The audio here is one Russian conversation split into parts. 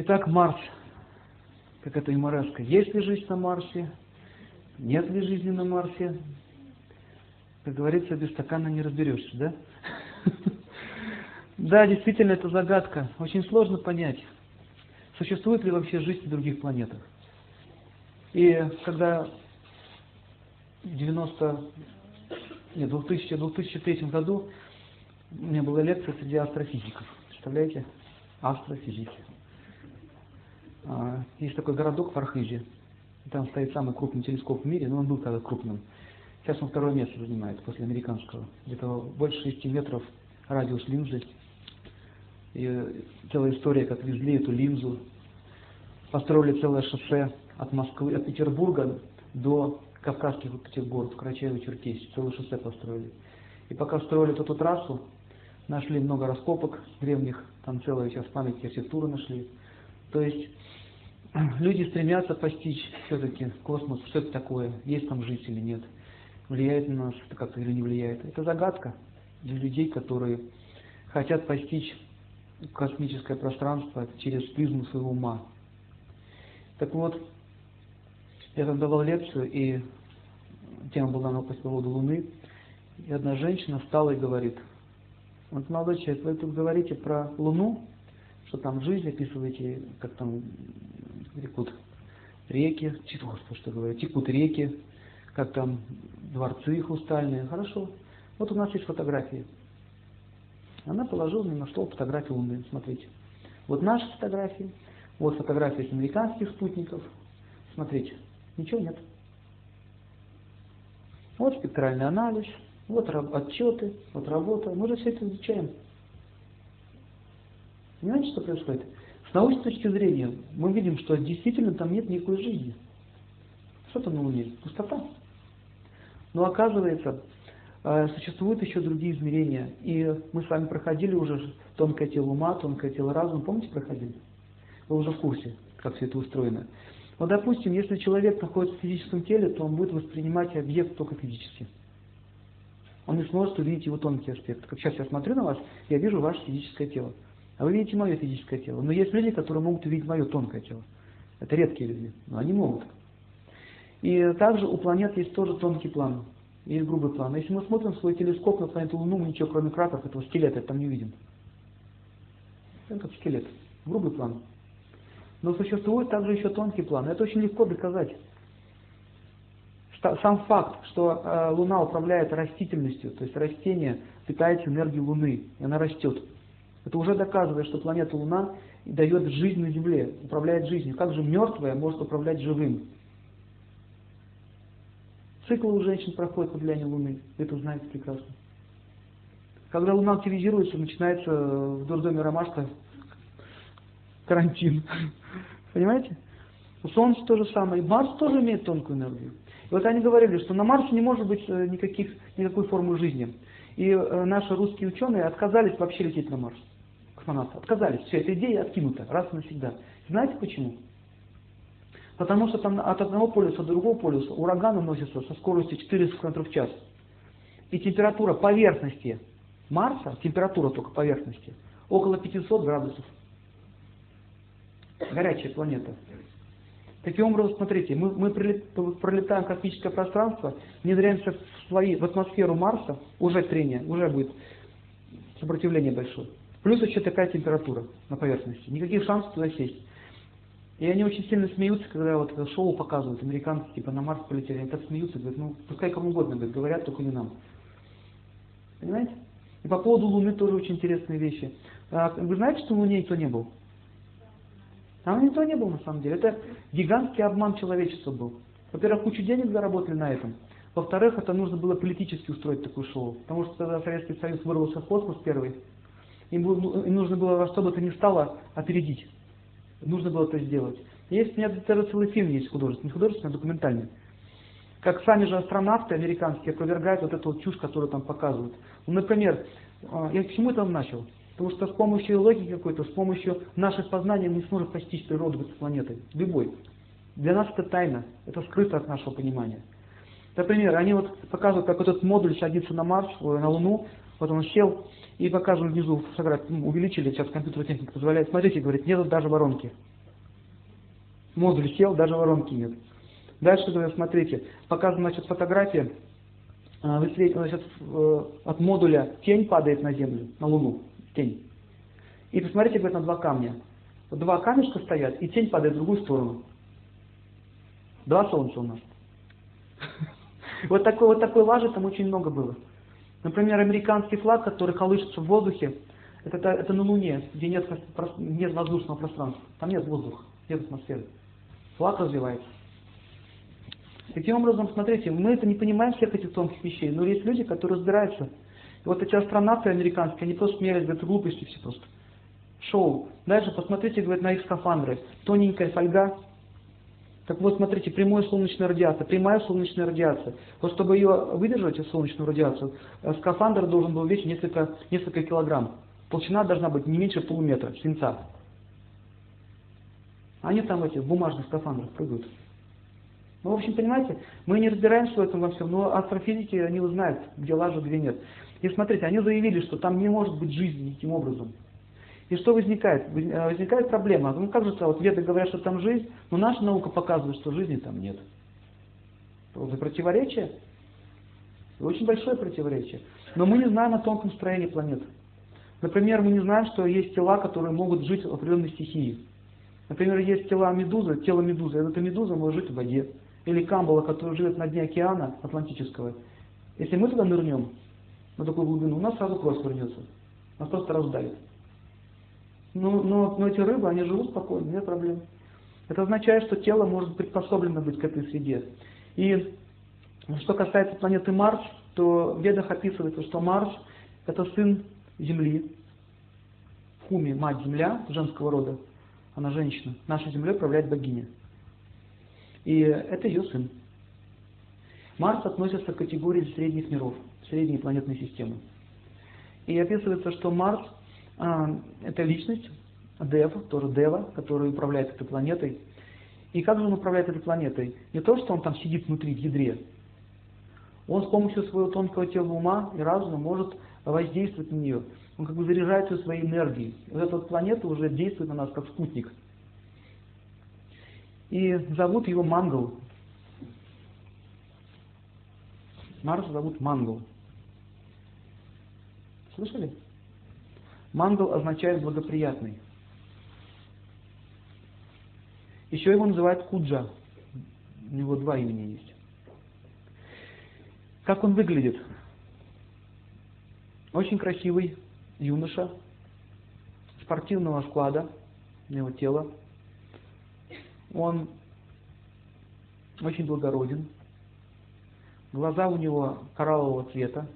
Итак, Марс, как это юмореска. Есть ли жизнь на Марсе? Нет ли жизни на Марсе? Как говорится, без стакана не разберешься, да? Да, действительно, это загадка. Очень сложно понять, существует ли вообще жизнь на других планетах. И когда в 90, нет, 2000, 2003 году у меня была лекция среди астрофизиков. Представляете? Астрофизики. А, есть такой городок в Архизе. Там стоит самый крупный телескоп в мире, но он был когда крупным. Сейчас он второе место занимает после американского. Где-то больше 6 метров радиус линзы. И целая история, как везли эту линзу. Построили целое шоссе от Москвы, от Петербурга до Кавказских Петербург, Карачаево-Черкесии. Целое шоссе построили. И пока строили эту трассу, нашли много раскопок древних, там целая сейчас память архитектуры нашли. То есть люди стремятся постичь все-таки космос, что это такое, есть там жизнь или нет, влияет на нас это как-то или не влияет. Это загадка для людей, которые хотят постичь космическое пространство через призму своего ума. Так вот, я там давал лекцию, и тема была на по поводу Луны, и одна женщина встала и говорит, вот, молодой человек, вы тут говорите про Луну, что там жизнь описываете, как там текут реки, Господи, что говорю, текут реки, как там дворцы хрустальные. Хорошо. Вот у нас есть фотографии. Она положила мне на стол фотографию Луны. Смотрите. Вот наши фотографии, вот фотографии с американских спутников. Смотрите, ничего нет. Вот спектральный анализ, вот отчеты, вот работа. Мы же все это изучаем. Понимаете, что происходит? С научной точки зрения мы видим, что действительно там нет никакой жизни. Что там на Луне? Пустота. Но оказывается, э, существуют еще другие измерения. И мы с вами проходили уже тонкое тело ума, тонкое тело разума. Помните, проходили? Вы уже в курсе, как все это устроено. Но, допустим, если человек находится в физическом теле, то он будет воспринимать объект только физически. Он не сможет увидеть его тонкий аспект. Как сейчас я смотрю на вас, я вижу ваше физическое тело. А вы видите мое физическое тело. Но есть люди, которые могут увидеть мое тонкое тело. Это редкие люди, но они могут. И также у планет есть тоже тонкий план, есть грубый план. Если мы смотрим свой телескоп на планету Луну, мы ничего кроме кратеров, этого скелета там не видим. Это как скелет, грубый план. Но существует также еще тонкий план. Это очень легко доказать. Сам факт, что э, Луна управляет растительностью, то есть растение питается энергией Луны, и она растет. Это уже доказывает, что планета Луна дает жизнь на Земле, управляет жизнью. Как же мертвая может управлять живым? Цикл у женщин проходит под влиянием Луны. Вы это знаете прекрасно. Когда Луна активизируется, начинается в дурдоме Ромашка карантин. Понимаете? У Солнца то же самое. И Марс тоже имеет тонкую энергию. И вот они говорили, что на Марсе не может быть э, никаких, никакой формы жизни. И э, наши русские ученые отказались вообще лететь на Марс космонавты отказались. Все, эта идея откинута раз и навсегда. Знаете почему? Потому что там от одного полюса до другого полюса ураган уносится со скоростью 400 км в час. И температура поверхности Марса, температура только поверхности, около 500 градусов. Горячая планета. Таким образом, смотрите, мы, мы пролетаем космическое пространство, внедряемся в, свои, в атмосферу Марса, уже трение, уже будет сопротивление большое. Плюс еще такая температура на поверхности. Никаких шансов туда сесть. И они очень сильно смеются, когда вот шоу показывают, американцы типа на Марс полетели, они так смеются, говорят, ну пускай кому угодно, говорят, говорят, только не нам. Понимаете? И по поводу Луны тоже очень интересные вещи. А, вы знаете, что на Луне никто не был? Там никто не был на самом деле. Это гигантский обман человечества был. Во-первых, кучу денег заработали на этом. Во-вторых, это нужно было политически устроить такое шоу. Потому что когда Советский Союз вырвался в космос первый, им, им нужно было во что бы то ни стало опередить. Нужно было это сделать. Есть у меня даже целый фильм есть художественный, не художественный, а документальный. Как сами же астронавты американские опровергают вот эту вот чушь, которую там показывают. Ну, например, а, я к чему это начал? Потому что с помощью логики какой-то, с помощью наших познаний мы сможем постичь природу этой планеты. Любой. Для нас это тайна, это скрыто от нашего понимания. Например, они вот показывают, как этот модуль садится на Марс, на Луну, вот он сел, и показывают внизу фотографию, ну, увеличили, сейчас компьютерная техника позволяет. Смотрите, говорит, нет даже воронки. Модуль сел, даже воронки нет. Дальше, говорят, смотрите, показана значит, фотография, а, значит, от модуля тень падает на Землю, на Луну, тень. И посмотрите, говорит, на два камня. Два камешка стоят, и тень падает в другую сторону. Два солнца у нас. Вот такой, вот такой лажи там очень много было. Например, американский флаг, который колышется в воздухе, это, это, это на Луне, где нет, нет воздушного пространства. Там нет воздуха, нет атмосферы. Флаг развивается. Таким образом, смотрите, мы это не понимаем всех этих тонких вещей, но есть люди, которые разбираются. И вот эти астронавты американские, они просто смеялись, говорят, глупости все просто. Шоу. Дальше посмотрите, говорят, на их скафандры. Тоненькая фольга. Так вот, смотрите, прямая солнечная радиация, прямая солнечная радиация. Вот чтобы ее выдержать, эту солнечную радиацию, э, скафандр должен был весить несколько, несколько килограмм. Толщина должна быть не меньше полуметра, свинца. Они там эти в бумажных скафандрах прыгают. Ну, в общем, понимаете, мы не разбираемся в этом во всем, но астрофизики, они знают, где лажа, где нет. И смотрите, они заявили, что там не может быть жизни никаким образом. И что возникает? Э, возникает проблема. Ну как же это, вот веды говорят, что там жизнь, но наша наука показывает, что жизни там нет. Это противоречие. Очень большое противоречие. Но мы не знаем о тонком строении планет. Например, мы не знаем, что есть тела, которые могут жить в определенной стихии. Например, есть тела медузы, тело медузы, эта медуза может жить в воде. Или камбала, который живет на дне океана Атлантического. Если мы туда нырнем, на такую глубину, у нас сразу кровь вернется. Нас просто раздавит. Но, но, но эти рыбы, они живут спокойно, нет проблем. Это означает, что тело может приспособлено быть к этой среде. И что касается планеты Марс, то в ведах описывается, что Марс – это сын Земли. Хуми – мать Земля, женского рода. Она женщина. Нашей Землей управляет богиня. И это ее сын. Марс относится к категории средних миров, средней планетной системы. И описывается, что Марс это личность, Дев, тоже Дева, который управляет этой планетой. И как же он управляет этой планетой? Не то, что он там сидит внутри, в ядре. Он с помощью своего тонкого тела ума и разума может воздействовать на нее. Он как бы заряжает ее своей энергией. Вот эта вот планета уже действует на нас как спутник. И зовут его Мангл. Марс зовут Мангл. Слышали? Мангал означает благоприятный. Еще его называют Куджа. У него два имени есть. Как он выглядит? Очень красивый юноша, спортивного склада, его тело. Он очень благороден. Глаза у него кораллового цвета,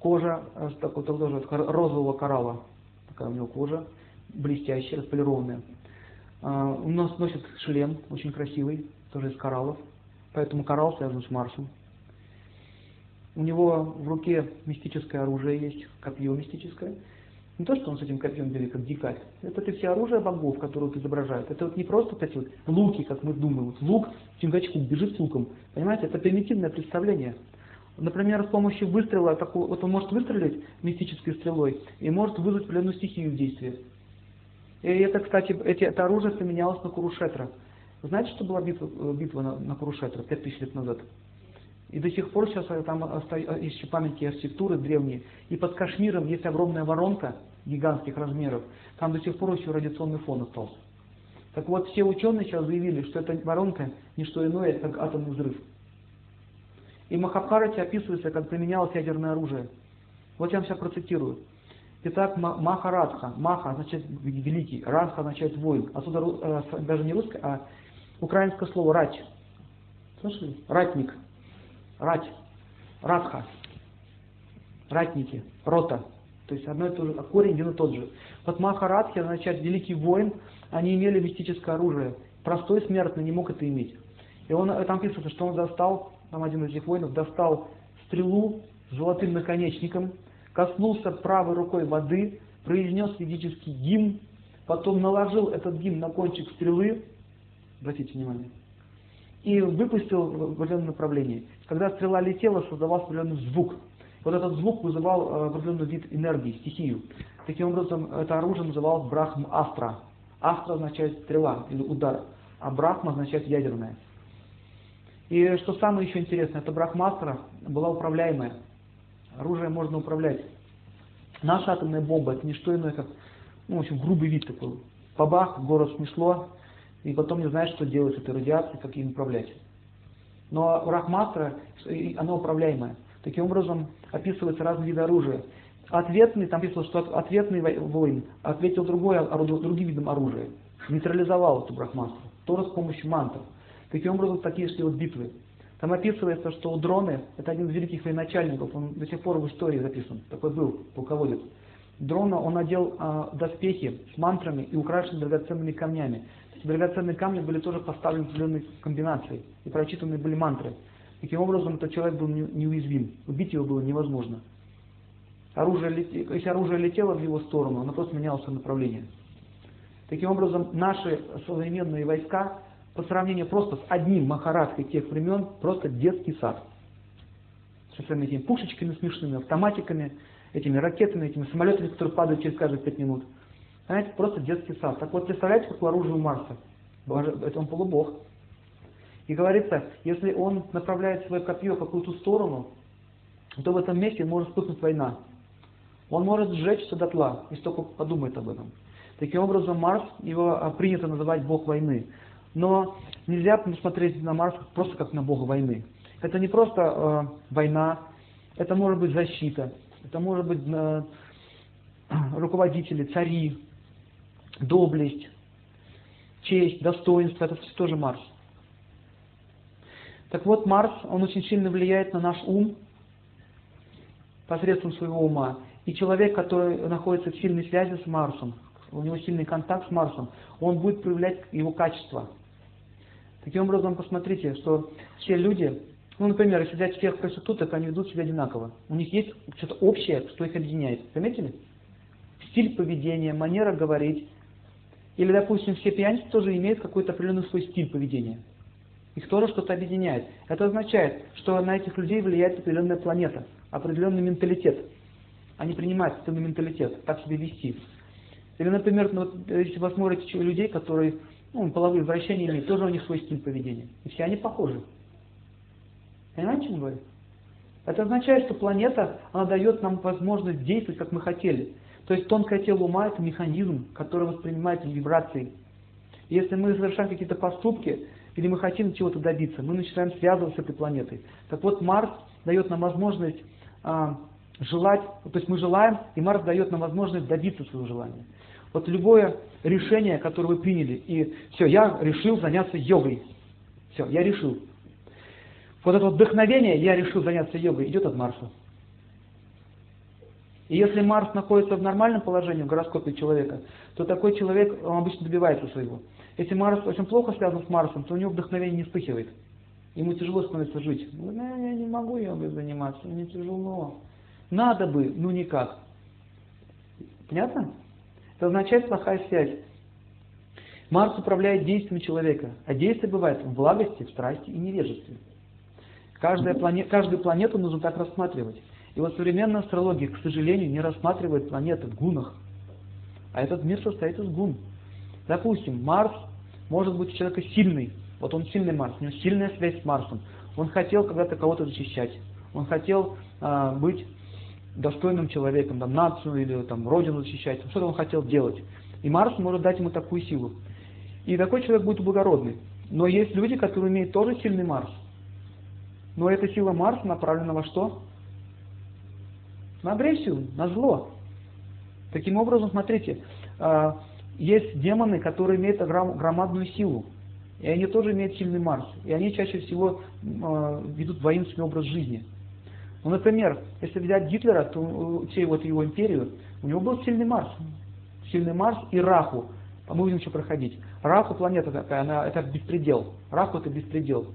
Кожа э, такой, тоже розового коралла, такая у него кожа, блестящая, отполированная. А, у нас носит шлем, очень красивый, тоже из кораллов, поэтому коралл связан с Марсом. У него в руке мистическое оружие есть, копье мистическое. Не то, что он с этим копьем бегает, как дикарь. Это все оружие богов, которые вот изображают. Это вот не просто вот эти вот луки, как мы думаем. Вот лук, Чингачкук бежит с луком. Понимаете, это примитивное представление. Например, с помощью выстрела, вот он может выстрелить мистической стрелой и может вызвать определенную стихию в действии. И это, кстати, эти, это оружие применялось на Курушетра. знаете, что была битва, э, битва на, на Курушетра 5000 лет назад? И до сих пор сейчас там есть памятники архитектуры древние. И под Кашмиром есть огромная воронка гигантских размеров. Там до сих пор еще радиационный фон остался. Так вот, все ученые сейчас заявили, что эта воронка не что иное, как атомный взрыв. И в Махабхарате описывается, как применялось ядерное оружие. Вот я вам сейчас процитирую. Итак, Махарадха. Маха означает великий, Радха означает воин. Отсюда э, даже не русское, а украинское слово рать. Слышали? Ратник. Рать. Радха. Ратники. Рота. То есть одно и то же, а корень один и тот же. Вот Махарадхи означает великий воин, они имели мистическое оружие. Простой смертный не мог это иметь. И он, там пишется, что он застал там один из этих воинов достал стрелу с золотым наконечником, коснулся правой рукой воды, произнес ведический гимн, потом наложил этот гимн на кончик стрелы, обратите внимание, и выпустил в определенном направлении. Когда стрела летела, создавался определенный звук. Вот этот звук вызывал э, определенный вид энергии, стихию. Таким образом, это оружие называлось Брахм Астра. Означает стрела или удар. а Брахма означает ядерное. И что самое еще интересное, это Брахмастра была управляемая. Оружие можно управлять. Наша атомная бомба это не что иное, как ну, в общем, грубый вид такой. Бабах, город снесло, и потом не знаешь, что делать с этой радиацией, как им управлять. Но Брахмастра, оно управляемое. Таким образом, описываются разные виды оружия. Ответный, там писалось, что ответный воин ответил другое, другим видом оружия. Нейтрализовал эту брахмастру. Тоже с помощью мантр. Таким образом, такие шли вот битвы. Там описывается, что у Дроны, это один из великих военачальников, он до сих пор в истории записан, такой был полководец. Дрона он надел э, доспехи с мантрами и украшены драгоценными камнями. Эти драгоценные камни были тоже поставлены в определенной комбинации и прочитаны были мантры. Таким образом, этот человек был неуязвим. Убить его было невозможно. Оружие, если оружие летело в его сторону, оно просто меняло свое направление. Таким образом, наши современные войска по сравнению просто с одним Махарадхой тех времен, просто детский сад. Со всеми этими пушечками смешными, автоматиками, этими ракетами, этими самолетами, которые падают через каждые пять минут. Знаете, просто детский сад. Так вот, представляете, как оружие у Марса? Это он полубог. И говорится, если он направляет свое копье в какую-то сторону, то в этом месте может вспыхнуть война. Он может сжечься дотла, если только подумает об этом. Таким образом, Марс, его а, принято называть бог войны. Но нельзя посмотреть на Марс просто как на бога войны. Это не просто э, война, это может быть защита, это может быть э, руководители, цари, доблесть, честь, достоинство, это все тоже Марс. Так вот, Марс, он очень сильно влияет на наш ум посредством своего ума. И человек, который находится в сильной связи с Марсом, у него сильный контакт с Марсом, он будет проявлять его качество. Таким образом, посмотрите, что все люди, ну, например, если взять всех проституток, они ведут себя одинаково. У них есть что-то общее, что их объединяет. Заметили? Стиль поведения, манера говорить. Или, допустим, все пьяницы тоже имеют какой-то определенный свой стиль поведения. Их тоже что-то объединяет. Это означает, что на этих людей влияет определенная планета, определенный менталитет. Они принимают определенный менталитет, так себя вести. Или, например, ну, вот, если вы смотрите людей, которые ну, половые извращения имеют, тоже у них свой стиль поведения. И все они похожи. Понимаете, что я говорю? Это означает, что планета, она дает нам возможность действовать, как мы хотели. То есть тонкое тело ума – это механизм, который воспринимает вибрации. И если мы совершаем какие-то поступки, или мы хотим чего-то добиться, мы начинаем связываться с этой планетой. Так вот, Марс дает нам возможность а, желать, то есть мы желаем, и Марс дает нам возможность добиться своего желания. Вот любое решение, которое вы приняли, и все, я решил заняться йогой. Все, я решил. Вот это вот вдохновение, я решил заняться йогой, идет от Марса. И если Марс находится в нормальном положении в гороскопе человека, то такой человек он обычно добивается своего. Если Марс очень плохо связан с Марсом, то у него вдохновение не вспыхивает. Ему тяжело становится жить. Ну, я не могу йогой заниматься, мне тяжело. Надо бы, ну никак. Понятно? Это означает плохая связь. Марс управляет действиями человека, а действие бывает в благости, в страсти и невежестве. Каждая планета, каждую планету нужно так рассматривать. И вот современная астрология, к сожалению, не рассматривает планеты в гунах. А этот мир состоит из гун. Допустим, Марс может быть у человека сильный. Вот он сильный Марс, у него сильная связь с Марсом. Он хотел когда-то кого-то защищать. Он хотел э, быть достойным человеком, там, нацию или там, родину защищать. Что-то он хотел делать. И Марс может дать ему такую силу. И такой человек будет благородный. Но есть люди, которые имеют тоже сильный Марс. Но эта сила Марса направлена во что? На агрессию, на зло. Таким образом, смотрите, а, есть демоны, которые имеют громадную силу. И они тоже имеют сильный Марс. И они чаще всего а, ведут воинственный образ жизни. Ну, например, если взять Гитлера, то всей вот его империю, у него был сильный Марс. Сильный Марс и Раху. А мы будем еще проходить. Раху планета такая, она, это беспредел. Раху это беспредел.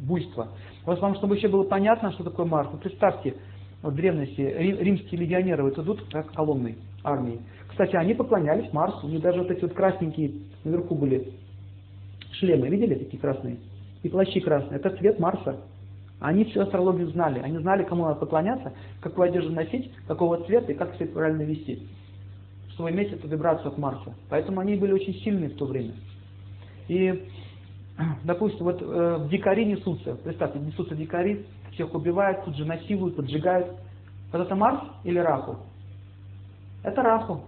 Буйство. Вот вам, чтобы еще было понятно, что такое Марс, вот представьте, в древности римские легионеры вот идут как колонной армии. Кстати, они поклонялись Марсу, у них даже вот эти вот красненькие наверху были шлемы, видели такие красные? И плащи красные. Это цвет Марса. Они всю астрологию знали. Они знали, кому надо поклоняться, какую одежду носить, какого цвета и как себя правильно вести. Чтобы иметь эту вибрацию от Марса. Поэтому они были очень сильны в то время. И допустим, вот э, в дикари несутся, представьте, несутся дикари, всех убивают, тут же насилуют, поджигают. Вот это Марс или Раху? Это Раху.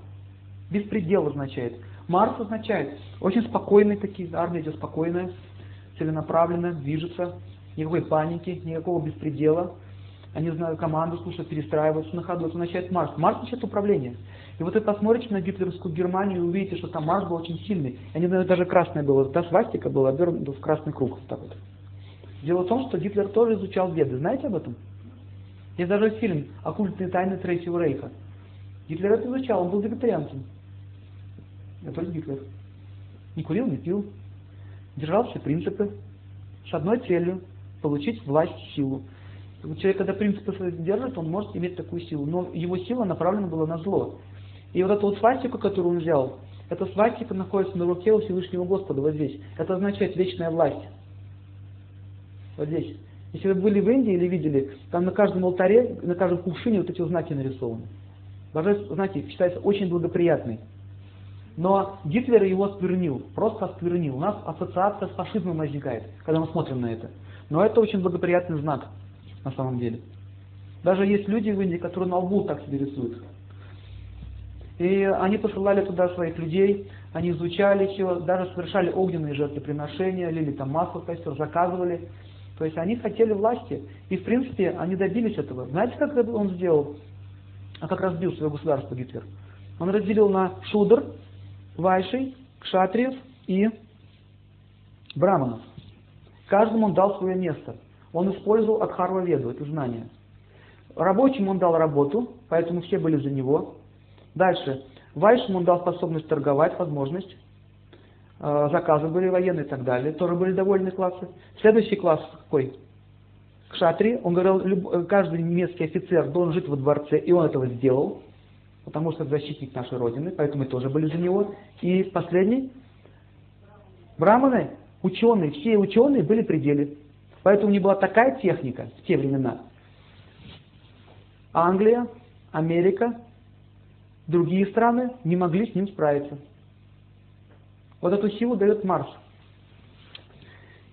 Беспредел означает. Марс означает очень спокойный такие, армия идет спокойная, целенаправленно, движется, никакой паники, никакого беспредела. Они знают команду, слушают, перестраиваются на ходу. Это означает Марс. Марс означает управление. И вот вы посмотрите на гитлеровскую Германию и увидите, что там Марс был очень сильный. Они, наверное, даже красная была. Та свастика была обернута в красный круг. Вот так вот. Дело в том, что Гитлер тоже изучал веды. Знаете об этом? Есть даже фильм «Оккультные тайны Третьего Рейха». Гитлер это изучал, он был вегетарианцем. Это Гитлер. Не курил, не пил. Держал все принципы с одной целью – получить власть, силу. Человек, когда принципы свои держит, он может иметь такую силу. Но его сила направлена была на зло. И вот эту вот свастику, которую он взял, эта свастика находится на руке у Всевышнего Господа, вот здесь. Это означает вечная власть. Вот здесь. Если вы были в Индии или видели, там на каждом алтаре, на каждом кувшине вот эти знаки нарисованы. Божественные знаки считаются очень благоприятный. Но Гитлер его осквернил, просто осквернил. У нас ассоциация с фашизмом возникает, когда мы смотрим на это. Но это очень благоприятный знак на самом деле. Даже есть люди в Индии, которые на лбу так себе рисуют. И они посылали туда своих людей, они изучали все, даже совершали огненные жертвоприношения, лили там масло в костер, заказывали. То есть они хотели власти. И в принципе они добились этого. Знаете, как он сделал? А как разбил свое государство Гитлер? Он разделил на шудр, вайшей, кшатриев и браманов. Каждому он дал свое место. Он использовал Адхарва Веду, это знание. Рабочим он дал работу, поэтому все были за него. Дальше. Вайшему он дал способность торговать, возможность. Э, заказы были военные и так далее. Тоже были довольны классы. Следующий класс какой? Кшатри. Он говорил, каждый немецкий офицер должен жить во дворце, и он этого сделал. Потому что это защитник нашей Родины, поэтому мы тоже были за него. И последний. Браманы, ученые, все ученые были при деле. Поэтому не была такая техника в те времена. Англия, Америка, другие страны не могли с ним справиться. Вот эту силу дает Марс.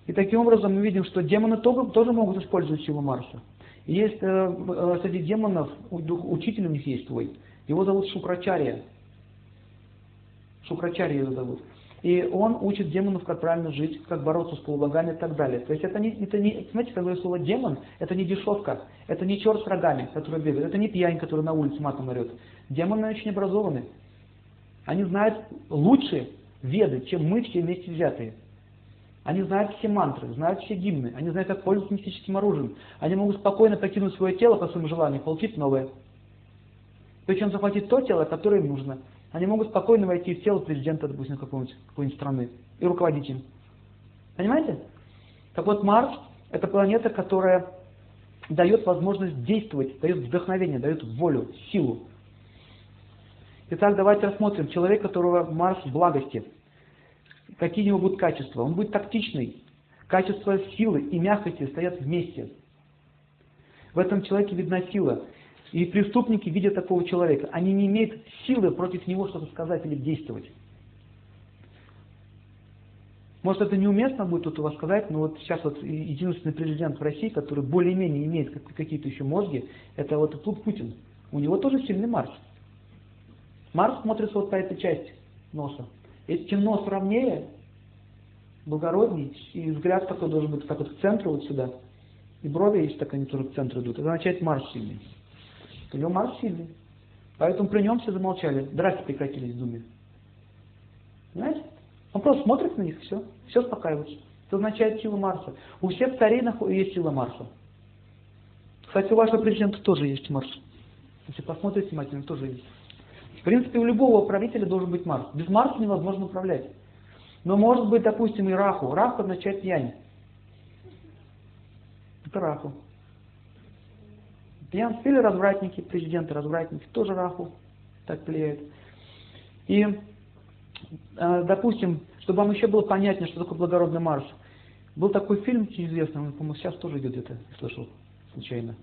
И таким образом мы видим, что демоны тоже, тоже могут использовать силу Марса. И есть э, э, среди демонов, учитель у них есть твой, его зовут Шукрачария. Шукрачария его зовут. И он учит демонов, как правильно жить, как бороться с полубогами и так далее. То есть это не, это не знаете, когда слово демон, это не дешевка, это не черт с рогами, который бегает, это не пьянь, который на улице матом орет. Демоны очень образованы. Они знают лучше веды, чем мы все вместе взятые. Они знают все мантры, знают все гимны, они знают, как пользоваться мистическим оружием. Они могут спокойно покинуть свое тело по своему желанию, получить новое. Причем захватить то тело, которое им нужно. Они могут спокойно войти в тело президента, допустим, какой-нибудь какой страны и руководить им. Понимаете? Так вот, Марс – это планета, которая дает возможность действовать, дает вдохновение, дает волю, силу. Итак, давайте рассмотрим. Человек, которого Марс в благости. Какие у него будут качества? Он будет тактичный. Качества силы и мягкости стоят вместе. В этом человеке видна сила. И преступники видят такого человека. Они не имеют силы против него что-то сказать или действовать. Может это неуместно будет тут у вас сказать, но вот сейчас вот единственный президент в России, который более-менее имеет какие-то еще мозги, это вот Путин. У него тоже сильный Марс. Марс смотрится вот по этой части носа. Если чем нос ровнее, благородней, и взгляд такой должен быть так вот к центру вот сюда, и брови, если так они тоже к центру идут, это означает Марс сильный. Марс сильный. Поэтому при нем все замолчали, драки прекратились в Думе. Понимаете? Он просто смотрит на них, все, все успокаивается. Это означает силу Марса. У всех царей есть сила Марса. Кстати, у вашего президента тоже есть Марс. Если посмотрите внимательно, тоже есть. В принципе, у любого правителя должен быть Марс. Без Марса невозможно управлять. Но может быть, допустим, и Раху. Раху означает Янь. Это Раху. Пьянство или развратники, президенты развратники, тоже Раху так влияет. И, э, допустим, чтобы вам еще было понятнее, что такое благородный Марс, был такой фильм очень известный, он, по-моему, сейчас тоже идет где-то, слышал случайно.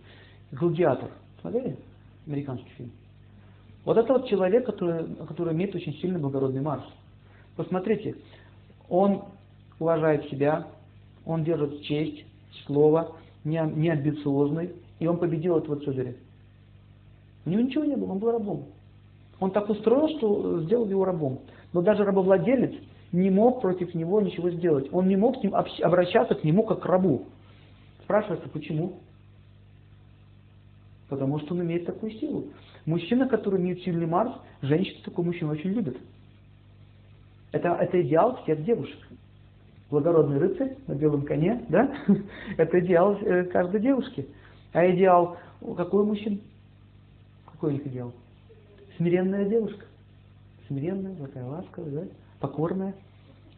«Гладиатор». Смотрели? Американский фильм. Вот это вот человек, который, который имеет очень сильный благородный Марс. Посмотрите, он уважает себя, он держит честь, слово, не, не амбициозный, и он победил этого Цезаря. У него ничего не было, он был рабом. Он так устроил, что сделал его рабом. Но даже рабовладелец не мог против него ничего сделать. Он не мог с ним обращаться к нему как к рабу. Спрашивается, почему? Потому что он имеет такую силу. Мужчина, который имеет сильный Марс, женщина такой мужчину очень любит. Это, это идеал всех девушек. Благородный рыцарь на белом коне, да? Это идеал э, каждой девушки. А идеал какой мужчин? Какой у них идеал? Смиренная девушка. Смиренная, такая ласковая, да? покорная.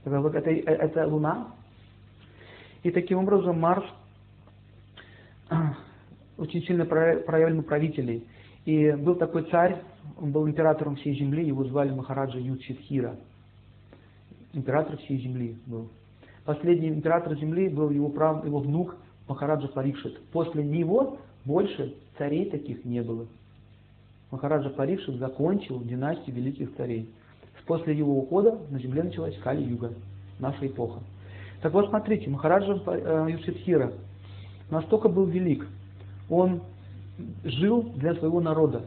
Это, это, это Луна. И таким образом Марс очень сильно проявлен у правителей. И был такой царь, он был императором всей земли, его звали Махараджа Юдшитхира. Император всей земли был. Последний император земли был его, прав, его внук Махараджа Парикшит. После него больше царей таких не было. Махараджа Парикшит закончил династию великих царей. После его ухода на земле началась Кали-юга, наша эпоха. Так вот, смотрите, Махараджа э, Юсифхира настолько был велик, он жил для своего народа.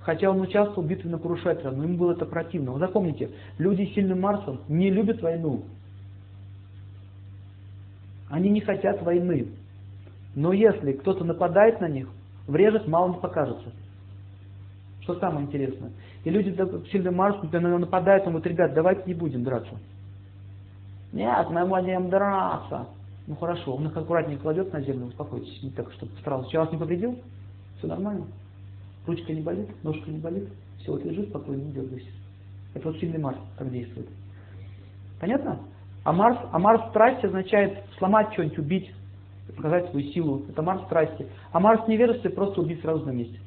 Хотя он участвовал в битве на Курушетра, но ему было это противно. Вы запомните, люди с сильным Марсом не любят войну. Они не хотят войны. Но если кто-то нападает на них, врежет, мало не покажется. Что самое интересное. И люди с сильным Марсом на него нападают, он говорит, ребят, давайте не будем драться. Нет, мы будем драться. Ну хорошо, он их аккуратнее кладет на землю, успокойтесь, не так, чтобы. Человек вас не повредил? Все нормально? Ручка не болит, ножка не болит, все, вот лежит спокойно, не дергайся. Это вот сильный Марс так действует. Понятно? А Марс, а Марс страсти означает сломать что-нибудь, убить, показать свою силу. Это Марс страсти. А Марс невежества просто убить сразу на месте.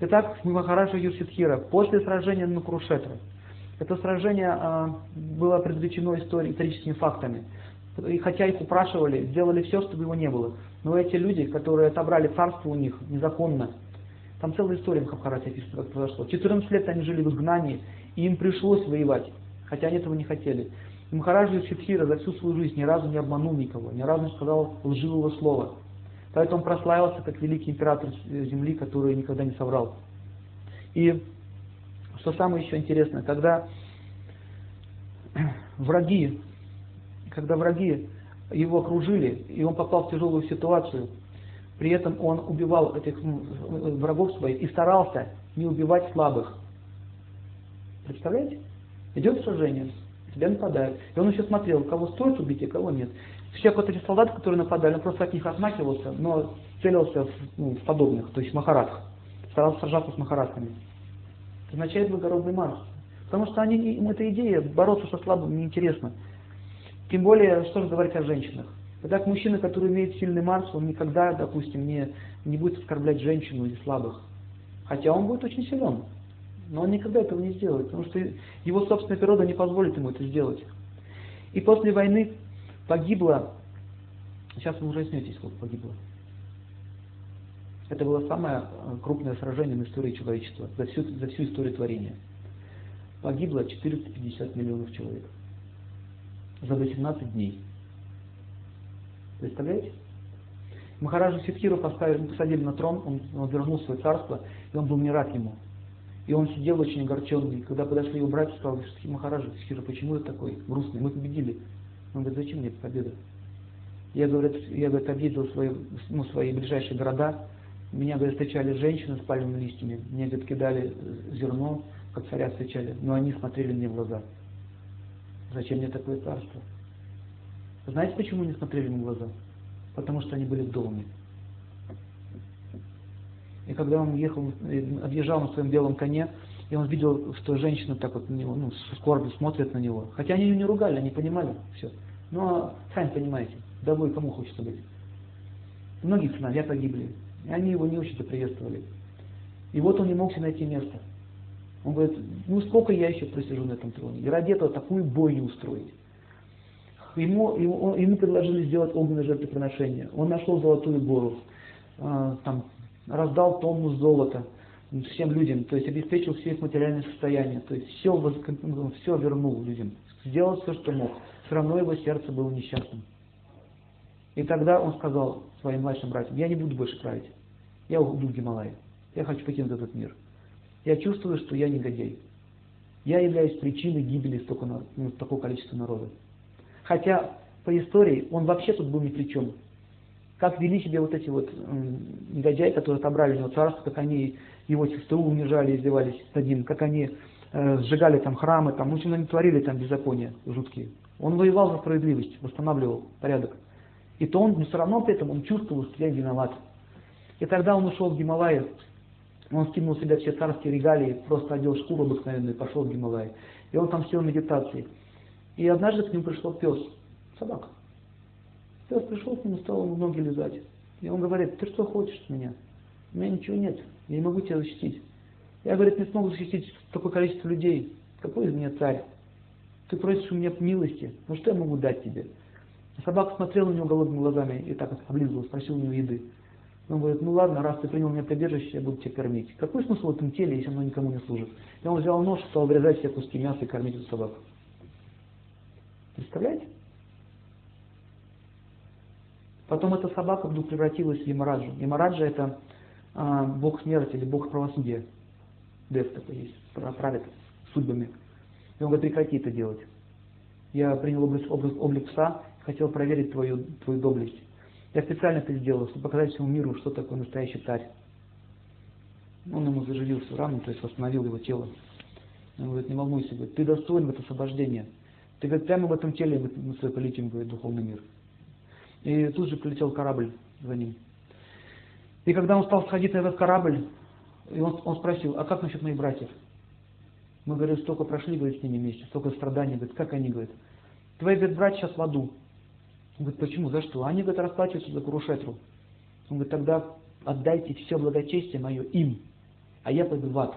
Итак, Махараджа Юрситхира, после сражения на Курушетра. Это сражение э, было предвечено историческими фактами. И хотя их упрашивали, сделали все, чтобы его не было. Но эти люди, которые отобрали царство у них незаконно, там целая история в Махабхарате описана, как произошло. 14 лет они жили в изгнании, и им пришлось воевать, хотя они этого не хотели. И Махараджа Сидхира за всю свою жизнь ни разу не обманул никого, ни разу не сказал лживого слова. Поэтому он прославился как великий император земли, который никогда не соврал. И что самое еще интересное, когда враги когда враги его окружили, и он попал в тяжелую ситуацию, при этом он убивал этих врагов своих и старался не убивать слабых. Представляете? Идет сражение, тебя нападают. И он еще смотрел, кого стоит убить, а кого нет. Все вот эти солдаты, которые нападали, он просто от них отмахивался, но целился в, ну, в подобных, то есть в махаратах. Старался сражаться с махаратками. Это означает благородный Марс. Потому что они, им эта идея бороться со слабым неинтересно. Тем более, что же говорить о женщинах. Итак, мужчина, который имеет сильный Марс, он никогда, допустим, не, не будет оскорблять женщину или слабых. Хотя он будет очень силен. Но он никогда этого не сделает, потому что его собственная природа не позволит ему это сделать. И после войны погибло, сейчас вы уже снетесь, сколько погибло. Это было самое э, крупное сражение в истории человечества, за всю, за всю историю творения. Погибло 450 миллионов человек за 18 дней. Представляете? Махараджа Сидхиру поставили, посадили на трон, он, он вернул свое царство, и он был не рад ему. И он сидел очень огорченный. Когда подошли его братья, сказали, Махараджа Сидхира, почему ты такой грустный? Мы победили. Он говорит, зачем мне победа? Я, говорит, я говорит, объездил свои, ну, свои ближайшие города. Меня, говорит, встречали женщины с пальмовыми листьями. Мне, говорит, кидали зерно, как царя встречали. Но они смотрели мне в глаза. Зачем мне такое царство? Знаете, почему не смотрели ему в глаза? Потому что они были в доме. И когда он ехал, отъезжал на своем белом коне, и он видел, что женщина так вот на него, ну, с скорбью смотрит на него. Хотя они ее не ругали, они понимали все. Но сами понимаете, домой кому хочется быть. Многие сыновья погибли, и они его не очень приветствовали. И вот он не мог себе найти место. Он говорит, ну сколько я еще просижу на этом троне? И ради этого такую бойню устроить. Ему, ему, ему предложили сделать огненное жертвоприношение. Он нашел золотую гору, э, там, раздал тонну золота, всем людям, то есть обеспечил все их материальное состояние, то есть все, все вернул людям, сделал все, что мог. Все равно его сердце было несчастным. И тогда он сказал своим младшим братьям, я не буду больше править, я уйду в Гималай, я хочу покинуть этот мир. Я чувствую, что я негодяй. Я являюсь причиной гибели столько, ну, такого количества народа. Хотя по истории он вообще тут был ни при чем. Как вели себя вот эти вот негодяи, которые отобрали у него царство, как они его сестру унижали, издевались над ним, как они э, сжигали там храмы, там, в общем, они творили там беззакония жуткие. Он воевал за справедливость, восстанавливал порядок. И то он, но все равно при этом он чувствовал, что я виноват. И тогда он ушел в Гималайи, он скинул с себя все царские регалии, просто одел шкуру обыкновенную и пошел в Гималайи. И он там сел в медитации. И однажды к нему пришел пес, собака. Пес пришел к нему, стал ему ноги лизать. И он говорит, ты что хочешь от меня? У меня ничего нет, я не могу тебя защитить. Я, говорит, не смогу защитить такое количество людей. Какой из меня царь? Ты просишь у меня милости, ну что я могу дать тебе? Собака смотрела на него голодными глазами и так облизывала, спросил у него еды. Он говорит, ну ладно, раз ты принял меня прибежище, я буду тебя кормить. Какой смысл в этом теле, если оно никому не служит? И он взял нож, стал обрезать все куски мяса и кормить эту собаку. Представляете? Потом эта собака вдруг превратилась в Ямараджу. Ямараджа это а, бог смерти или бог правосудия. Дев такой есть, правит судьбами. И он говорит, прекрати это делать. Я принял облик, облик, облик пса, хотел проверить твою, твою доблесть. Я специально это сделал, чтобы показать всему миру, что такое настоящий царь. Он ему заживил всю рану, то есть восстановил его тело. Он говорит, не волнуйся, ты достоин в это освобождение. Ты говорит, прямо в этом теле мы, мы с тобой полетим, говорит, духовный мир. И тут же прилетел корабль за ним. И когда он стал сходить на этот корабль, и он, он спросил, а как насчет моих братьев? Мы, говорим, столько прошли, говорит, с ними вместе, столько страданий, говорит, как они, говорят, твои, говорит, братья сейчас в аду. Он говорит, почему, за что? Они, говорит, расплачиваются за Курушетру. Он говорит, тогда отдайте все благочестие мое им, а я пойду в ад.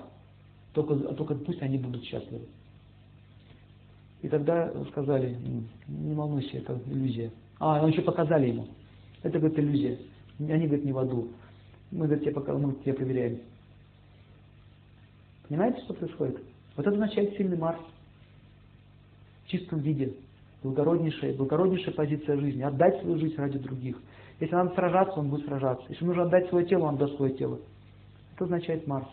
Только, только пусть они будут счастливы. И тогда сказали, не волнуйся, это иллюзия. А, еще показали ему. Это, говорит, иллюзия. Они, говорят, не в аду. Мы, говорит, тебе, пока, мы тебя проверяем. Понимаете, что происходит? Вот это означает сильный Марс. В чистом виде благороднейшая, благороднейшая позиция жизни, отдать свою жизнь ради других. Если надо сражаться, он будет сражаться. Если нужно отдать свое тело, он отдаст свое тело. Это означает Марс.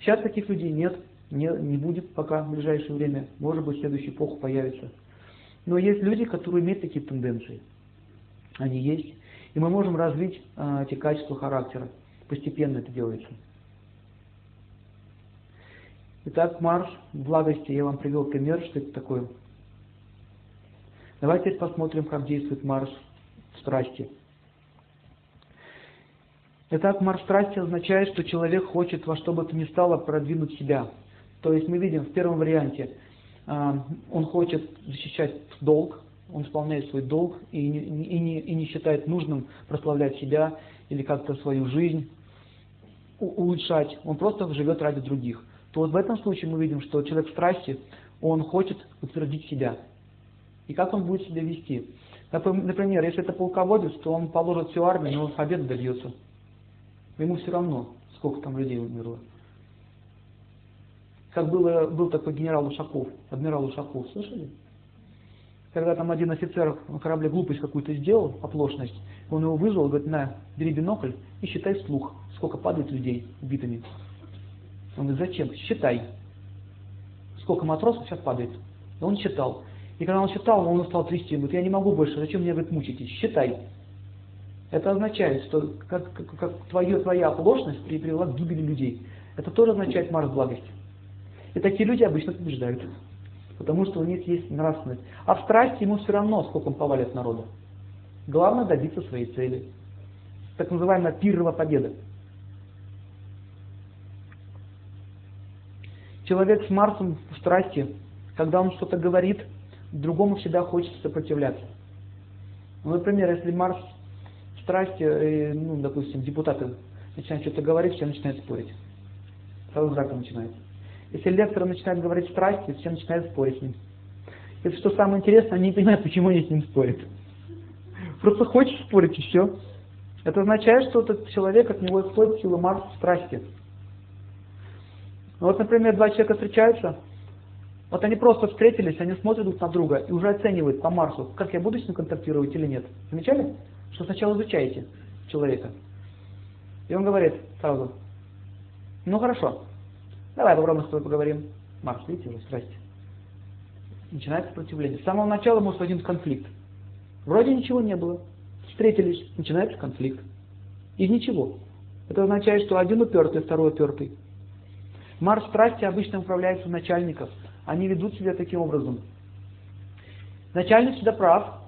Сейчас таких людей нет, не, не будет пока в ближайшее время. Может быть, в следующую эпоху появится. Но есть люди, которые имеют такие тенденции. Они есть. И мы можем развить э, эти качества характера. Постепенно это делается. Итак, Марс в благости. Я вам привел пример, что это такое. Давайте теперь посмотрим, как действует Марс в страсти. Итак, Марс страсти означает, что человек хочет во что бы то ни стало продвинуть себя. То есть мы видим в первом варианте, он хочет защищать долг, он исполняет свой долг и не, и, не, и не считает нужным прославлять себя или как-то свою жизнь улучшать. Он просто живет ради других. То вот в этом случае мы видим, что человек в страсти, он хочет утвердить себя и как он будет себя вести. Например, если это полководец, то он положит всю армию, но победу добьется. Ему все равно, сколько там людей умерло. Как было, был такой генерал Ушаков, адмирал Ушаков, слышали? Когда там один офицер на корабле глупость какую-то сделал, оплошность, он его вызвал, говорит, на, бери бинокль и считай вслух, сколько падает людей убитыми. Он говорит, зачем? Считай. Сколько матросов сейчас падает. И он считал. И когда он считал, он стал трясти, говорит, я не могу больше, зачем меня вы мучитесь? Считай. Это означает, что как, как, как твое, твоя оплошность привела к гибели людей. Это тоже означает Марс благости. И такие люди обычно побеждают. Потому что у них есть нравственность. А в страсти ему все равно, сколько он повалит народа. Главное добиться своей цели. Так называемая пирова победа. Человек с Марсом в страсти, когда он что-то говорит, другому всегда хочется сопротивляться. Ну, например, если Марс в страсти, э, ну, допустим, депутаты начинают что-то говорить, все начинают спорить. Сразу драка начинается. Если лектор начинает говорить страсти, все начинают спорить с ним. И что самое интересное, они не понимают, почему они с ним спорят. Просто хочешь спорить и все. Это означает, что этот человек от него исходит сила Марса страсти. Вот, например, два человека встречаются, вот они просто встретились, они смотрят друг на друга и уже оценивают по Марсу, как я буду с ним контактировать или нет. Замечали? Что сначала изучаете человека. И он говорит сразу, ну хорошо, давай попробуем с тобой поговорим. Марс, видите уже, здрасте. Начинается сопротивление. С самого начала может один конфликт. Вроде ничего не было. Встретились, начинается конфликт. Из ничего. Это означает, что один упертый, второй упертый. Марс страсти обычно управляется начальников. Они ведут себя таким образом. Начальник всегда прав.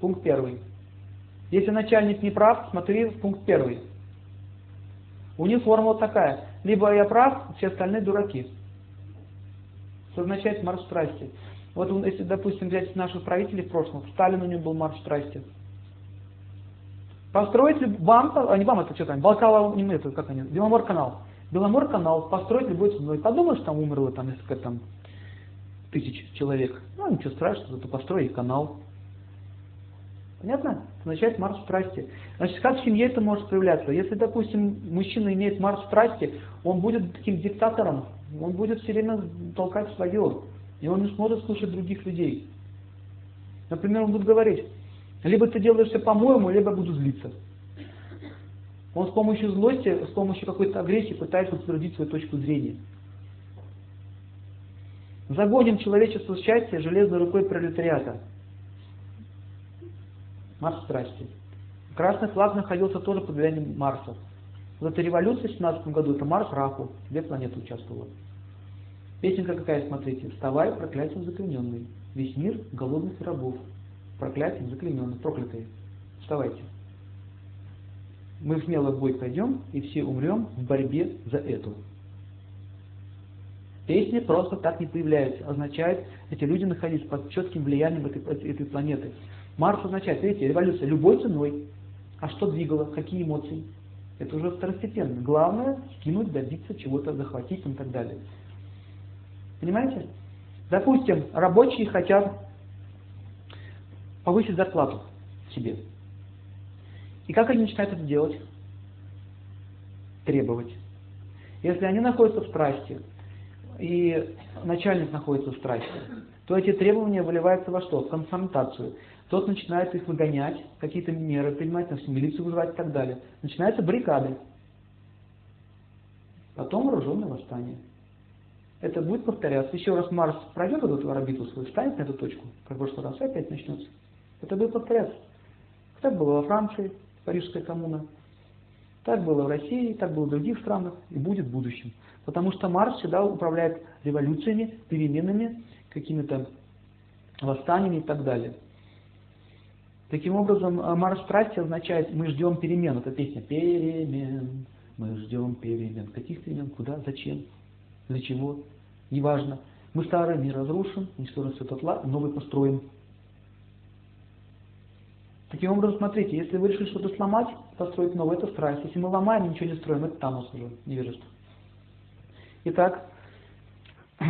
Пункт первый. Если начальник не прав, смотри пункт первый. У них формула такая. Либо я прав, все остальные дураки. Что означает марш страсти. Вот если, допустим, взять наших правителей в прошлом, Сталин у него был марш страсти. Построить вам, а не вам это что там, Балкала, не мы это, как они, Беломор канал. Беломор канал построить любой ценой. Подумаешь, там умерло там несколько там тысяч человек. Ну, ничего страшного, зато построили канал. Понятно? Означает марш страсти. Значит, как в семье это может проявляться? Если, допустим, мужчина имеет марш страсти, он будет таким диктатором, он будет все время толкать свое, и он не сможет слушать других людей. Например, он будет говорить, либо ты делаешь все по-моему, либо буду злиться. Он с помощью злости, с помощью какой-то агрессии пытается утвердить свою точку зрения. Загоним человечество в счастье железной рукой пролетариата. Марс страсти. Красный флаг находился тоже под влиянием Марса. Вот эта революция в 17 году, это Марс Раху, две планеты участвовала. Песенка какая, смотрите. «Вставай, проклятием заклиненный, весь мир голодных рабов, проклятием заклиненный, проклятые. Вставайте. Мы смело в бой пойдем, и все умрем в борьбе за эту. Песни просто так не появляются. Означает, эти люди находились под четким влиянием этой, этой планеты. Марс означает, видите, революция любой ценой. А что двигало? Какие эмоции? Это уже второстепенно. Главное скинуть, добиться чего-то, захватить и так далее. Понимаете? Допустим, рабочие хотят повысить зарплату себе. И как они начинают это делать? Требовать. Если они находятся в страсти, и начальник находится в страсти, то эти требования выливаются во что? В конфронтацию. Тот начинает их выгонять, какие-то меры принимать, милицию вызывать и так далее. Начинаются баррикады. Потом вооруженное восстание. Это будет повторяться. Еще раз Марс пройдет эту орбиту свою, встанет на эту точку, как в прошлый раз, и опять начнется. Это будет повторяться. Так было во Франции, Парижская коммуна. Так было в России, так было в других странах и будет в будущем. Потому что Марс всегда управляет революциями, переменами, какими-то восстаниями и так далее. Таким образом, э, Марс страсти означает «мы ждем перемен». Это песня «Перемен». Мы ждем перемен. Каких перемен? Куда? Зачем? Для чего? Неважно. Мы старый мир разрушим, уничтожим все тотла, новый построим. Таким образом, смотрите, если вы решили что-то сломать, построить новое, это страсть. Если мы ломаем, ничего не строим, это тамус уже, невежество. Итак,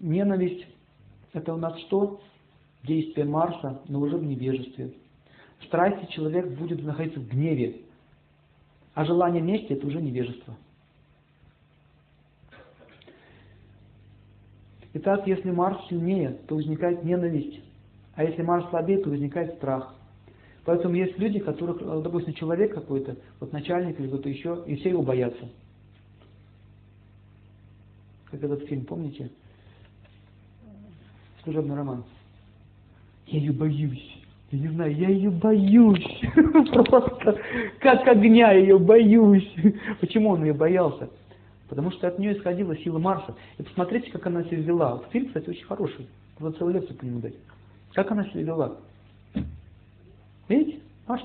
ненависть – это у нас что? Действие Марса, но уже в невежестве. В страсти человек будет находиться в гневе, а желание мести – это уже невежество. Итак, если Марс сильнее, то возникает ненависть а если Марс слабеет, то возникает страх. Поэтому есть люди, которых, допустим, человек какой-то, вот начальник или кто-то еще, и все его боятся. Как этот фильм, помните? Служебный роман. Я ее боюсь. Я не знаю, я ее боюсь. Просто как огня ее боюсь. Почему он ее боялся? Потому что от нее исходила сила Марса. И посмотрите, как она себя вела. Вот фильм, кстати, очень хороший. Надо целую лекцию по нему дать. Как она себя вела? Видите? Марс.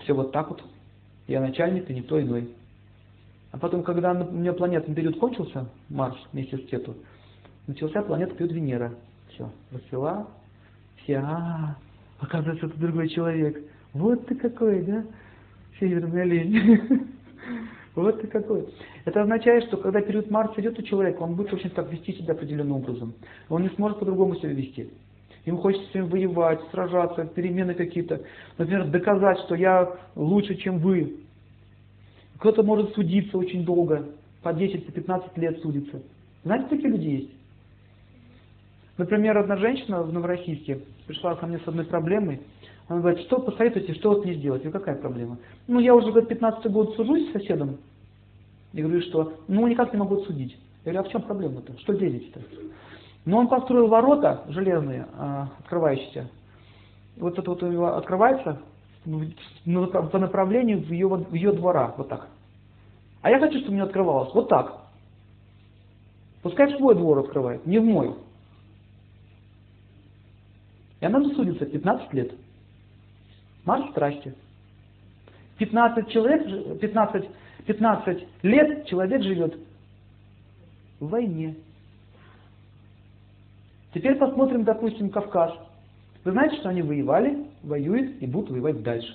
Все вот так вот. Я начальник, и никто иной. А потом, когда у меня планетный период кончился, Марс вместе с Кету, начался планета период Венера. Все, расцвела. Все, а, оказывается, это другой человек. Вот ты какой, да? Северный олень. Вот ты какой. Это означает, что когда период Марса идет у человека, он будет очень так вести себя определенным образом. Он не сможет по-другому себя вести. Ему хочется с ним воевать, сражаться, перемены какие-то. Например, доказать, что я лучше, чем вы. Кто-то может судиться очень долго, по 10-15 лет судится. Знаете, такие люди есть? Например, одна женщина в Новороссийске пришла ко мне с одной проблемой. Она говорит, что посоветуйте, что вот мне сделать? И какая проблема? Ну, я уже говорит, 15 год сужусь с соседом. Я говорю, что? Ну, никак не могу судить. Я говорю, а в чем проблема-то? Что делите-то? Но он построил ворота железные, а, открывающиеся. Вот это вот у него открывается по направлению в ее, в ее двора, вот так. А я хочу, чтобы мне открывалось вот так. Пускай в свой двор открывает, не в мой. И она судится 15 лет. Марш страсти. 15, человек, 15, 15 лет человек живет в войне. Теперь посмотрим, допустим, Кавказ. Вы знаете, что они воевали, воюют и будут воевать дальше.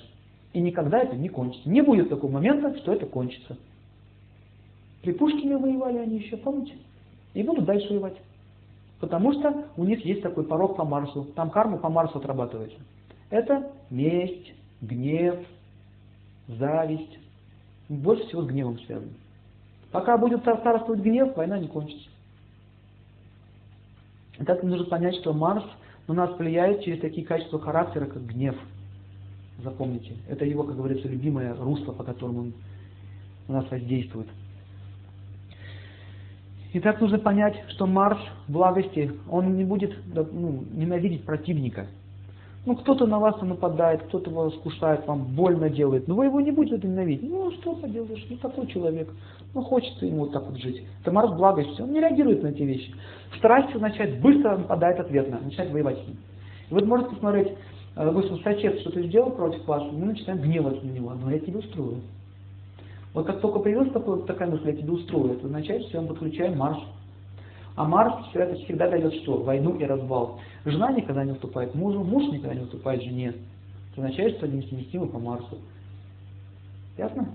И никогда это не кончится. Не будет такого момента, что это кончится. При Пушкине воевали они еще, помните? И будут дальше воевать. Потому что у них есть такой порог по Марсу. Там карма по Марсу отрабатывается. Это месть, гнев, зависть. Больше всего с гневом связано. Пока будет царствовать гнев, война не кончится. И так нужно понять, что Марс на нас влияет через такие качества характера, как гнев. Запомните. Это его, как говорится, любимое русло, по которому он на нас воздействует. И так нужно понять, что Марс благости, он не будет ну, ненавидеть противника. Ну, кто-то на вас нападает, кто-то вас скушает, вам больно делает, но вы его не будете ненавидеть. Ну, что поделаешь, ну, такой человек. Ну, хочется ему вот так вот жить. Это Марс благости, он не реагирует на эти вещи. Страсть означает, быстро нападает ответно, начинает воевать с ним. И вот можете посмотреть, допустим, сосед что-то сделал против вас, мы начинаем гневаться на него, но я тебя устрою. Вот как только появилась такая, мысль, я тебя устрою, это означает, что мы подключаем Марс а Марс это всегда дает что? Войну и развал. Жена никогда не уступает мужу, муж никогда не уступает жене. Это означает, что они несовместимы по Марсу. Ясно?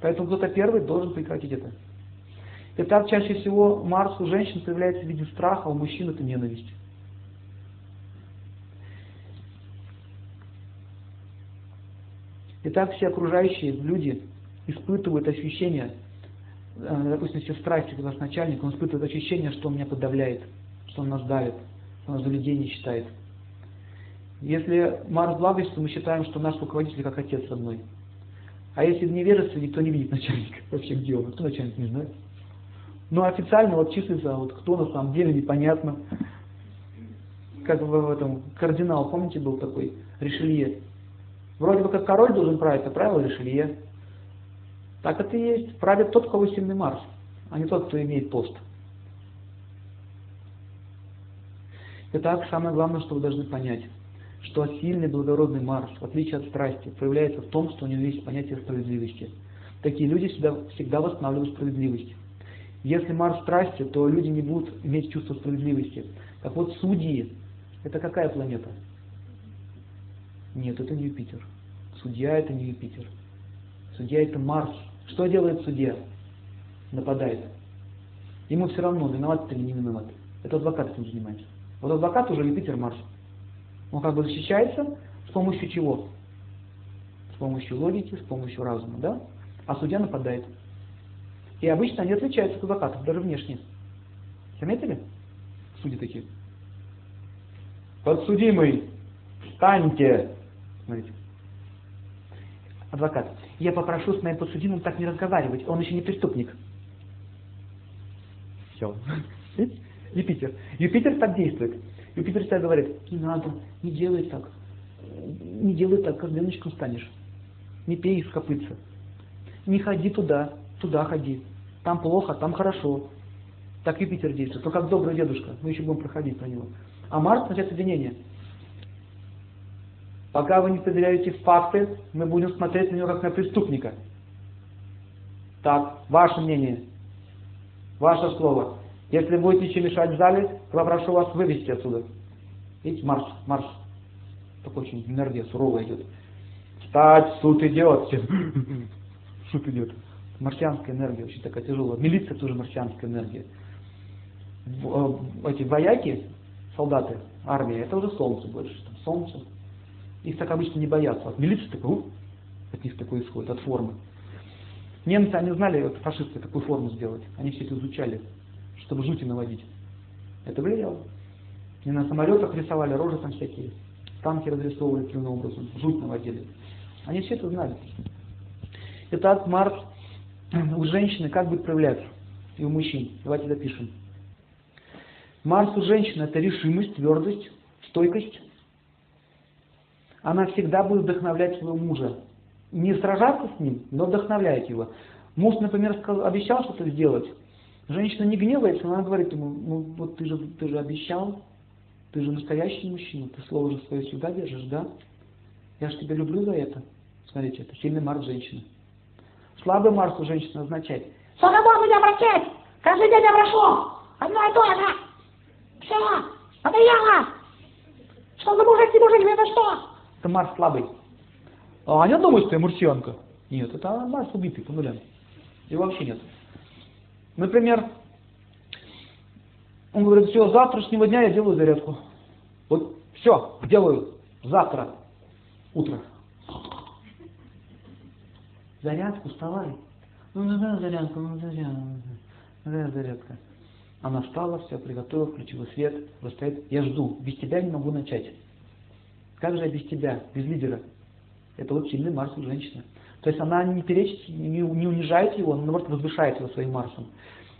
Поэтому кто-то первый должен прекратить это. Итак, чаще всего Марс у женщин появляется в виде страха, а у мужчин это ненависть. Итак, все окружающие люди испытывают ощущение Э, допустим, если страсть к ваш начальник, он испытывает ощущение, что он меня подавляет, что он нас давит, что он нас за людей не считает. Если Марс благость, то мы считаем, что наш руководитель как отец родной. А если в невежестве, никто не видит начальника, вообще где он, кто начальник не знает. Но официально вот числится, вот кто на самом деле, непонятно. Как в этом кардинал, помните, был такой, Ришелье. Вроде бы как король должен править, а правил Ришелье. Так это и есть. Правит тот, у кого сильный Марс, а не тот, кто имеет пост. Итак, самое главное, что вы должны понять, что сильный благородный Марс, в отличие от страсти, проявляется в том, что у него есть понятие справедливости. Такие люди всегда, всегда восстанавливают справедливость. Если Марс страсти, то люди не будут иметь чувство справедливости. Так вот, судьи, это какая планета? Нет, это не Юпитер. Судья это не Юпитер. Судья это Марс. Что делает судья? Нападает. Ему все равно, виноват ты или не виноват. Это адвокат этим занимается. Вот адвокат уже Юпитер Марс. Он как бы защищается с помощью чего? С помощью логики, с помощью разума, да? А судья нападает. И обычно они отличаются от адвокатов, даже внешне. Заметили? Судьи такие. Подсудимый, встаньте. Смотрите. Адвокат. Я попрошу с моим подсудимым так не разговаривать, он еще не преступник. Все. Юпитер. Юпитер так действует. Юпитер всегда говорит, не надо, не делай так. Не делай так, как ребеночком станешь. Не пей из копытца. Не ходи туда, туда ходи. Там плохо, там хорошо. Так Юпитер действует. То как добрый дедушка. Мы еще будем проходить про него. А Марс означает обвинение. Пока вы не проверяете факты, мы будем смотреть на него как на преступника. Так, ваше мнение, ваше слово. Если будете еще мешать в зале, попрошу вас вывести отсюда. Видите, марш, марш. Такой очень энергия суровая идет. Встать, суд идет. Суд идет. Марсианская энергия, очень такая тяжелая. Милиция тоже марсианская энергия. Э, эти вояки, солдаты, армия, это уже солнце больше. Солнце, их так обычно не боятся. От милиции такой, от них такой исходит, от формы. Немцы, они знали, вот, фашисты, какую форму сделать. Они все это изучали, чтобы жути наводить. Это влияло. И на самолетах рисовали рожи там всякие. Танки разрисовывали таким образом. Жуть наводили. Они все это знали. Итак, Марс у женщины как будет проявляться? И у мужчин. Давайте запишем. Марс у женщины это решимость, твердость, стойкость. Она всегда будет вдохновлять своего мужа. Не сражаться с ним, но вдохновлять его. Муж, например, сказал, обещал что-то сделать. Женщина не гневается, она говорит ему, ну вот ты же, ты же обещал, ты же настоящий мужчина, ты слово же свое всегда держишь, да? Я же тебя люблю за это. Смотрите, это сильный Марс женщины. Слабый Марс у женщины означает, Сколько можно меня прощать? Каждый день я прошу. Одно и то же. Все. Надоело. Что за мужик и мужик? Это что? Это Марс слабый. А они думают, что я мурсианка. Нет, это Марс убитый по нулям. Его вообще нет. Например, он говорит, все, с завтрашнего дня я делаю зарядку. Вот все, делаю завтра, утро. Зарядку, вставай. Ну, ну да, зарядку, ну зарядку. Да, зарядка. Она встала, все приготовила, включила свет, стоит. Я жду, без тебя не могу начать. Как же я без тебя, без лидера? Это вот сильный Марс у женщины. То есть она не перечит, не, не унижает его, но наоборот возвышает его своим Марсом.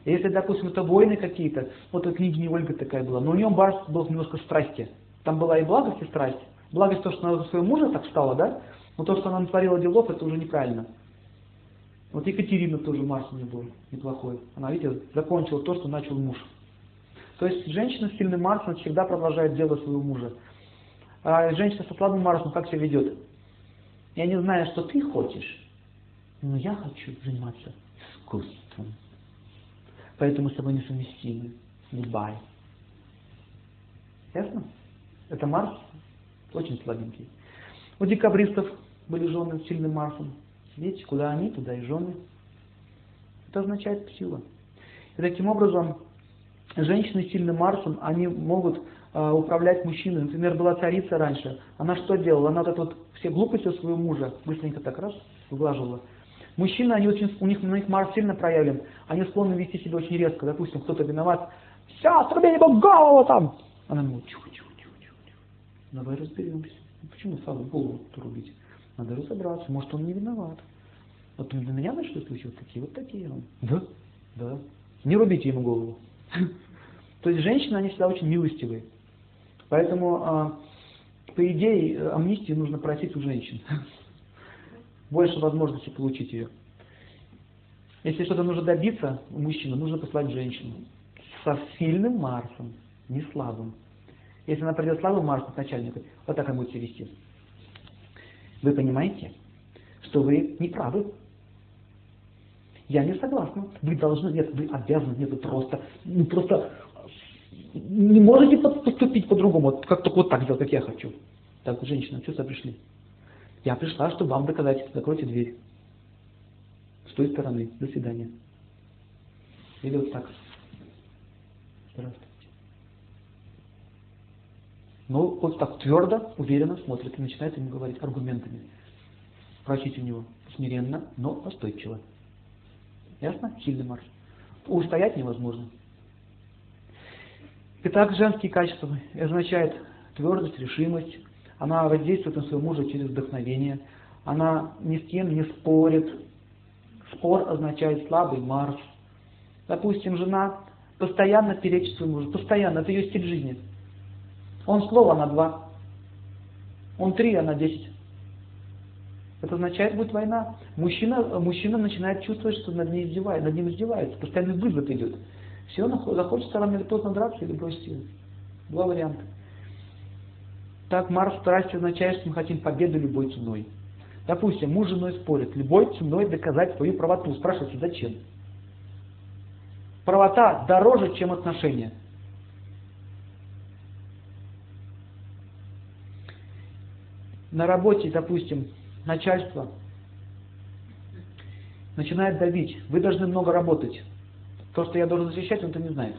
Если, допустим, это войны какие-то, вот у книги не Ольга такая была, но у нее Марс был немножко страсти. Там была и благость, и страсть. Благость то, что она за своего мужа так стала, да? Но то, что она натворила делов, это уже неправильно. Вот Екатерина тоже Марс у нее был неплохой. Она, видите, закончила то, что начал муж. То есть женщина с сильным Марсом всегда продолжает дело своего мужа. А женщина со слабым Марсом как себя ведет? Я не знаю, что ты хочешь, но я хочу заниматься искусством. Поэтому с тобой несовместимы. Goodbye. Ясно? Это Марс очень слабенький. У декабристов были жены с сильным Марсом. Видите, куда они, туда и жены. Это означает сила. И таким образом, женщины с сильным Марсом, они могут э, управлять мужчиной. Например, была царица раньше. Она что делала? Она вот это вот все глупости своего мужа быстренько так раз выглаживала. Мужчины, они очень, у них, у них Марс сильно проявлен. Они склонны вести себя очень резко. Допустим, кто-то виноват. Все, отрубили ему голову там. Она ему, тихо, тихо, тихо, тихо. Давай разберемся. Почему сразу голову рубить? Надо разобраться, может он не виноват. Вот на меня начали случилось такие, вот такие он. Да, да. Не рубите ему голову. То есть женщины, они всегда очень милостивые. Поэтому, а, по идее, амнистию нужно просить у женщин. Больше возможности получить ее. Если что-то нужно добиться у мужчины, нужно послать женщину. Со сильным Марсом, не слабым. Если она придет слабым Марсом, начальнику, вот так она будет себя вести. Вы понимаете, что вы не правы. Я не согласна. Вы должны, нет, вы обязаны, нет, вы просто, ну просто не можете поступить по-другому, как только вот так сделать, как я хочу. Так, женщина, что сюда пришли? Я пришла, чтобы вам доказать, закройте дверь. С той стороны. До свидания. Или вот так. Здравствуйте. Ну, вот так твердо, уверенно смотрит и начинает ему говорить аргументами. Просить у него смиренно, но настойчиво. Ясно? Сильный марш. Устоять невозможно. Итак, женские качества означает твердость, решимость. Она воздействует на своего мужа через вдохновение. Она ни с кем не спорит. Спор означает слабый Марс. Допустим, жена постоянно перечит своему мужу. Постоянно. Это ее стиль жизни. Он слово на два. Он три, а на десять. Это означает, будет война. Мужчина, мужчина начинает чувствовать, что над, ней издевает, над ним издевается. Постоянный вызов идет. Все, захочется рано или поздно драться или бросить его. Два варианта. Так Марс страсти означает, что мы хотим победы любой ценой. Допустим, муж с женой спорит, любой ценой доказать свою правоту. Спрашивайте, зачем? Правота дороже, чем отношения. На работе, допустим, начальство начинает давить. Вы должны много работать. То, что я должен защищать, он это не знает.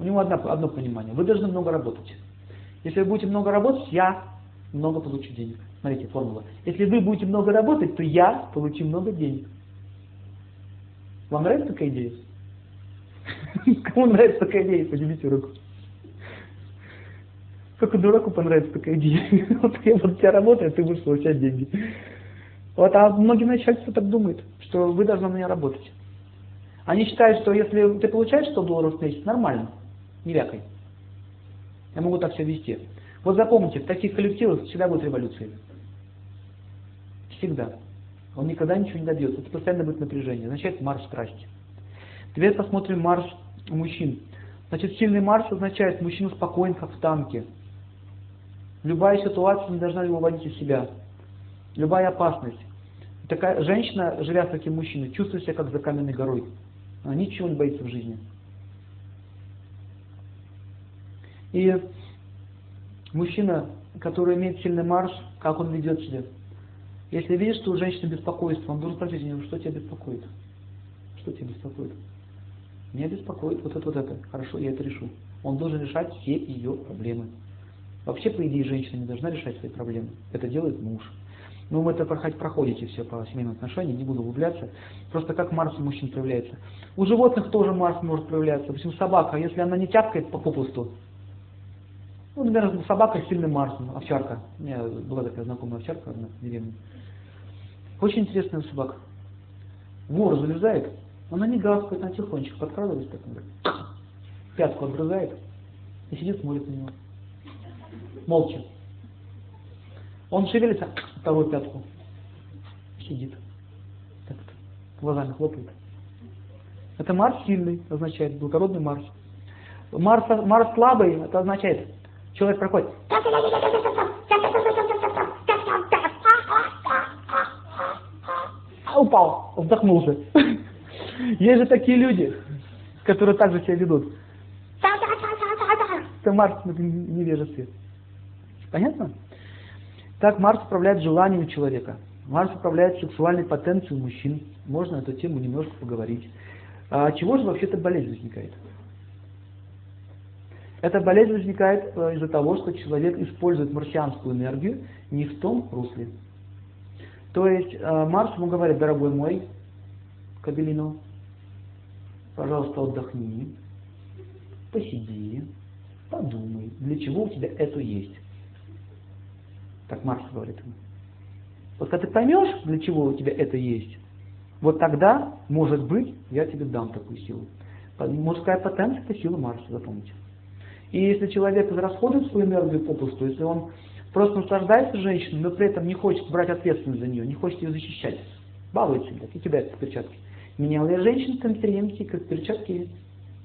У него одно, одно понимание. Вы должны много работать. Если вы будете много работать, я много получу денег. Смотрите, формула. Если вы будете много работать, то я получу много денег. Вам нравится такая идея? Кому нравится такая идея? Поднимите руку. Только дураку понравится такая идея. Вот я вот тебя работает, ты будешь получать деньги. Вот, а многие начальства так думают, что вы должны на меня работать. Они считают, что если ты получаешь 100 долларов в месяц, нормально, не вякай. Я могу так себя вести. Вот запомните, в таких коллективах всегда будет революция. Всегда. Он никогда ничего не добьется. Это постоянно будет напряжение. Означает марш страсти. Теперь посмотрим марш мужчин. Значит, сильный марш означает, мужчина спокоен, как в танке. Любая ситуация не должна его вводить из себя. Любая опасность. Такая женщина, живя с таким мужчиной, чувствует себя как за каменной горой. Она ничего не боится в жизни. И мужчина, который имеет сильный марш, как он ведет себя. Если видишь, что у женщины беспокойство, он должен спросить у что тебя беспокоит? Что тебя беспокоит? Меня беспокоит вот это, вот это. Хорошо, я это решу. Он должен решать все ее проблемы. Вообще, по идее, женщина не должна решать свои проблемы. Это делает муж. Ну, вы это проходите все по семейным отношениям, не буду углубляться. Просто как Марс у мужчин проявляется. У животных тоже Марс может проявляться. Допустим, собака, если она не тяпкает по попусту, ну, например, собака с сильным Марсом, овчарка. У меня была такая знакомая овчарка в деревне. Очень интересная собака. Вор залезает, она не гавкает, она тихонечко подкрадывается, так, говорит, пятку отгрызает и сидит, смотрит на него. Молча. Он шевелится, вторую пятку. Сидит. Так глазами хлопает. Это Марс сильный, означает благородный Марс. Марс, Марс слабый, это означает, человек проходит. Упал, вздохнулся. Есть же такие люди, которые так же себя ведут. Это Марс в невежестве. Понятно? Так Марс управляет желанием человека. Марс управляет сексуальной потенцией мужчин. Можно эту тему немножко поговорить. А чего же вообще-то болезнь возникает? Эта болезнь возникает э, из-за того, что человек использует марсианскую энергию не в том русле. То есть э, Марс ему говорит, дорогой мой, Кабелину, пожалуйста, отдохни, посиди, подумай, для чего у тебя это есть. Так Марс говорит. Вот когда ты поймешь, для чего у тебя это есть, вот тогда, может быть, я тебе дам такую силу. Мужская потенция – это сила Марса, запомните. И если человек израсходует свою энергию попусту, если он просто наслаждается женщиной, но при этом не хочет брать ответственность за нее, не хочет ее защищать, балуется, как и тебя, как перчатки. Менял я женщин конференции, как перчатки,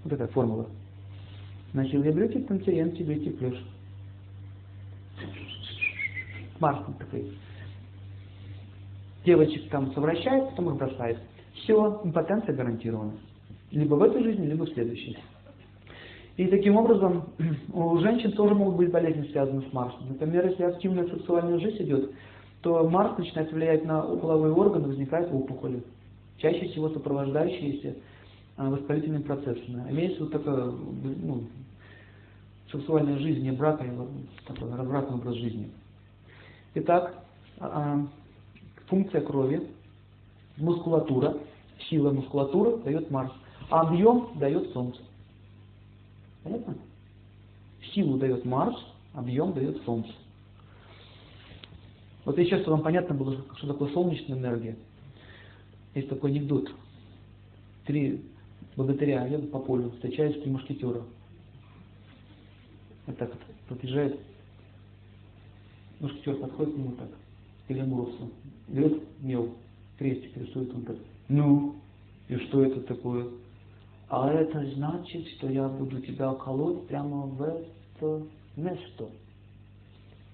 вот такая формула. Носил я брюки, конференции, брюки плюс. Марс такой. Девочек там совращает, потом их бросает. Все, импотенция гарантирована. Либо в этой жизни, либо в следующей. И таким образом у женщин тоже могут быть болезни, связанные с Марсом. Например, если активная сексуальная жизнь идет, то Марс начинает влиять на половые органы, возникают опухоли. Чаще всего сопровождающиеся а, воспалительными процессами. Имеется вот такая ну, сексуальная жизнь, не брака, а такой развратный образ жизни. Итак, а, функция крови, мускулатура, сила мускулатуры дает Марс, а объем дает Солнце. Понятно? Силу дает Марс, объем дает Солнце. Вот еще, чтобы вам понятно было, что такое солнечная энергия. Есть такой анекдот. Три богатыря едут по полю, встречаются три мушкетера. Вот так вот подъезжает. Мушкетер подходит к нему так, к Ленгурсу. Берет мел, крестик рисует он так. Ну, и что это такое? А это значит, что я буду тебя колоть прямо в это место.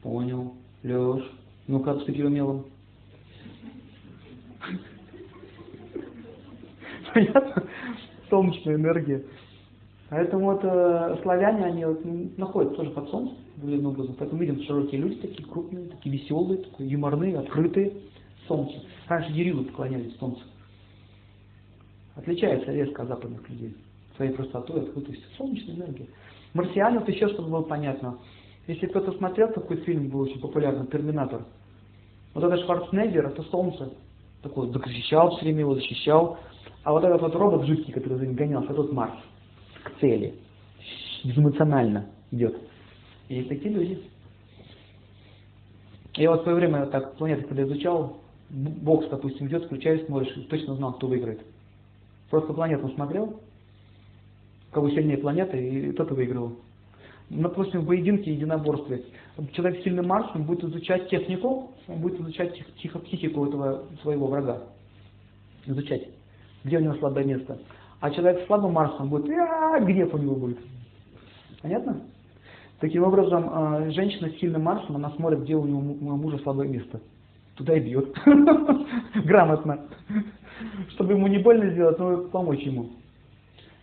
Понял. Леш, ну как с таким умелым? Понятно? Солнечная энергия. Поэтому вот э, славяне, они вот, находят тоже под солнцем, определенным образом. Поэтому видим широкие люди, такие крупные, такие веселые, такие юморные, открытые. Солнце. Раньше деревья поклонялись солнцу отличается резко от западных людей своей простотой, открытостью. Солнечная энергия. Марсиане, вот еще чтобы было понятно. Если кто-то смотрел такой фильм, был очень популярный, «Терминатор», вот этот Шварценеггер, это солнце, такое защищал все время его, защищал. А вот этот вот робот жидкий, который за ним гонялся, тот Марс. К цели. Безэмоционально идет. Есть такие люди. Я вот в свое время так планеты, когда изучал, бокс, допустим, идет, включаешь, смотришь, и точно знал, кто выиграет. Просто планету смотрел, кого сильнее планета, и тот и выиграл. Ну, допустим, в поединке, единоборстве, человек с сильным Марсом будет изучать технику, он будет изучать тихо психику этого своего врага. Изучать, где у него слабое место. А человек с слабым Марсом будет, а, гнев у него будет. Понятно? Таким образом, а, женщина с сильным Марсом, она смотрит, где у него мужа слабое место. Туда и бьет. Грамотно. Чтобы ему не больно сделать, но помочь ему.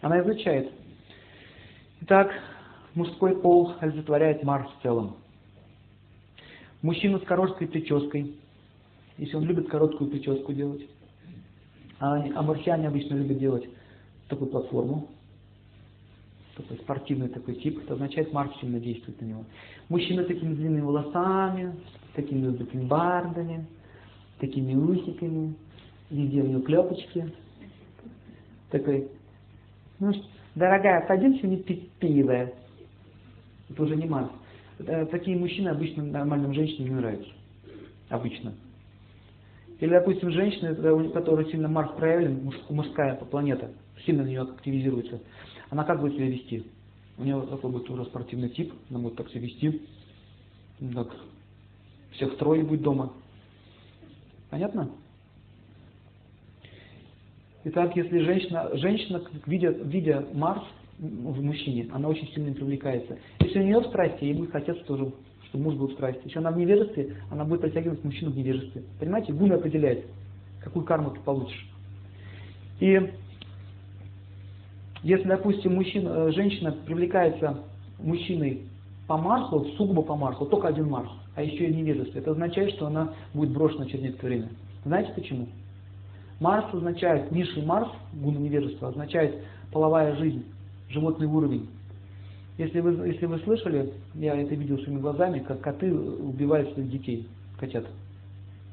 Она изучает. Итак, мужской пол олицетворяет Марс в целом. Мужчина с короткой прической, если он любит короткую прическу делать, а, а марсиане обычно любят делать такую платформу, такой спортивный такой тип, это означает Марс сильно действует на него. Мужчина с такими длинными волосами, с такими бакенбардами, такими усиками, везде у него клепочки. Такой, ну, дорогая, не пить пиво. Это уже не Марс. Э, такие мужчины обычно нормальным женщинам не нравятся. Обычно. Или, допустим, женщина, у которой сильно Марс проявлен, мужская планета, сильно на нее активизируется, она как будет себя вести? У нее такой будет уже спортивный тип, она будет так себя вести, так, всех строить будет дома. Понятно? Итак, если женщина, женщина видя, видя Марс в мужчине, она очень сильно привлекается. Если у нее в страсти, ей будет хотеться тоже, чтобы муж был в страсти. Если она в невежестве, она будет притягивать мужчину в невежестве. Понимаете, гуна определяет, какую карму ты получишь. И если, допустим, мужчина, э, женщина привлекается мужчиной по Марсу, сугубо по Марсу, только один Марс, а еще и невежество, это означает, что она будет брошена через некоторое время. Знаете почему? Марс означает, низший Марс, гуна невежества, означает половая жизнь, животный уровень. Если вы, если вы слышали, я это видел своими глазами, как коты убивают своих детей, котят,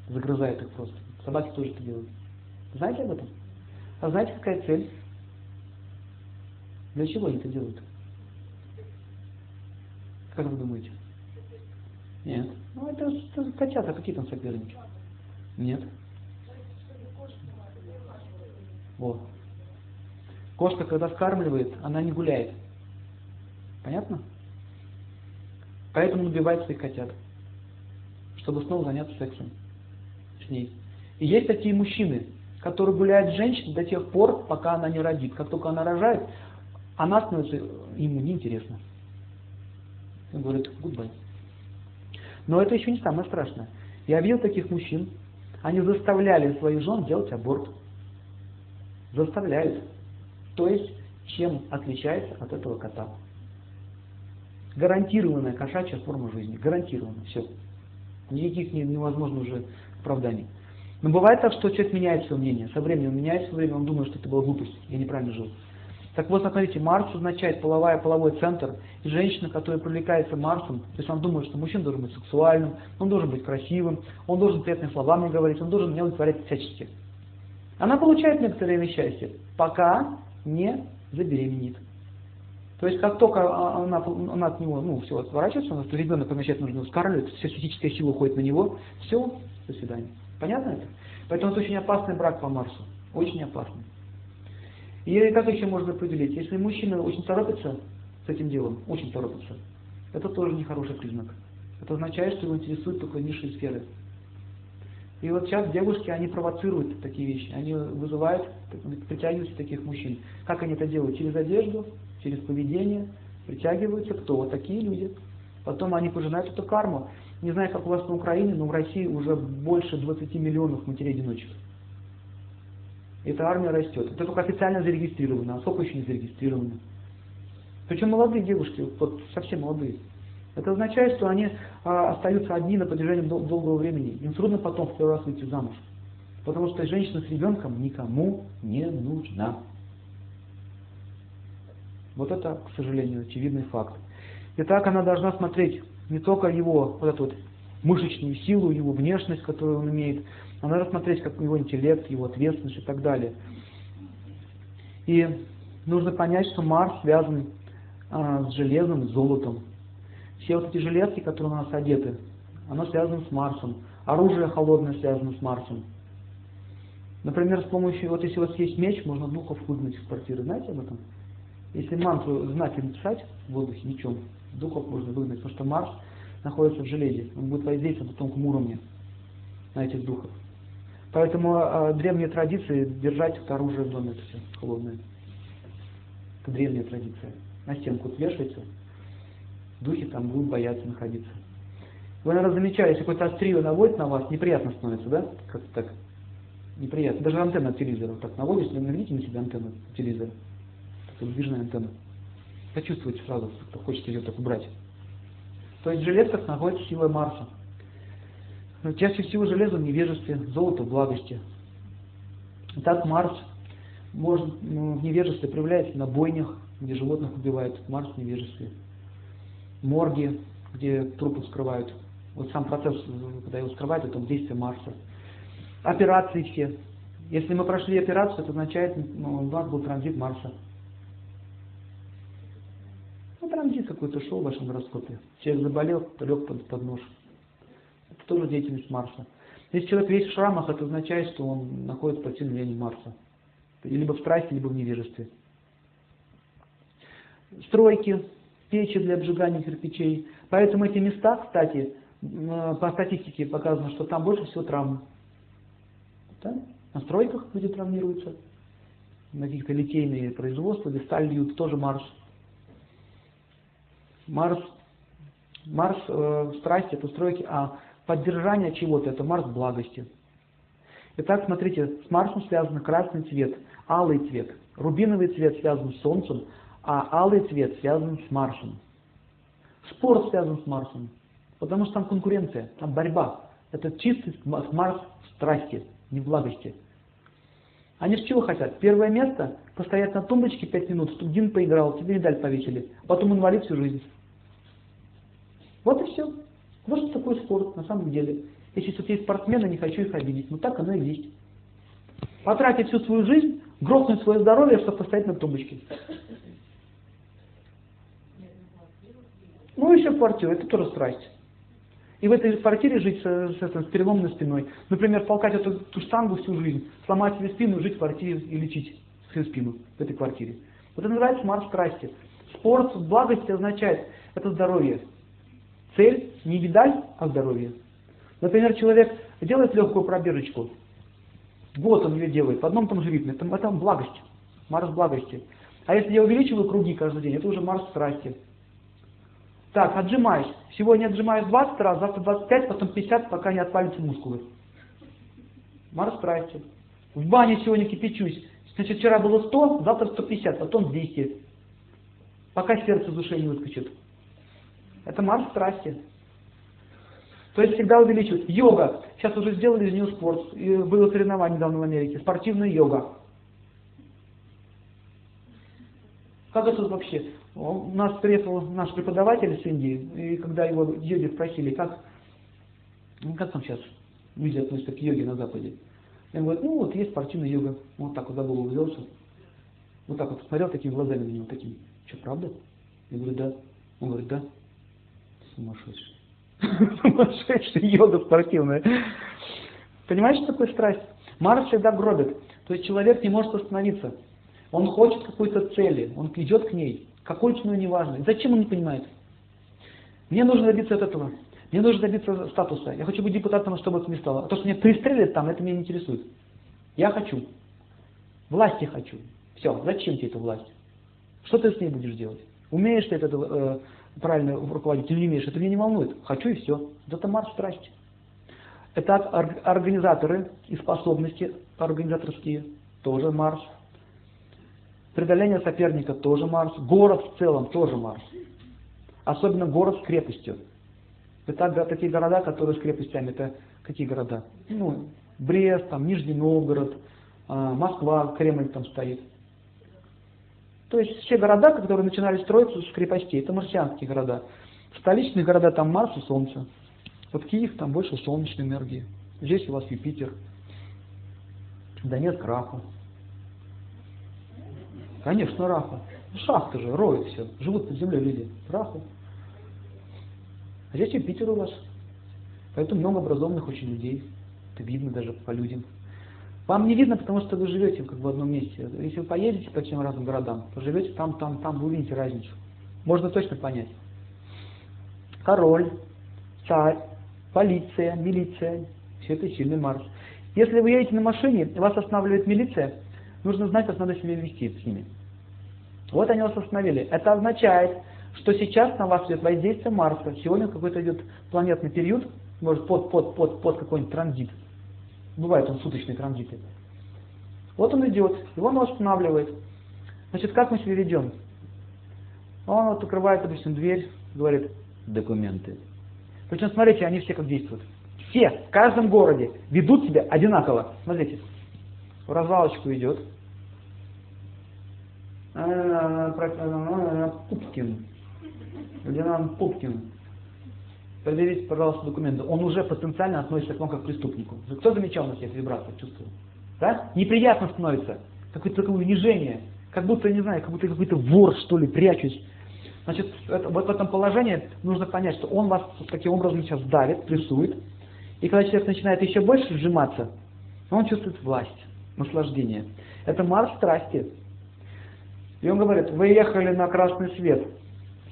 загрызают их просто. Собаки тоже это делают. Знаете об этом? А знаете, какая цель? Для чего они это делают? Как вы думаете? Нет. Ну это, это котята, какие там соперники? Нет. Вот. Кошка, когда скармливает, она не гуляет. Понятно? Поэтому убивает своих котят. Чтобы снова заняться сексом с ней. И есть такие мужчины, которые гуляют с женщиной до тех пор, пока она не родит. Как только она рожает, она становится ему неинтересна. Он говорит, goodbye. Но это еще не самое страшное. Я видел таких мужчин, они заставляли своих жен делать аборт. Заставляют. То есть, чем отличается от этого кота? Гарантированная кошачья форма жизни. Гарантированно. Все. Никаких невозможно уже оправданий. Но бывает так, что человек меняет свое мнение. Со временем меняет свое время, он думает, что это была глупость, я неправильно жил. Так вот, смотрите, Марс означает половая, половой центр. И женщина, которая привлекается Марсом, то есть он думает, что мужчина должен быть сексуальным, он должен быть красивым, он должен приятными словами говорить, он должен меня удовлетворять всячески. Она получает некоторое время счастья, пока не забеременеет. То есть, как только она, она от него, ну, все, отворачивается, у нас ребенок помещает нужно скармливать, вся физическая сила уходит на него, все, до свидания. Понятно это? Поэтому это очень опасный брак по Марсу. Очень опасный. И как еще можно определить? Если мужчина очень торопится с этим делом, очень торопится, это тоже нехороший признак. Это означает, что его интересуют только низшие сферы. И вот сейчас девушки, они провоцируют такие вещи, они вызывают, притягиваются таких мужчин. Как они это делают? Через одежду, через поведение, притягиваются кто? Вот такие люди. Потом они пожинают эту карму. Не знаю, как у вас на Украине, но в России уже больше 20 миллионов матерей-одиночек. Эта армия растет. Это только официально зарегистрировано, а сколько еще не зарегистрировано. Причем молодые девушки, вот совсем молодые. Это означает, что они а, остаются одни на протяжении дол долгого времени. Им трудно потом второй раз выйти замуж. Потому что женщина с ребенком никому не нужна. Вот это, к сожалению, очевидный факт. И так она должна смотреть не только его вот эту вот мышечную силу, его внешность, которую он имеет, она должна смотреть, как его интеллект, его ответственность и так далее. И нужно понять, что Марс связан а, с железом, с золотом. Все вот эти железки, которые у нас одеты, оно связано с Марсом. Оружие холодное связано с Марсом. Например, с помощью, вот если у вас есть меч, можно духов выгнать из квартиры. Знаете об этом? Если мантру знать и написать в воздухе мечом, духов можно выгнать, потому что Марс находится в железе. Он будет воздействовать на тонком уровне на этих духов. Поэтому э, древние традиции держать это оружие в доме, все холодное. Это древняя традиция. На стенку вот вешается, духи там будут бояться находиться. Вы, наверное, замечали, если какое-то острие наводит на вас, неприятно становится, да? Как-то так. Неприятно. Даже антенна от телевизора так наводишь, наведите на себя антенну телевизора. Такая выдвижная антенна. Почувствуйте сразу, кто хочет ее так убрать. То есть в железках находится сила Марса. Но чаще всего железо в невежестве, золото в благости. Итак, Марс может, ну, в невежестве проявляется на бойнях, где животных убивают. Марс в невежестве. Морги, где трупы скрывают. Вот сам процесс, когда его скрывают, это действие Марса. Операции все. Если мы прошли операцию, это означает, ну, у нас был транзит Марса. Ну, транзит какой-то шел в вашем гороскопе. Человек заболел, лег под, под нож. Это тоже деятельность Марса. Если человек весь в шрамах, это означает, что он находится под сильным влиянием Марса. Либо в страсти, либо в невежестве. Стройки, печи для обжигания кирпичей. Поэтому эти места, кстати, по статистике показано, что там больше всего травм. Да? На стройках люди травмируются, на каких-то литейные производства, где сталь льют, тоже Марс. Марс, Марс э, страсти, это стройки, а поддержание чего-то, это Марс благости. Итак, смотрите, с Марсом связан красный цвет, алый цвет. Рубиновый цвет связан с Солнцем, а алый цвет связан с Марсом. Спорт связан с Марсом, потому что там конкуренция, там борьба. Это чистый Марс страсти, не благости. Они же чего хотят? Первое место, постоять на тумбочке 5 минут, чтобы Дин поиграл, тебе медаль повесили, потом инвалид всю жизнь. Вот и все. Вот что такое спорт на самом деле. Если тут есть спортсмены, не хочу их обидеть, но так оно и есть. Потратить всю свою жизнь, грохнуть свое здоровье, чтобы постоять на тумбочке. Ну, еще квартиру, это тоже страсть. И в этой квартире жить с, с, с переломной спиной. Например, толкать эту, эту штангу всю жизнь, сломать себе спину, жить в квартире и лечить свою спину в этой квартире. Вот это называется марш страсти. Спорт в благости означает это здоровье. Цель не медаль, а здоровье. Например, человек делает легкую пробежечку. Год он ее делает, в одном том же ритме. Это, это благость. Марс благости. А если я увеличиваю круги каждый день, это уже Марс страсти. Так, отжимаюсь. Сегодня отжимаюсь 20 раз, завтра 25, потом 50, пока не отвалятся мускулы. Марс страсти. В бане сегодня кипячусь. Значит, вчера было 100, завтра 150, потом 200. Пока сердце в душе не выскочит. Это Марс страсти. То есть всегда увеличивать. Йога. Сейчас уже сделали из нее спорт. И было соревнование недавно в Америке. Спортивная йога. Как это вообще? У нас приехал наш преподаватель из Индии, и когда его йоги спросили, как, ну, как там сейчас люди относятся к йоге на Западе, он говорит, ну вот есть спортивная йога. Вот так вот за голову взялся, вот так вот смотрел такими глазами на него, такими, что, правда? Я говорю, да. Он говорит, да. Сумасшедший. Сумасшедший йога спортивная. Понимаешь, что такое страсть? Марс всегда гробит. То есть человек не может остановиться. Он хочет какой-то цели, он идет к ней. Какой ценой, неважно. Зачем он не понимает? Мне нужно добиться от этого. Мне нужно добиться статуса. Я хочу быть депутатом, чтобы это не стало. А то, что меня пристрелят там, это меня не интересует. Я хочу. Власти хочу. Все. Зачем тебе эта власть? Что ты с ней будешь делать? Умеешь ты это э, правильно руководить или не умеешь? Это меня не волнует. Хочу и все. Это марш страсти. Это организаторы и способности организаторские. Тоже марш. Преодоление соперника тоже Марс. Город в целом тоже Марс. Особенно город с крепостью. Это такие города, которые с крепостями, это какие города? Ну, Брест, там, Нижний Новгород, а, Москва, Кремль там стоит. То есть все города, которые начинали строиться с крепостей, это марсианские города. Столичные города там Марс и Солнце. Вот Киев там больше солнечной энергии. Здесь у вас Юпитер. Донецк Раху. Конечно, раха. Шахты же, роют все. Живут под землей люди. Раха. А здесь Юпитер у вас. Поэтому много образованных очень людей. Это видно даже по людям. Вам не видно, потому что вы живете как бы в одном месте. Если вы поедете по всем разным городам, поживете там, там, там, вы увидите разницу. Можно точно понять. Король, царь, полиция, милиция. Все это сильный Марс. Если вы едете на машине, вас останавливает милиция, нужно знать, как надо себя вести с ними. Вот они вас остановили. Это означает, что сейчас на вас идет воздействие Марса. Сегодня какой-то идет планетный период, может под, под, под, под какой-нибудь транзит. Бывают он суточные транзиты. Вот он идет, его он останавливает. Значит, как мы себя ведем? Он вот открывает, допустим, дверь, говорит, документы. Причем, смотрите, они все как действуют. Все, в каждом городе ведут себя одинаково. Смотрите, в развалочку идет. Пупкин. Лейтенант Пупкин. Проверите, пожалуйста, документы. Он уже потенциально относится к вам как к преступнику. Кто замечал на себе вибрацию, чувствовал? Да? Неприятно становится. Какое-то такое унижение. Как будто, не знаю, как будто какой-то вор, что ли, прячусь. Значит, это, вот в этом положении нужно понять, что он вас таким образом сейчас давит, прессует. И когда человек начинает еще больше сжиматься, он чувствует власть, наслаждение. Это Марс страсти. И он говорит, вы ехали на красный свет.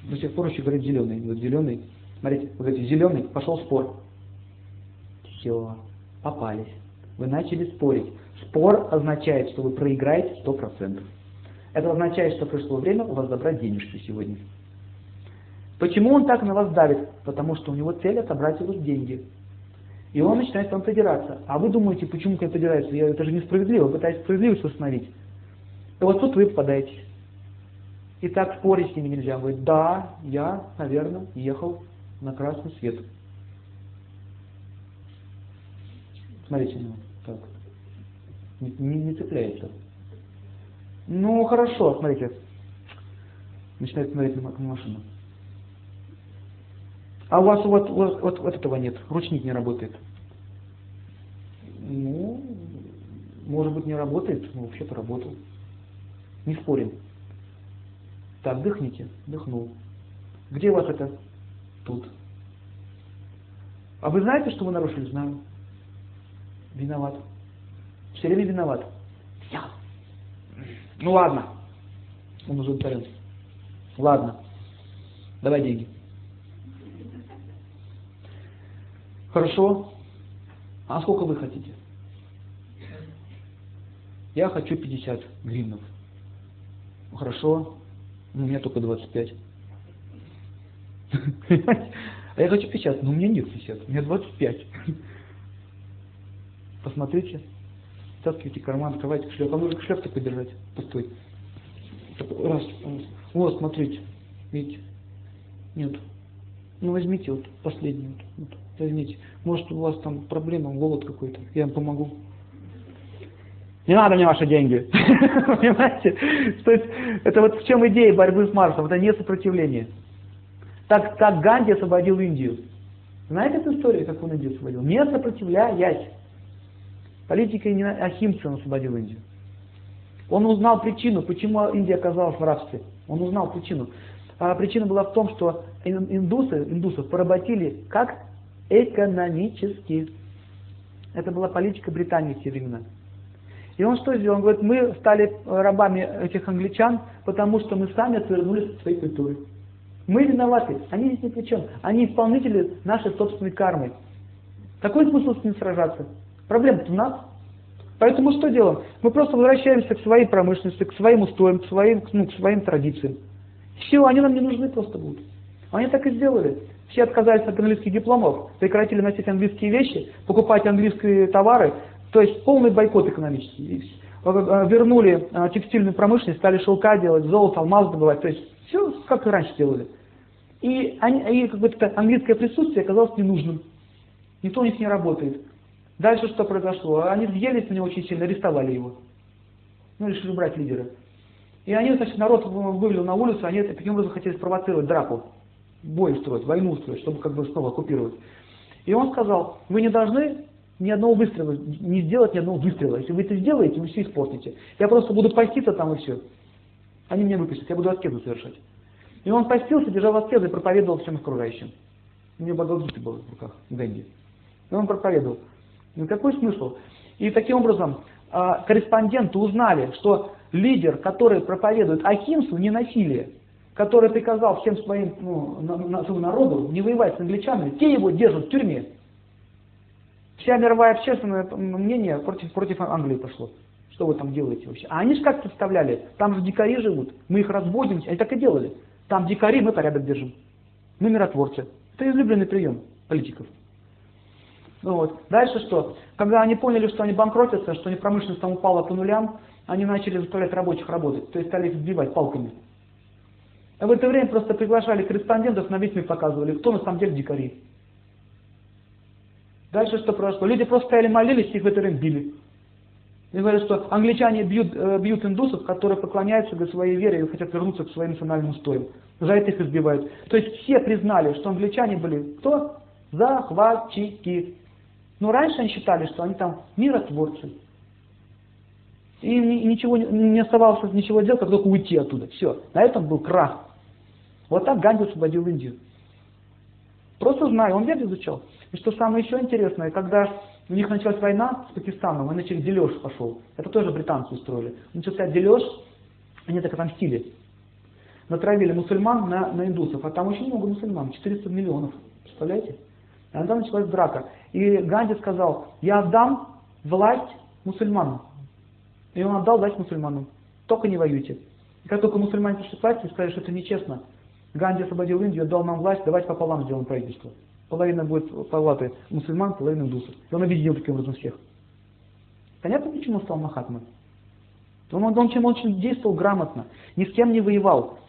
До сих пор еще говорит зеленый. Вот зеленый. Смотрите, вы говорите, зеленый, пошел спор. Все, попались. Вы начали спорить. Спор означает, что вы проиграете 100%. Это означает, что пришло время у вас забрать денежки сегодня. Почему он так на вас давит? Потому что у него цель отобрать у вас деньги. И он начинает с вами придираться. А вы думаете, почему к нему придирается? Я, это же несправедливо, пытаюсь справедливость восстановить. И вот тут вы попадаетесь. И так спорить с ними нельзя. Говорит, да, я, наверное, ехал на красный свет. Смотрите него. Так. Не, не, не цепляется. Ну, хорошо, смотрите. Начинает смотреть на, на машину. А у вас вот, вот, вот, вот этого нет, ручник не работает. Ну, может быть не работает, но вообще-то работал. Не спорим. Так, дыхните, дыхнул. Где у вас это? Тут. А вы знаете, что вы нарушили? Знаю. Виноват. Все время виноват. Я. Ну ладно. Он уже удовлетворен. Ладно. Давай деньги. Хорошо. А сколько вы хотите? Я хочу 50 гривнов. Хорошо. У меня только 25. А я хочу 50, но у меня нет 50, у меня 25. Посмотрите, стаскивайте карман, открывайте кошелек. А нужно кошелек такой держать, пустой. Раз, вот, смотрите, видите? Нет. Ну возьмите вот последний, вот, вот, возьмите. Может у вас там проблема, голод какой-то, я вам помогу. Не надо мне ваши деньги. Понимаете? То есть, это вот в чем идея борьбы с Марсом, это не сопротивление. Так, так Ганди освободил Индию. Знаете эту историю, как он Индию освободил? Не сопротивляясь. Политикой не Ахимса он освободил Индию. Он узнал причину, почему Индия оказалась в рабстве. Он узнал причину. А причина была в том, что индусы, индусов поработили как экономически. Это была политика Британии в времена. И он что сделал? Он говорит, мы стали рабами этих англичан, потому что мы сами отвернулись от своей культуры. Мы виноваты, они здесь ни при чем. Они исполнители нашей собственной кармы. Какой смысл с ним сражаться? Проблема-то у нас. Поэтому что делаем? Мы просто возвращаемся к своей промышленности, к своим устоям, к своим, ну, к своим традициям. Все, они нам не нужны просто будут. Они так и сделали. Все отказались от английских дипломов, прекратили носить английские вещи, покупать английские товары, то есть полный бойкот экономический. Вернули а, текстильную промышленность, стали шелка делать, золото, алмаз добывать, то есть все как и раньше делали. И, они, и как бы английское присутствие оказалось ненужным. Никто у них не работает. Дальше что произошло? Они въелись на него очень сильно, арестовали его. Ну, решили брать лидера. И они, значит, народ вывели на улицу, они таким образом хотели спровоцировать драку, бой устроить, войну устроить, чтобы как бы снова оккупировать. И он сказал, вы не должны ни одного выстрела, не сделать ни одного выстрела. Если вы это сделаете, вы все испортите. Я просто буду поститься там и все. Они меня выпустят, я буду аскезу совершать. И он постился, держал аскезы и проповедовал всем окружающим. У него Бхагавадгита было в руках, Ганди. И он проповедовал. Ну какой смысл? И таким образом а, корреспонденты узнали, что лидер, который проповедует Ахимсу, не насилие, который приказал всем своим ну, на, на, своему народу не воевать с англичанами, те его держат в тюрьме. Вся мировая общественное мнение против, против Англии пошло. Что вы там делаете вообще? А они же как представляли? Там же дикари живут, мы их разводим. Они так и делали. Там дикари, мы порядок держим. Мы миротворцы. Это излюбленный прием политиков. Ну вот. Дальше что? Когда они поняли, что они банкротятся, что у них промышленность там упала по нулям, они начали заставлять рабочих работать, то есть стали их сбивать палками. А в это время просто приглашали корреспондентов, на весь мир показывали, кто на самом деле дикари. Дальше что произошло? Люди просто стояли молились, их в это время били. И говорят, что англичане бьют, э, бьют индусов, которые поклоняются своей вере и хотят вернуться к своим национальным устоям. За это их избивают. То есть все признали, что англичане были кто? Захватчики. Но раньше они считали, что они там миротворцы. И ничего не оставалось ничего делать, как только уйти оттуда. Все. На этом был крах. Вот так Ганди освободил Индию. Просто знаю, он век изучал. И что самое еще интересное, когда у них началась война с Пакистаном, и начали дележ пошел. Это тоже британцы устроили. Начался дележ, они так отомстили. Натравили мусульман на, на индусов, а там очень много мусульман, 400 миллионов. Представляете? И тогда началась драка. И Ганди сказал, я отдам власть мусульманам. И он отдал власть мусульманам. Только не воюйте. И как только мусульмане пришли к власти, сказали, что это нечестно. Ганди освободил Индию, отдал нам власть, давайте пополам сделаем правительство. Половина будет палаты мусульман, половина индусов. И он объединил таким образом всех. Понятно, почему он стал Махатмой? Он, он, он, очень действовал грамотно, ни с кем не воевал.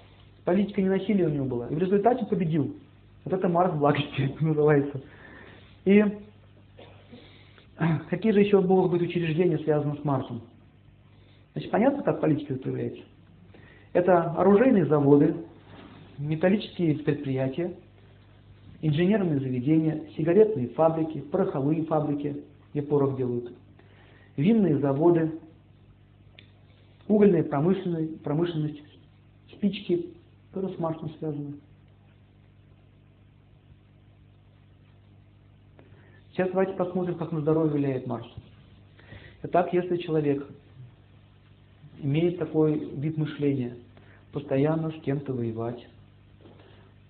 Политика ненасилия у него была. И в результате победил. Вот это Марс благости называется. И какие же еще могут быть учреждения, связанные с Марсом? Значит, понятно, как политика проявляется? Это оружейные заводы, металлические предприятия, инженерные заведения, сигаретные фабрики, пороховые фабрики, где порох делают, винные заводы, угольная промышленность, промышленность спички, тоже с Марсом связаны. Сейчас давайте посмотрим, как на здоровье влияет Марс. Итак, если человек имеет такой вид мышления, постоянно с кем-то воевать,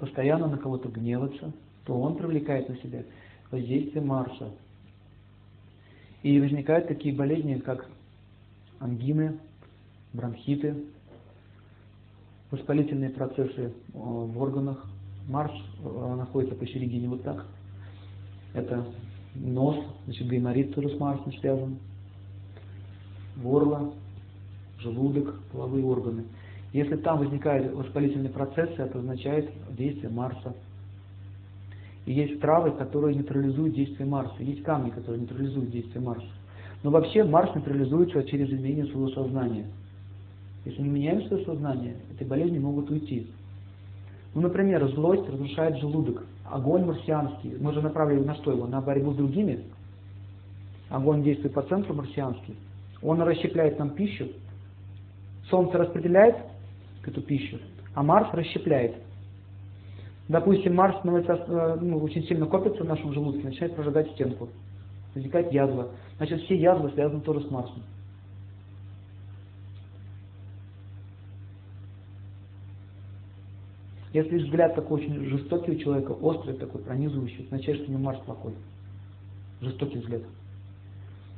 постоянно на кого-то гневаться, то он привлекает на себя воздействие Марса. И возникают такие болезни, как ангины, бронхиты, воспалительные процессы э, в органах. Марс э, находится посередине вот так. Это нос, значит, гайморит тоже с Марсом связан, горло, желудок, половые органы. Если там возникают воспалительные процессы, это означает действие Марса. И есть травы, которые нейтрализуют действие Марса. Есть камни, которые нейтрализуют действие Марса. Но вообще Марс нейтрализуется через изменение своего сознания. Если мы меняем свое сознание, эти болезни могут уйти. Ну, например, злость разрушает желудок. Огонь марсианский. Мы же направили на что его? На борьбу с другими. Огонь действует по центру марсианский. Он расщепляет нам пищу. Солнце распределяет эту пищу, а Марс расщепляет. Допустим, Марс э, ну, очень сильно копится в нашем желудке, начинает прожигать стенку. Возникает язва. Значит, все язвы связаны тоже с Марсом. Если взгляд такой очень жестокий у человека, острый такой, пронизывающий, означает, что у него Марс плохой. Жестокий взгляд.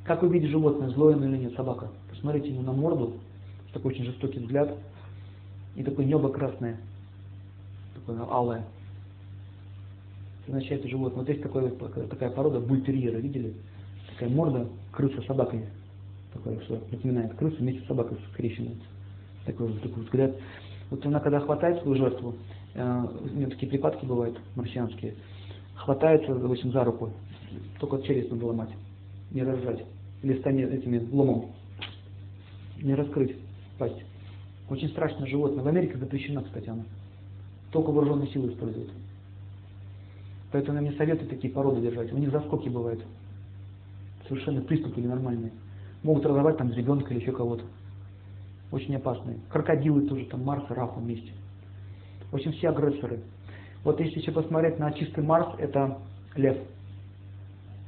Как вы видите животное, злое оно или нет, собака? Посмотрите ему на морду, такой очень жестокий взгляд, и такое небо красное, такое алое. Это означает животное. Вот есть такое, такая порода бультерьера, видели? Такая морда крыса с собакой. Такое, что напоминает крысу вместе с собакой скрещивается. Такой, такой взгляд. Вот она когда хватает свою жертву, э, у нее такие припадки бывают, марсианские, хватается, допустим, за руку, только челюсть надо ломать, не разжать, или станет этими ломом, не раскрыть пасть. Очень страшное животное. В Америке запрещено, кстати, оно. Только вооруженные силы используют. Поэтому я не советую такие породы держать. У них заскоки бывают. Совершенно приступы ненормальные. Могут разорвать там ребенка или еще кого-то. очень опасные. Крокодилы тоже, там Марс и Раху вместе. В общем, все агрессоры. Вот если еще посмотреть на чистый Марс, это Лев.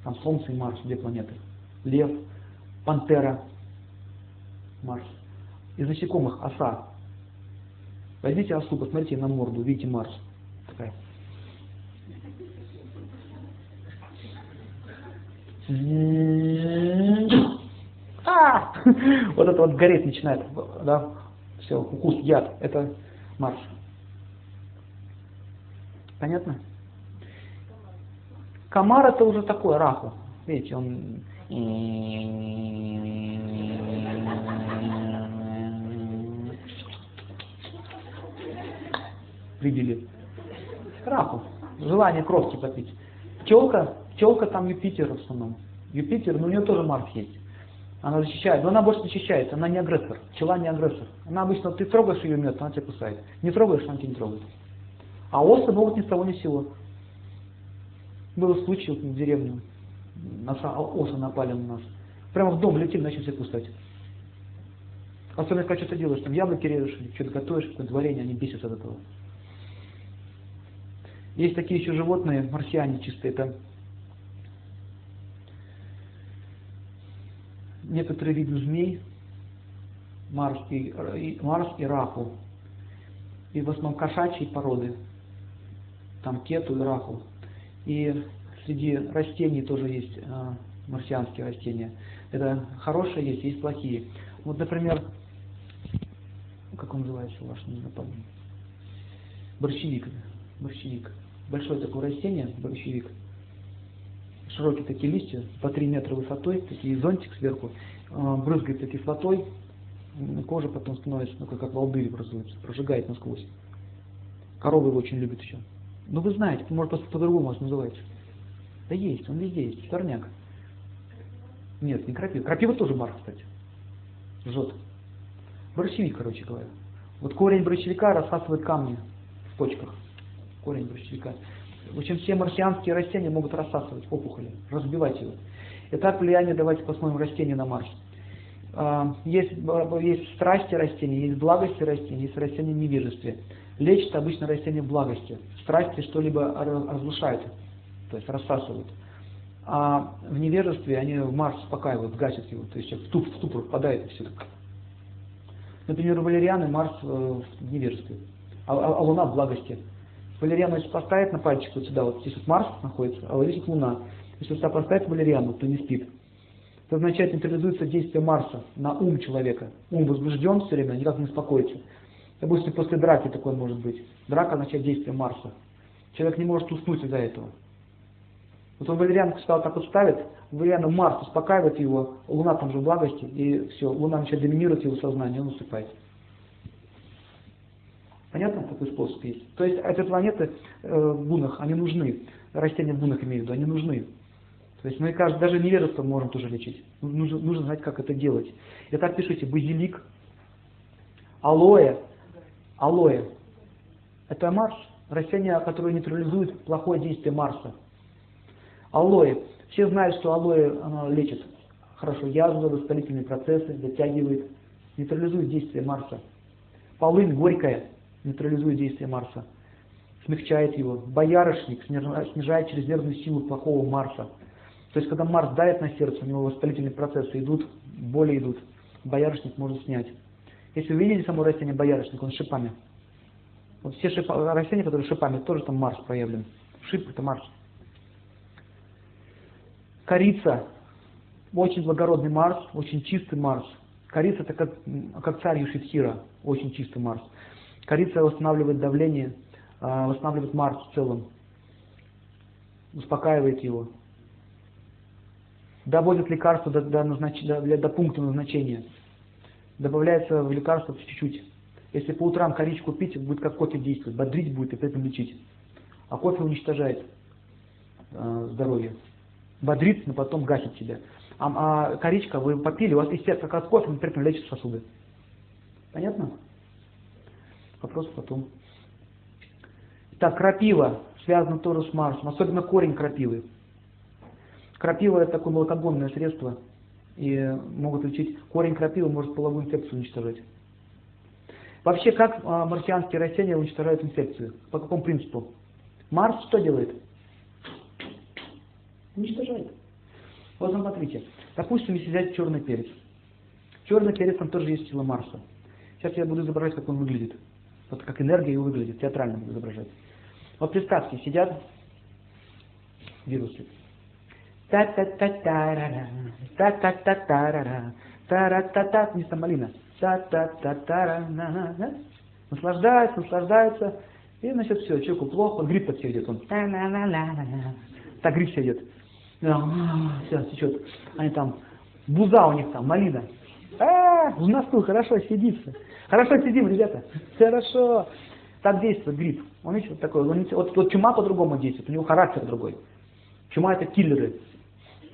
Там Солнце и Марс, две планеты. Лев, Пантера, Марс. Из насекомых оса. Возьмите осу, посмотрите на морду, видите Марс. Такая. А! Вот это вот гореть начинает, да, все, укус, яд, это Марс. Понятно? Комар это уже такой раху. Видите, он видели. Раху. Желание кровки попить. Пчелка, пчелка там Юпитер в основном. Юпитер, но у нее тоже Марс есть. Она защищает, но она больше защищает, она не агрессор. Пчела не агрессор. Она обычно, ты трогаешь ее мед, она тебя кусает. Не трогаешь, она тебя не трогает. А осы могут ни с того ни с сего. Был случай вот в деревне. Носа, осы напали на нас. Прямо в дом летим, начали всех кусать. Особенно, когда что-то делаешь, там яблоки режешь, что-то готовишь, какое-то варенье, они бесятся от этого. Есть такие еще животные, марсиане чистые, это некоторые виды змей, Марс и, Марс и Раху, и в основном кошачьи породы, там кету и раху. И среди растений тоже есть э, марсианские растения. Это хорошие есть, есть плохие. Вот, например, как он называется ваш, не напомню. Борщевик. Борщевик. Большое такое растение, борщевик. Широкие такие листья, по 3 метра высотой, такие зонтик сверху, э, брызгается кислотой, кожа потом становится, ну, как, как волдырь образуется, прожигает насквозь. Коровы его очень любят еще. Ну вы знаете, может просто по-другому вас называется. Да есть, он везде есть, сорняк. Нет, не крапива. Крапива тоже марк, кстати. Жжет. Борщевик, короче говоря. Вот корень борщевика рассасывает камни в почках. Корень борщевика. В общем, все марсианские растения могут рассасывать опухоли, разбивать его. Итак, влияние, давайте посмотрим растения на Марс. А, есть, есть страсти растений, есть благости растений, есть растения невежествия. Лечит обычно растение благости. Страсти что-либо разрушают, то есть рассасывают. А в невежестве они в Марс успокаивают, гасят его, то есть в, туп, в ступор впадает и все. Например, у валерианы Марс э, в невежестве, а, а, а Луна в благости. Валериану если поставить на пальчик вот сюда, вот здесь вот Марс находится, а вот здесь вот Луна. Если сюда поставить валериану, то не спит. Это означает, нейтрализуется действие Марса на ум человека. Ум возбужден все время, никак не успокоится. Допустим, после драки такое может быть. Драка означает действие Марса. Человек не может уснуть из-за этого. Вот он валерианку стал так вот ставит, валериану Марс успокаивает его, Луна там же в благости, и все, Луна начинает доминировать его сознание, он усыпает. Понятно, такой способ есть? То есть эти планеты э, в бунах, они нужны. Растения в бунах имею в виду, они нужны. То есть мы кажется, даже невежество можем тоже лечить. Нужно, нужно знать, как это делать. И так пишите, базилик, алоэ, алоэ. Это Марс, растение, которое нейтрализует плохое действие Марса. Алоэ. Все знают, что алоэ оно лечит хорошо язвы, воспалительные процессы, затягивает, нейтрализует действие Марса. Полынь горькая нейтрализует действие Марса, смягчает его. Боярышник снижает чрезмерную силу плохого Марса. То есть, когда Марс давит на сердце, у него воспалительные процессы идут, боли идут, боярышник может снять. Если вы видели само растение боярышник, он с шипами. Вот все шип, растения, которые шипами, тоже там Марс проявлен. Шип это Марс. Корица. Очень благородный Марс, очень чистый Марс. Корица это как, как царь Юшитхира, очень чистый Марс. Корица восстанавливает давление, а, восстанавливает Марс в целом, успокаивает его, доводит лекарство до, до, назнач... до, до пункта назначения добавляется в лекарство чуть-чуть. Если по утрам коричку пить, будет как кофе действовать, бодрить будет и при этом лечить. А кофе уничтожает э, здоровье. Бодрит, но потом гасит себя. А, а коричка вы попили, у вас эффект как от кофе, но при этом лечит сосуды. Понятно? Вопрос потом. Так, крапива связано тоже с Марсом, особенно корень крапивы. Крапива это такое молокогонное средство, и могут лечить. Корень крапивы может половую инфекцию уничтожать. Вообще, как а, марсианские растения уничтожают инфекцию? По какому принципу? Марс что делает? Уничтожает. Вот смотрите, допустим, если взять черный перец. Черный перец там тоже есть сила Марса. Сейчас я буду изображать, как он выглядит. Вот как энергия его выглядит, театрально изображать. Вот представьте, сидят вирусы. Та-та-та-та-ра-ра, та-та-та-та-ра-ра, та-ра-та-та, не малина. Та-та-та-та-ра-ра, наслаждается, наслаждается. И, значит, все, человеку плохо, грипп под идет, он так грипп все идет. Все, течет. Они там, буза у них там, малина. А, в носу, хорошо, сидится. Хорошо сидим, ребята. Хорошо. Так действует грипп. Он еще такой. Он, вот, вот чума по-другому действует, у него характер другой. Чума это киллеры.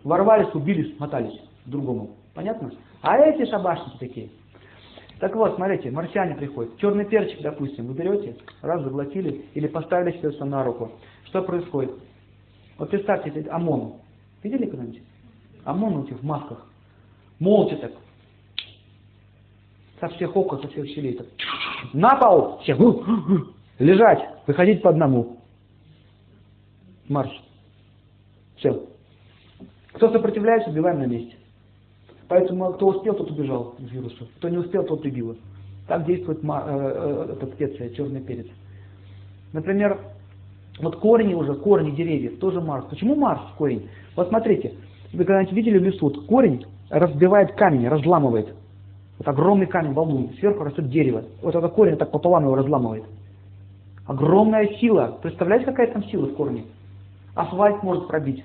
Ворвались, убили, смотались другому. Понятно? А эти шабашники такие. Так вот, смотрите, марсиане приходят. Черный перчик, допустим, вы берете, раз заглотили или поставили себе все на руку. Что происходит? Вот представьте, ОМОН. Видели когда-нибудь? ОМОН этих в масках. Молча так. Со всех окон, со всех щелей. Так. На пол! Все. Лежать. Выходить по одному. Марш. Все. Кто сопротивляется, убиваем на месте. Поэтому кто успел, тот убежал от вируса. Кто не успел, тот прибило. Так действует э, э, эта специя, черный перец. Например, вот корни уже, корни деревьев, тоже Марс. Почему Марс корень? Вот смотрите, вы когда-нибудь видели в лесу, вот корень разбивает камень, разламывает. Огромный камень, валун, сверху растет дерево. Вот этот корень так пополам его разламывает. Огромная сила. Представляете, какая там сила в корне? Асфальт может пробить.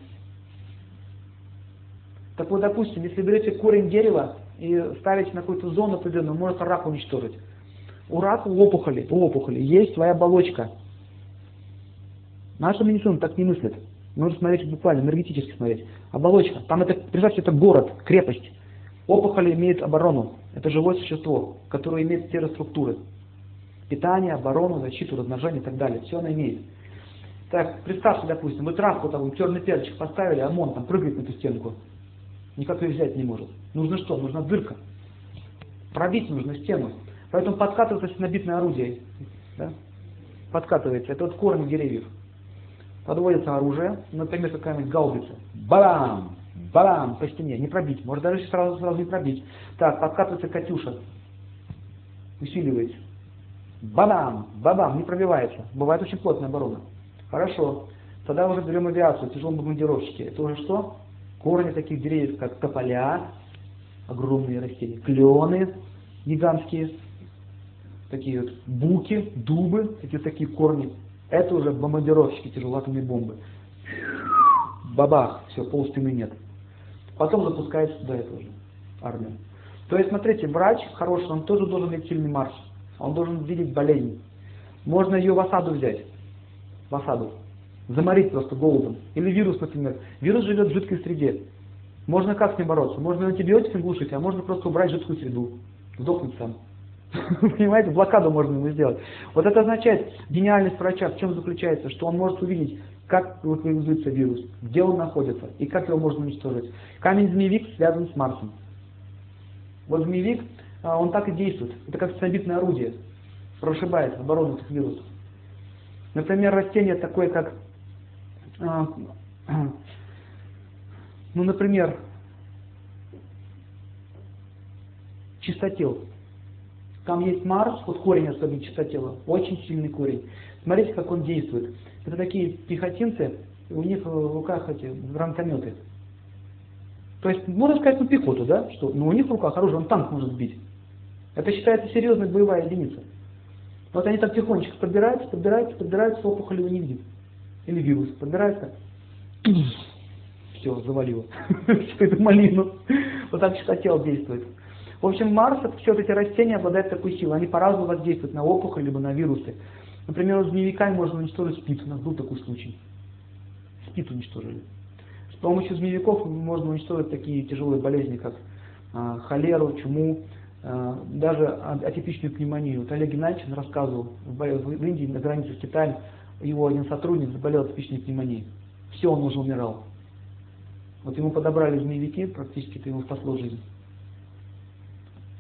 Так вот, допустим, если берете корень дерева и ставите на какую-то зону определенную, может рак уничтожить. У рака, у опухоли, у опухоли есть своя оболочка. Наша медицина так не мыслит. Нужно смотреть буквально, энергетически смотреть. Оболочка. Там это, представьте, это город, крепость. Опухоль имеет оборону. Это живое существо, которое имеет все структуры. Питание, оборону, защиту, размножение и так далее. Все оно имеет. Так, представьте, допустим, вы травку там, черный перчик поставили, ОМОН там прыгает на эту стенку. Никак ее взять не может. Нужно что? Нужна дырка. Пробить нужно стену. Поэтому подкатывается набитное орудие. Да? Подкатывается. Это вот корни деревьев. Подводится оружие, например, какая-нибудь гаубица. Балам! Балам! По стене. Не пробить. Может даже сразу, сразу не пробить. Так, подкатывается Катюша. Усиливается. Бабам! Бабам! Не пробивается. Бывает очень плотная оборона. Хорошо. Тогда уже берем авиацию, тяжелые бомбардировщики. Это уже что? корни таких деревьев, как тополя, огромные растения, клены гигантские, такие вот буки, дубы, такие такие корни. Это уже бомбардировщики тяжелоатомной бомбы. Бабах, все, полстены нет. Потом запускается туда это уже армия. То есть, смотрите, врач хороший, он тоже должен иметь сильный марш. Он должен видеть болезнь. Можно ее в осаду взять. В осаду заморить просто голодом. Или вирус, например. Вирус живет в жидкой среде. Можно как с ним бороться? Можно антибиотиками глушить, а можно просто убрать жидкую среду. Сдохнуть сам. Понимаете, блокаду можно ему сделать. Вот это означает, гениальность врача в чем заключается, что он может увидеть, как локализуется вирус, где он находится и как его можно уничтожить. Камень змеевик связан с Марсом. Вот змеевик, а, он так и действует. Это как стабильное орудие. Прошибает оборону этих вирусов. Например, растение такое, как а, ну, например, чистотел. Там есть Марс, вот корень особенно чистотела, очень сильный корень. Смотрите, как он действует. Это такие пехотинцы, у них в руках эти гранатометы. То есть, можно сказать, ну пехоту, да, что, но у них в руках оружие, он танк может сбить. Это считается серьезная боевая единица. Вот они так тихонечко подбираются, подбираются, подбираются, опухоли его не видят или вирус подбирается, все, завалило всю эту малину. Вот так хотел действует. В общем, Марс, все эти растения обладают такой силой. Они по-разному воздействуют на опухоль, либо на вирусы. Например, змеевиками можно уничтожить спид. У нас был такой случай. Спид уничтожили. С помощью змеевиков можно уничтожить такие тяжелые болезни, как а, холеру, чуму, а, даже атипичную пневмонию. Вот Олег Геннадьевич рассказывал в, в Индии, на границе с Китаем, его один сотрудник заболел атипичной пневмонией. Все, он уже умирал. Вот ему подобрали змеевики, практически это ему спасло жизнь.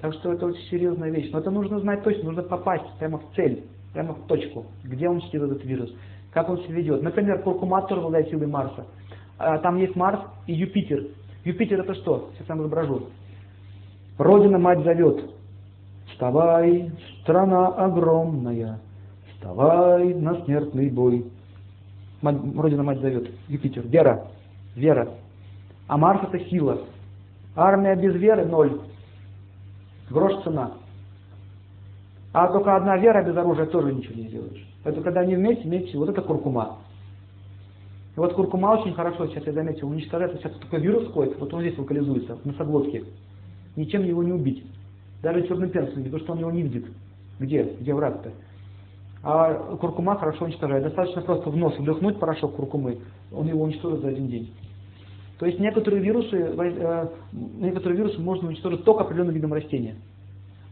Так что это очень серьезная вещь. Но это нужно знать точно, нужно попасть прямо в цель, прямо в точку, где он сидит, этот вирус, как он себя ведет. Например, куркумат тоже обладает силой Марса. А, там есть Марс и Юпитер. Юпитер это что? Сейчас я вам изображу. Родина мать зовет. Вставай, страна огромная, вставай на смертный бой. Родина мать зовет. Юпитер. Вера. Вера. А Марс это сила. Армия без веры ноль. Грош цена. А только одна вера без оружия тоже ничего не сделаешь. Поэтому когда они вместе, вместе, вот это куркума. И вот куркума очень хорошо, сейчас я заметил, уничтожается, сейчас такой вирус ходит, вот он здесь локализуется, на соглотке. Ничем его не убить. Даже черным перцем, потому что он его не видит. Где? Где враг-то? А куркума хорошо уничтожает. Достаточно просто в нос вдохнуть порошок куркумы, он его уничтожит за один день. То есть некоторые вирусы, э, некоторые вирусы можно уничтожить только определенным видом растения.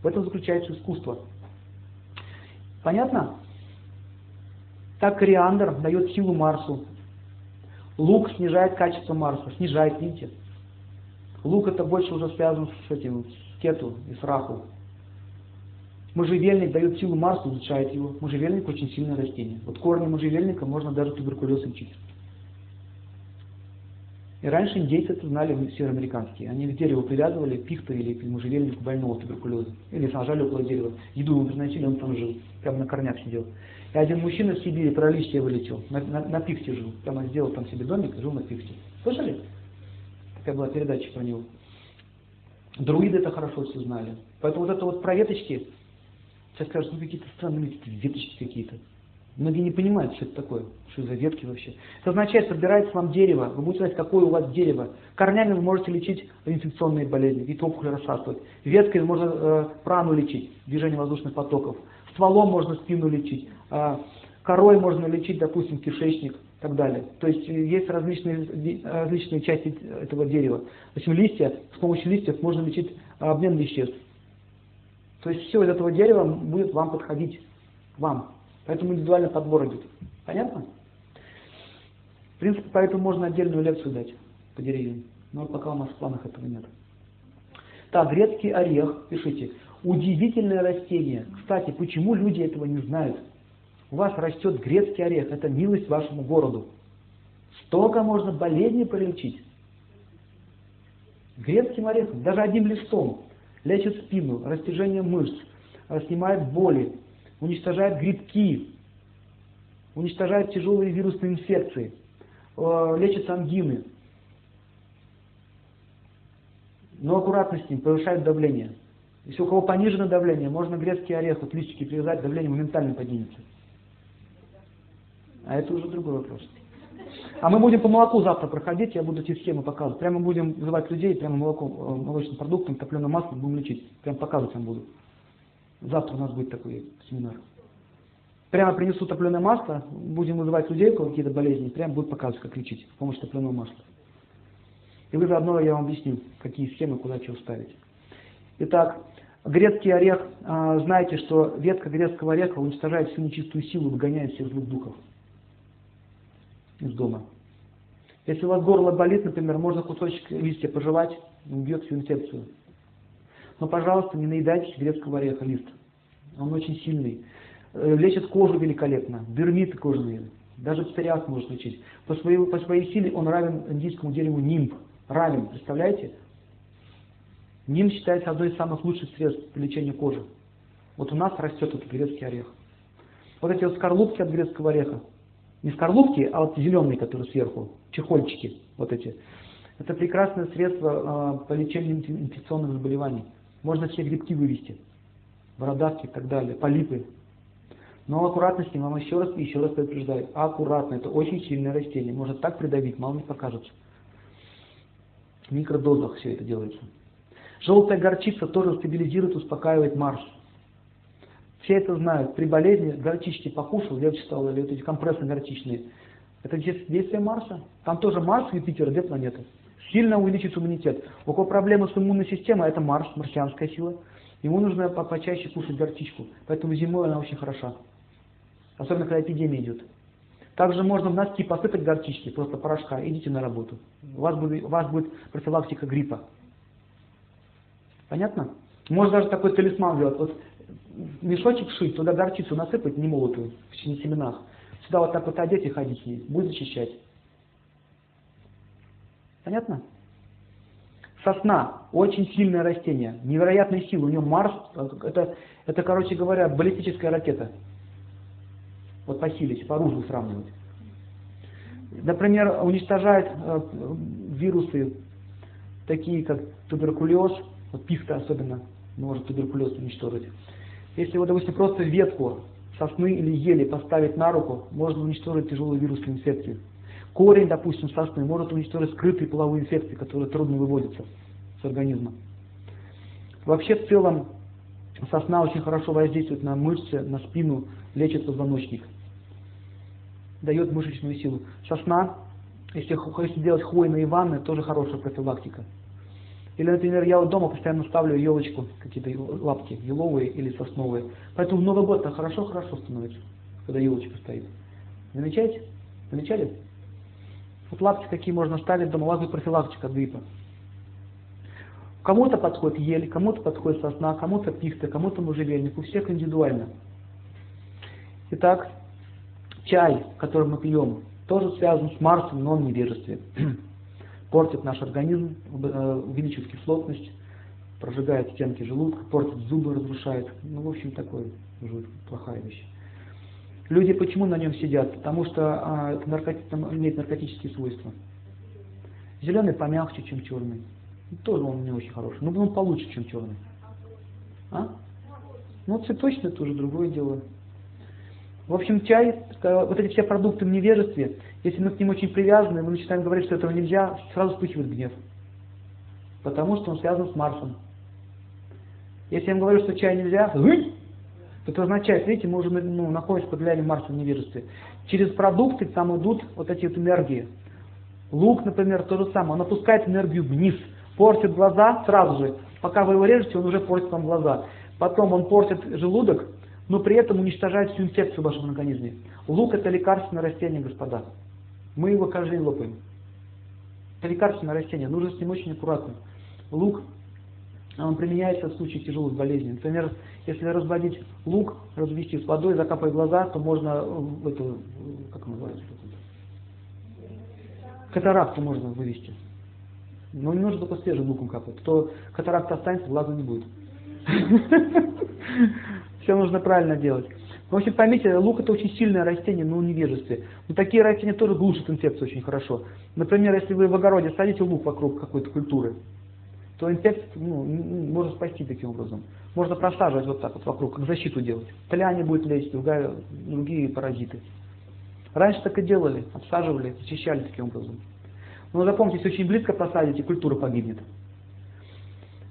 В этом заключается искусство. Понятно? Так кориандр дает силу Марсу. Лук снижает качество Марса. Снижает, видите? Лук это больше уже связан с этим, с кету и с раху. Можжевельник дает силу Марсу, улучшает его. Можжевельник очень сильное растение. Вот корни можжевельника можно даже туберкулез лечить. И раньше индейцы это знали североамериканские. Они к дереву привязывали пихту или к можжевельнику больного туберкулеза. Или сажали около дерева. Еду ему приносили, он там жил. Прямо на корнях сидел. И один мужчина в Сибири про листья вылетел. На, на, на пихте жил. Прямо сделал там себе домик, жил на пихте. Слышали? Такая была передача про него. Друиды это хорошо все знали. Поэтому вот это вот про веточки, сейчас скажут, ну какие-то странные веточки какие-то. Многие не понимают, что это такое, что за ветки вообще. Это означает, собирается вам дерево, вы будете знать, какое у вас дерево. Корнями вы можете лечить инфекционные болезни, вид опухоли рассасывать. Веткой можно э, прану лечить, движение воздушных потоков. Стволом можно спину лечить. Э, корой можно лечить, допустим, кишечник и так далее. То есть э, есть различные, различные части этого дерева. Допустим, листья, с помощью листьев можно лечить обмен веществ. То есть все из этого дерева будет вам подходить, вам. Поэтому индивидуальный подбор идет. Понятно? В принципе, поэтому можно отдельную лекцию дать по деревьям. Но пока у нас в планах этого нет. Так, грецкий орех, пишите. Удивительное растение. Кстати, почему люди этого не знают? У вас растет грецкий орех, это милость вашему городу. Столько можно болезней полечить. Грецким орехом, даже одним листом, лечит спину, растяжение мышц, снимает боли, уничтожает грибки, уничтожает тяжелые вирусные инфекции, э, лечит ангины. Но аккуратно с ним, повышает давление. Если у кого понижено давление, можно грецкий орех, вот листики привязать, давление моментально поднимется. А это уже другой вопрос. А мы будем по молоку завтра проходить, я буду эти схемы показывать. Прямо будем вызывать людей, прямо молоком, э, молочным продуктом, топленым маслом будем лечить. Прям показывать вам буду. Завтра у нас будет такой семинар. Прямо принесу топленое масло, будем вызывать людей, у кого какие-то болезни, прямо будут показывать, как лечить с помощью топленого масла. И вы заодно я вам объясню, какие схемы, куда чего ставить. Итак, грецкий орех, а, знаете, что ветка грецкого ореха уничтожает всю нечистую силу, выгоняет всех злых духов из дома. Если у вас горло болит, например, можно кусочек листья пожевать, убьет всю инфекцию. Но, пожалуйста, не наедайтесь грецкого ореха лист. Он очень сильный. Э, лечит кожу великолепно, дермиты кожные, даже псориаз может лечить. По своей, по своей силе он равен индийскому дереву нимб. Равен, представляете? Ним считается одной из самых лучших средств для лечения кожи. Вот у нас растет этот грецкий орех. Вот эти вот скорлупки от грецкого ореха. Не скорлупки, а вот зеленые, которые сверху, чехольчики вот эти. Это прекрасное средство э, по лечению инфекционных заболеваний. Можно все грибки вывести, бородавки и так далее, полипы. Но аккуратно с ним, вам еще раз и еще раз предупреждаю. Аккуратно, это очень сильное растение. Может так придавить, мало не покажется. В микродозах все это делается. Желтая горчица тоже стабилизирует, успокаивает Марс. Все это знают. При болезни горчички покушал, я читал, или вот эти компрессы горчичные. Это действие Марса. Там тоже Марс, Юпитер, две планеты сильно увеличить иммунитет. У кого проблемы с иммунной системой, это Марс, марсианская сила. Ему нужно по почаще кушать горчичку. Поэтому зимой она очень хороша. Особенно, когда эпидемия идет. Также можно в носки посыпать горчички, просто порошка, идите на работу. У вас будет, у вас будет профилактика гриппа. Понятно? Можно даже такой талисман сделать. Вот мешочек шить, туда горчицу насыпать, не молотую, в семенах. Сюда вот так вот одеть и ходить с ней. Будет защищать. Понятно? Сосна очень сильное растение, невероятной силы. У нее Марс, это, это, короче говоря, баллистическая ракета. Вот по силе, по оружию сравнивать. Например, уничтожает э, вирусы, такие как туберкулез, вот пихта особенно может туберкулез уничтожить. Если вот, допустим, просто ветку сосны или ели поставить на руку, можно уничтожить тяжелую вирусную инфекцию. Корень, допустим, сосны может уничтожить скрытые половые инфекции, которые трудно выводятся с организма. Вообще, в целом, сосна очень хорошо воздействует на мышцы, на спину, лечит позвоночник. Дает мышечную силу. Сосна, если, если делать хвойные ванны, тоже хорошая профилактика. Или, например, я вот дома постоянно ставлю елочку, какие-то лапки, еловые или сосновые. Поэтому в Новый год хорошо-хорошо становится, когда елочка стоит. Замечаете? Замечали? Вот лапки какие можно ставить дома, лазу профилактика гриппа. Кому-то подходит ель, кому-то подходит сосна, кому-то пихта, кому-то можжевельник, у всех индивидуально. Итак, чай, который мы пьем, тоже связан с Марсом, но он невежестве. Портит наш организм, э, увеличивает кислотность, прожигает стенки желудка, портит зубы, разрушает. Ну, в общем, такое уже плохая вещь. Люди почему на нем сидят? Потому что а, наркоти... имеет наркотические свойства. Зеленый помягче, чем черный. Тоже он не очень хороший. Но он получше, чем черный. А? Ну, цветочный тоже другое дело. В общем, чай, вот эти все продукты в невежестве, если мы к ним очень привязаны, мы начинаем говорить, что этого нельзя, сразу вспыхивает гнев. Потому что он связан с Марсом. Если я им говорю, что чай нельзя, это означает, видите, мы уже ну, находимся под влиянием Марса в невежестве. Через продукты там идут вот эти вот энергии. Лук, например, то же самое. Он опускает энергию вниз, портит глаза сразу же. Пока вы его режете, он уже портит вам глаза. Потом он портит желудок, но при этом уничтожает всю инфекцию в вашем организме. Лук это лекарственное растение, господа. Мы его каждый день лопаем. Это лекарственное растение, нужно с ним очень аккуратно. Лук он применяется в случае тяжелых болезней. Например, если разводить лук, развести с водой, закапать глаза, то можно в эту, как называется, катаракту можно вывести. Но не нужно только свежим луком капать. То катаракта останется, глаза не будет. Все нужно правильно делать. В общем, поймите, лук это очень сильное растение, но невежестве. Но такие растения тоже глушат инфекцию очень хорошо. Например, если вы в огороде садите лук вокруг какой-то культуры, то инфекцию ну, можно спасти таким образом. Можно просаживать вот так вот вокруг, как защиту делать. Толяне будет лезть, другая, другие паразиты. Раньше так и делали, обсаживали, защищали таким образом. Но запомните, если очень близко посадите, культура погибнет.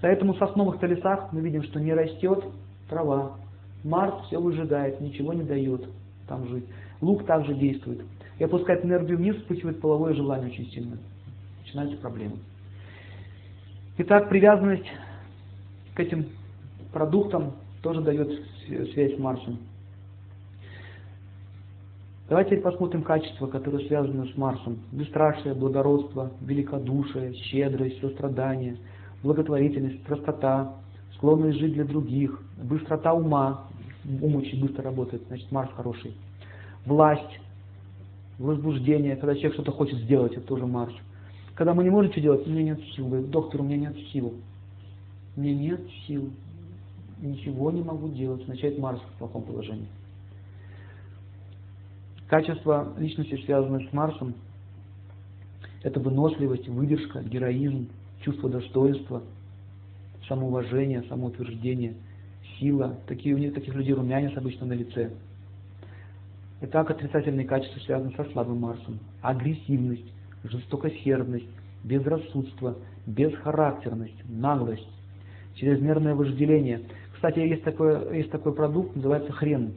Поэтому в сосновых лесах мы видим, что не растет трава. Марс все выжигает, ничего не дает там жить. Лук также действует. И опускает энергию вниз, вспыхивает половое желание очень сильно. Начинаются проблемы. Итак, привязанность к этим продуктам тоже дает связь с Марсом. Давайте посмотрим качества, которые связаны с Марсом. Бесстрашие, благородство, великодушие, щедрость, сострадание, благотворительность, простота, склонность жить для других, быстрота ума, ум очень быстро работает, значит Марс хороший. Власть, возбуждение, когда человек что-то хочет сделать, это тоже Марс. Когда мы не можем что делать, у меня нет сил. Говорит, доктор, у меня нет сил. У меня нет сил. Ничего не могу делать. Означает Марс в плохом положении. Качество личности, связанное с Марсом, это выносливость, выдержка, героизм, чувство достоинства, самоуважение, самоутверждение, сила. Такие, у них, таких людей румянец обычно на лице. Итак, отрицательные качества связаны со слабым Марсом. Агрессивность, жестокосердность, безрассудство, бесхарактерность, наглость, чрезмерное вожделение. Кстати, есть такой, есть такой продукт, называется хрен.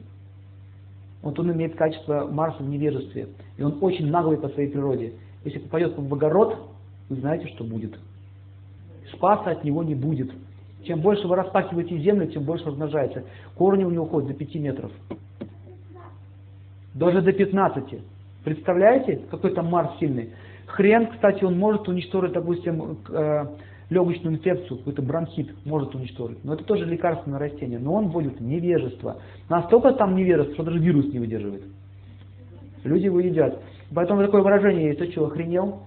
Вот он имеет качество Марса в невежестве, и он очень наглый по своей природе. Если попадет в огород, вы знаете, что будет. Спаса от него не будет. Чем больше вы распахиваете землю, тем больше размножается. Корни у него ходят до 5 метров. Даже до 15. Представляете, какой там Марс сильный? Хрен, кстати, он может уничтожить, допустим, э, легочную инфекцию, какой-то бронхит может уничтожить. Но это тоже лекарственное растение. Но он вводит невежество. Настолько там невежество, что даже вирус не выдерживает. Люди его едят. Поэтому такое выражение есть, ты что, охренел?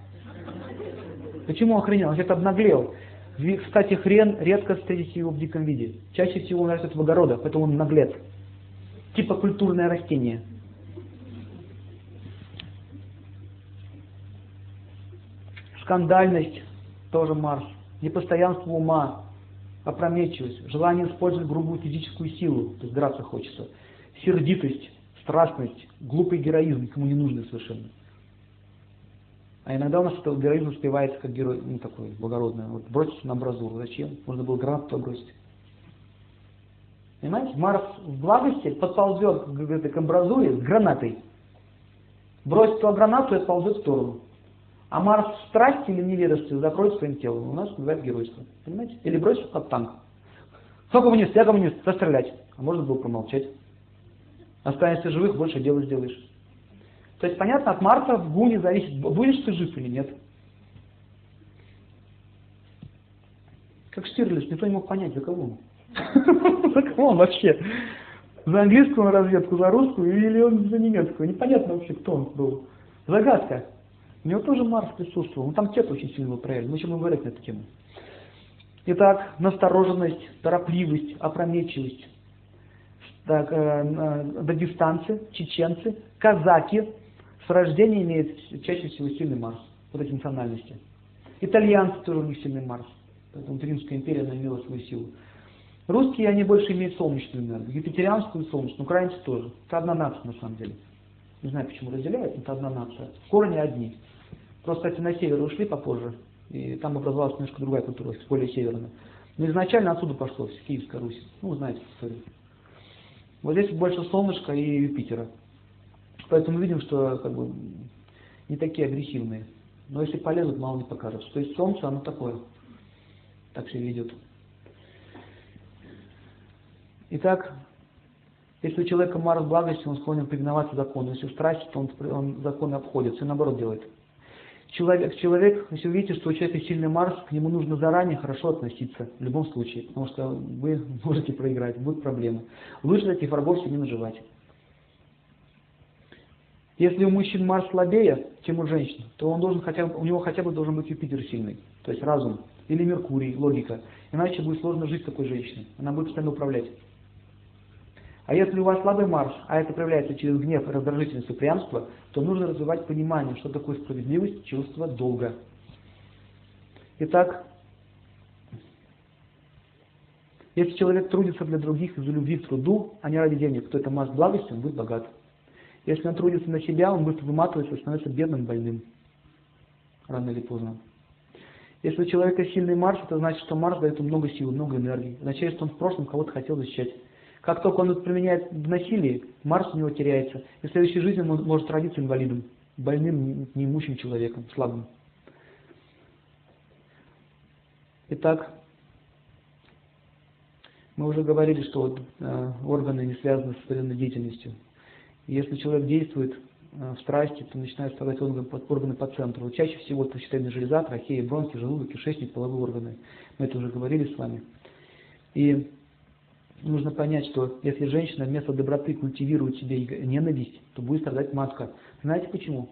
Почему охренел? Он где-то обнаглел. Кстати, хрен редко встретите его в диком виде. Чаще всего он растет в огородах, поэтому он наглец. Типа культурное растение. Скандальность, тоже Марс. Непостоянство ума, опрометчивость, желание использовать грубую физическую силу, то есть драться хочется. Сердитость, страстность, глупый героизм, кому не нужный совершенно. А иногда у нас этот героизм успевается как герой, ну такой благородный. Вот броситься на амбразуру. Зачем? Можно было гранату бросить. Понимаете? Марс в благости подползет к, к амбразуре с гранатой. Бросит туда гранату и отползет в сторону. А Марс в страсти или неведомстве закроет своим телом. У нас называют геройство. Понимаете? Или бросит под танк. Кто коммунист? Я коммунист. Застрелять. А можно было промолчать. Останешься живых, больше дела сделаешь. То есть, понятно, от Марса в Гуне зависит, будешь ты жив или нет. Как Штирлиц, никто не мог понять, за кого он. За кого он вообще? За английскую разведку, за русскую или он за немецкую? Непонятно вообще, кто он был. Загадка. У него тоже Марс присутствовал. Ну там тет очень сильно проявили. Мы еще будем говорить на эту тему. Итак, настороженность, торопливость, опрометчивость. Так, э, дагестанцы, чеченцы, казаки, с рождения имеет чаще всего сильный Марс, вот эти национальности. Итальянцы тоже у них сильный Марс, поэтому Римская империя она имела свою силу. Русские, они больше имеют солнечную энергию, юпитерианскую и солнечную, украинцы тоже. Это одна нация на самом деле. Не знаю, почему разделяют, но это одна нация. Корни одни. Просто, кстати, на север ушли попозже, и там образовалась немножко другая культура, более северная. Но изначально отсюда пошло, с Киевской Руси. Ну, знаете историю. Вот здесь больше солнышка и Юпитера. Поэтому видим, что как бы, не такие агрессивные. Но если полезут, мало не покажется. То есть Солнце, оно такое. Так себя ведет. Итак, если у человека Марс благости, он склонен повиноваться закону. Если в страсти, то он, он законы обходит. Все наоборот делает. Человек, человек, если вы видите, что у человека сильный Марс, к нему нужно заранее хорошо относиться, в любом случае, потому что вы можете проиграть, будут проблемы. Лучше таких врагов себе не наживать. Если у мужчин Марс слабее, чем у женщин, то он должен хотя у него хотя бы должен быть Юпитер сильный, то есть разум, или Меркурий, логика. Иначе будет сложно жить такой женщиной, она будет постоянно управлять. А если у вас слабый Марс, а это проявляется через гнев, раздражительность, упрямство, то нужно развивать понимание, что такое справедливость, чувство долга. Итак, если человек трудится для других из-за любви к труду, а не ради денег, то это Марс благости, он будет богат. Если он трудится на себя, он быстро выматывается, становится бедным, больным. Рано или поздно. Если у человека сильный Марс, это значит, что Марс дает ему много сил, много энергии. Означает, что он в прошлом кого-то хотел защищать. Как только он это применяет в насилии, Марс у него теряется. И в следующей жизни он может родиться инвалидом, больным, неимущим человеком, слабым. Итак, мы уже говорили, что вот, э, органы не связаны с определенной деятельностью. Если человек действует э, в страсти, то начинает страдать органы, органы по центру. Вот чаще всего это щитовидная железа, трахея, бронхи, желудок, кишечник, половые органы. Мы это уже говорили с вами. И нужно понять, что если женщина вместо доброты культивирует себе ненависть, то будет страдать матка. Знаете почему?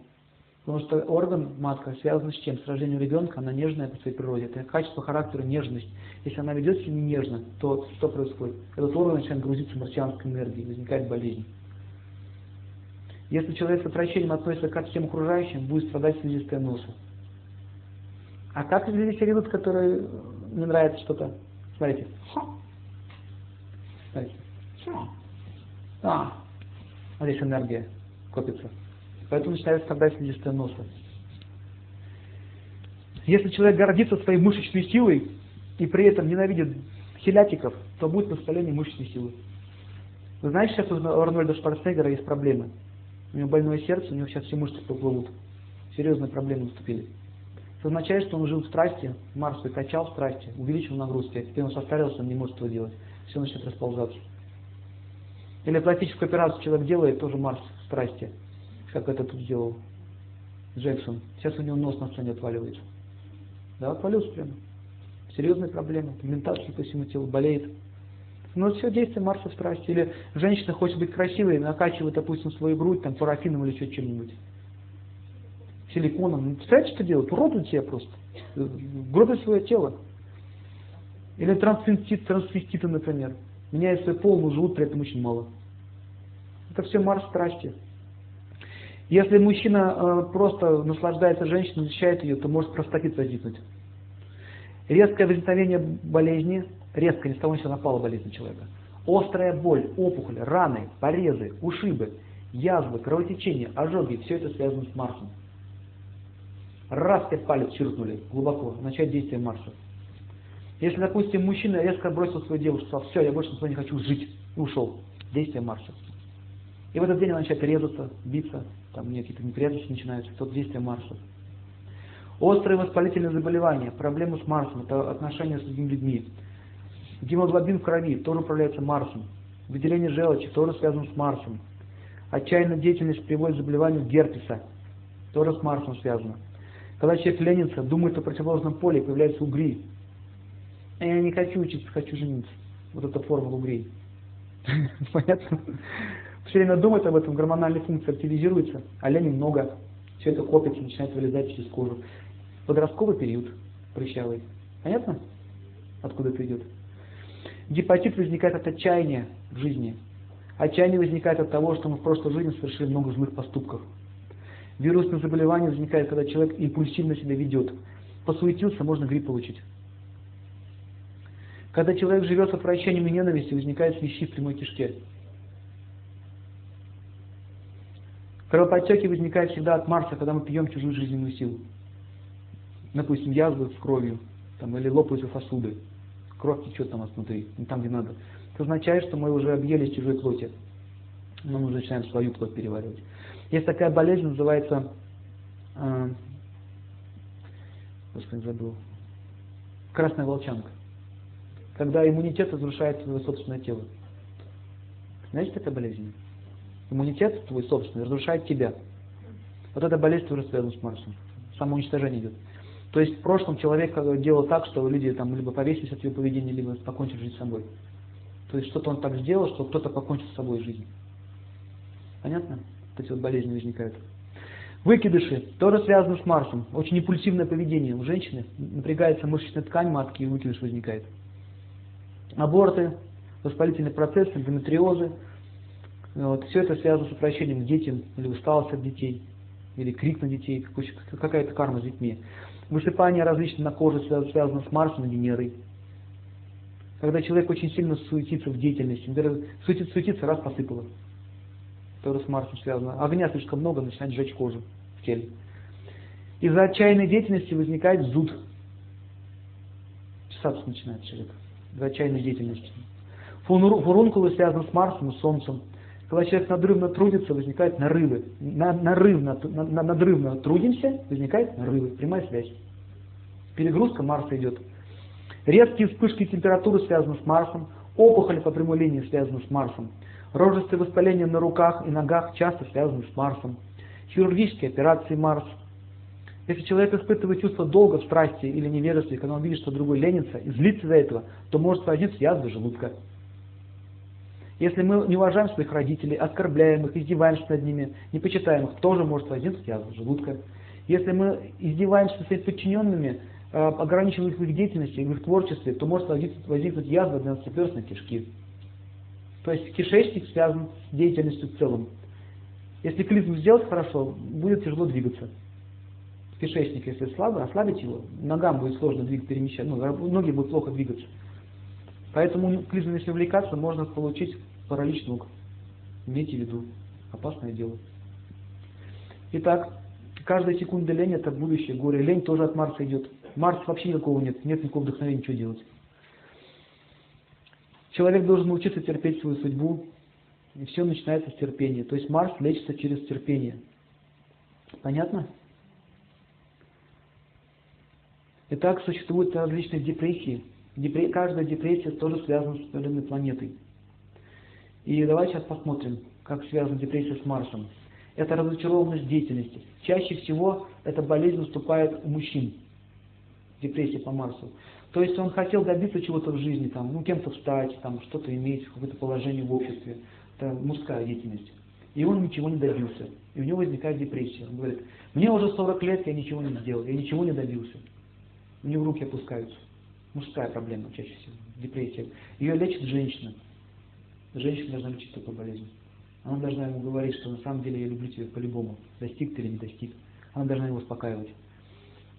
Потому что орган матка связан с чем? С рождением ребенка, она нежная по своей природе. Это качество характера, нежность. Если она ведет себя не нежно, то что происходит? Этот орган начинает грузиться марсианской энергией, возникает болезнь. Если человек с отвращением относится ко всем окружающим, будет страдать слизистая носа. А как люди себя ведут, которые не нравится что-то? Смотрите. Смотрите. А, здесь энергия копится. Поэтому начинает страдать слизистая носа. Если человек гордится своей мышечной силой и при этом ненавидит хилятиков, то будет воспаление мышечной силы. Вы знаете, сейчас у Арнольда Шварценеггера есть проблемы. У него больное сердце, у него сейчас все мышцы поплывут. Серьезные проблемы наступили. Это означает, что он жил в страсти, Марс качал в страсти, увеличил нагрузки, а теперь он состарился, он не может этого делать. Все начнет расползаться. Или пластическую операцию человек делает, тоже Марс страсти, как это тут сделал Джексон. Сейчас у него нос на сцене отваливается. Да, отвалился прямо. серьезные проблемы, пигментация по всему телу, болеет. Но все действие Марса страсти. Или женщина хочет быть красивой, накачивает, допустим, свою грудь там парафином или еще чем-нибудь. Силиконом. Ну, представляете, что делают? Уродуют себя просто. Гробят свое тело. Или трансвестит, трансвеститы, например. Меняют свой пол, но живут при этом очень мало. Это все Марс страсти. Если мужчина э, просто наслаждается женщиной, защищает ее, то может простатит возникнуть. Резкое возникновение болезни, резко, ни с того ни напала болезнь на человека. Острая боль, опухоль, раны, порезы, ушибы, язвы, кровотечение, ожоги, все это связано с Марсом. Раз тебе палец чиркнули глубоко, начать действие Марса. Если, допустим, мужчина резко бросил свою девушку, сказал, все, я больше с тобой не хочу жить, и ушел. Действие Марса. И в этот день он начинает резаться, биться, там у нее какие-то неприятности начинаются, тот действие Марса. Острые воспалительные заболевания, проблемы с Марсом, это отношения с другими людьми. Гемоглобин в крови тоже управляется Марсом. Выделение желчи тоже связано с Марсом. Отчаянная деятельность приводит к заболеванию герпеса, тоже с Марсом связано. Когда человек ленится, думает о противоположном поле, появляются угри. А я не хочу учиться, хочу жениться. Вот эта формула угрей. Понятно? Все время думает об этом, гормональные функции активизируются, а лени много. Все это копится, начинает вылезать через кожу. Подростковый период прыщавый. Понятно? Откуда это идет? Гепатит возникает от отчаяния в жизни. Отчаяние возникает от того, что мы в прошлой жизни совершили много злых поступков. Вирусное заболевание возникает, когда человек импульсивно себя ведет. Посуетился, можно грипп получить. Когда человек живет с отвращением и ненавистью, возникает свищи в прямой кишке. Кровоподтеки возникают всегда от Марса, когда мы пьем чужую жизненную силу. Допустим, язвы с кровью, там, или лопаются сосуды. Кровь течет там внутри, не там, где надо. Это означает, что мы уже объелись чужой плоти. Но мы начинаем свою плоть переваривать. Есть такая болезнь, называется, э, господи, забыл, красная волчанка. Когда иммунитет разрушает свое собственное тело. Знаете, это болезнь? Иммунитет твой собственный разрушает тебя. Вот эта болезнь тоже связана с Марсом. Самоуничтожение идет. То есть в прошлом человек делал так, что люди там либо повесились от его поведения, либо покончили жизнь с собой. То есть что-то он так сделал, что кто-то покончил с собой жизнь. Понятно? Вот эти вот болезни возникают. Выкидыши тоже связаны с Марсом. Очень импульсивное поведение. У женщины напрягается мышечная ткань матки и выкидыш возникает. Аборты, воспалительный процесс, эндометриозы. Вот. Все это связано с отвращением к детям, или усталость от детей, или крик на детей, какая-то карма с детьми. Высыпание различных на коже связано с Марсом и Венерой. Когда человек очень сильно суетится в деятельности, суетится, суетится раз посыпало тоже с Марсом связано. Огня слишком много, начинает сжечь кожу в теле. Из-за отчаянной деятельности возникает зуд. Чесаться начинает человек. Из-за отчаянной деятельности. Фурункулы связаны с Марсом и Солнцем. Когда человек надрывно трудится, возникают нарывы. На, нарывно, на, на, надрывно трудимся, возникает нарывы. Прямая связь. Перегрузка Марса идет. Резкие вспышки температуры связаны с Марсом. Опухоли по прямой линии связаны с Марсом. Рожистые воспаления на руках и ногах часто связаны с Марсом. Хирургические операции Марс. Если человек испытывает чувство долга в страсти или невежестве, когда он видит, что другой ленится и злится за этого, то может возникнуть язва желудка. Если мы не уважаем своих родителей, оскорбляем их, издеваемся над ними, не почитаем их, тоже может возникнуть язва желудка. Если мы издеваемся своими подчиненными, э, ограничиваем их в их деятельности, в их творчестве, то может возникнуть язва 12-перстной кишки. То есть кишечник связан с деятельностью в целом. Если клизму сделать хорошо, будет тяжело двигаться. Кишечник, если слабо, ослабить его, ногам будет сложно двигаться, перемещать, ну, ноги будут плохо двигаться. Поэтому клизмом, если увлекаться, можно получить паралич ног. Имейте в виду. Опасное дело. Итак, каждая секунда лень это будущее горе. Лень тоже от Марса идет. Марс вообще никакого нет, нет никакого вдохновения, что делать. Человек должен научиться терпеть свою судьбу, и все начинается с терпения. То есть Марс лечится через терпение. Понятно? Итак, существуют различные депрессии. Депре... Каждая депрессия тоже связана с определенной планетой. И давайте сейчас посмотрим, как связана депрессия с Марсом. Это разочарованность деятельности. Чаще всего эта болезнь наступает у мужчин. Депрессия по Марсу. То есть он хотел добиться чего-то в жизни, там, ну, кем-то стать, там, что-то иметь, какое-то положение в обществе. Это мужская деятельность. И он ничего не добился. И у него возникает депрессия. Он говорит, мне уже 40 лет, я ничего не сделал, я ничего не добился. У него руки опускаются. Мужская проблема чаще всего, депрессия. Ее лечит женщина. Женщина должна лечить такую болезнь. Она должна ему говорить, что на самом деле я люблю тебя по-любому, достиг ты или не достиг. Она должна его успокаивать.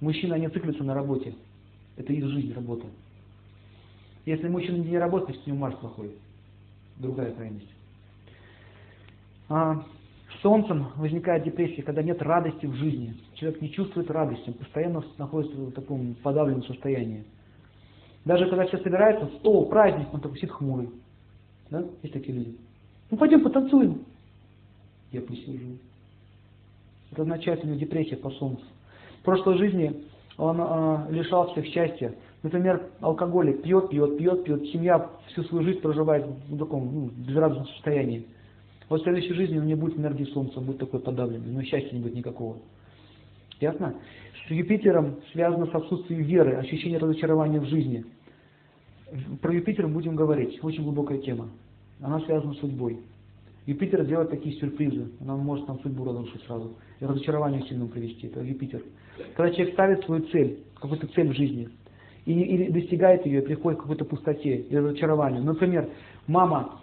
Мужчины, они циклятся на работе. Это их жизнь, работа. Если мужчина не работает, значит у него Марс плохой. Другая крайность. А, солнцем возникает депрессия, когда нет радости в жизни. Человек не чувствует радости, он постоянно находится в таком подавленном состоянии. Даже когда все собираются, стол, праздник, он такой сидит хмурый. Да? Есть такие люди. Ну пойдем потанцуем. Я посижу. Это означает у него депрессия по солнцу. В прошлой жизни он э, лишался счастья. Например, алкоголик пьет, пьет, пьет, пьет, семья всю свою жизнь проживает в таком ну, безрадостном состоянии. Вот в следующей жизни он не будет энергии Солнца, он будет такой подавленный, но счастья не будет никакого. Ясно? С Юпитером связано с отсутствием веры, ощущение разочарования в жизни. Про Юпитер будем говорить, очень глубокая тема. Она связана с судьбой. Юпитер делает такие сюрпризы, она может нам судьбу разрушить сразу, и разочарование сильно привести, это Юпитер. Когда человек ставит свою цель, какую-то цель в жизни, и, и достигает ее, и приходит к какой-то пустоте и разочарованию. Например, мама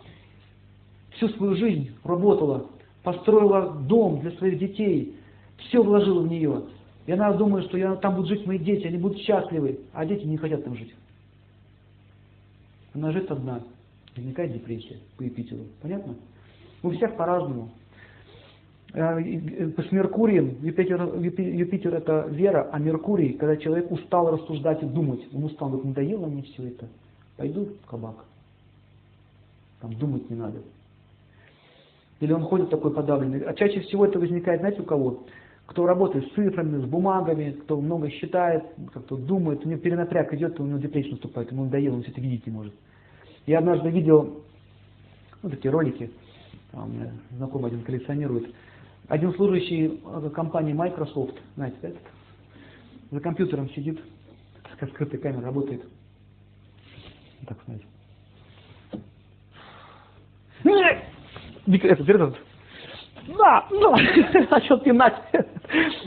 всю свою жизнь работала, построила дом для своих детей, все вложила в нее. И она думает, что я, там будут жить мои дети, они будут счастливы, а дети не хотят там жить. Она живет одна. Возникает депрессия по Юпитеру. Понятно? У всех по-разному. Э, с Меркурием, Юпитер, Юпитер это вера, а Меркурий, когда человек устал рассуждать и думать, он устал, говорит, надоело мне все это, пойду в кабак. Там думать не надо. Или он ходит такой подавленный. А чаще всего это возникает, знаете, у кого? Кто работает с цифрами, с бумагами, кто много считает, кто думает, у него перенапряг идет, у него депрессия наступает, ему надоело, он все это видеть не может. Я однажды видел ну, такие ролики, там, знакомый один коллекционирует, один служащий компании Microsoft, знаете, этот, за компьютером сидит, с скрытой камерой работает. Так, знаете этот, этот, на, на, начал пинать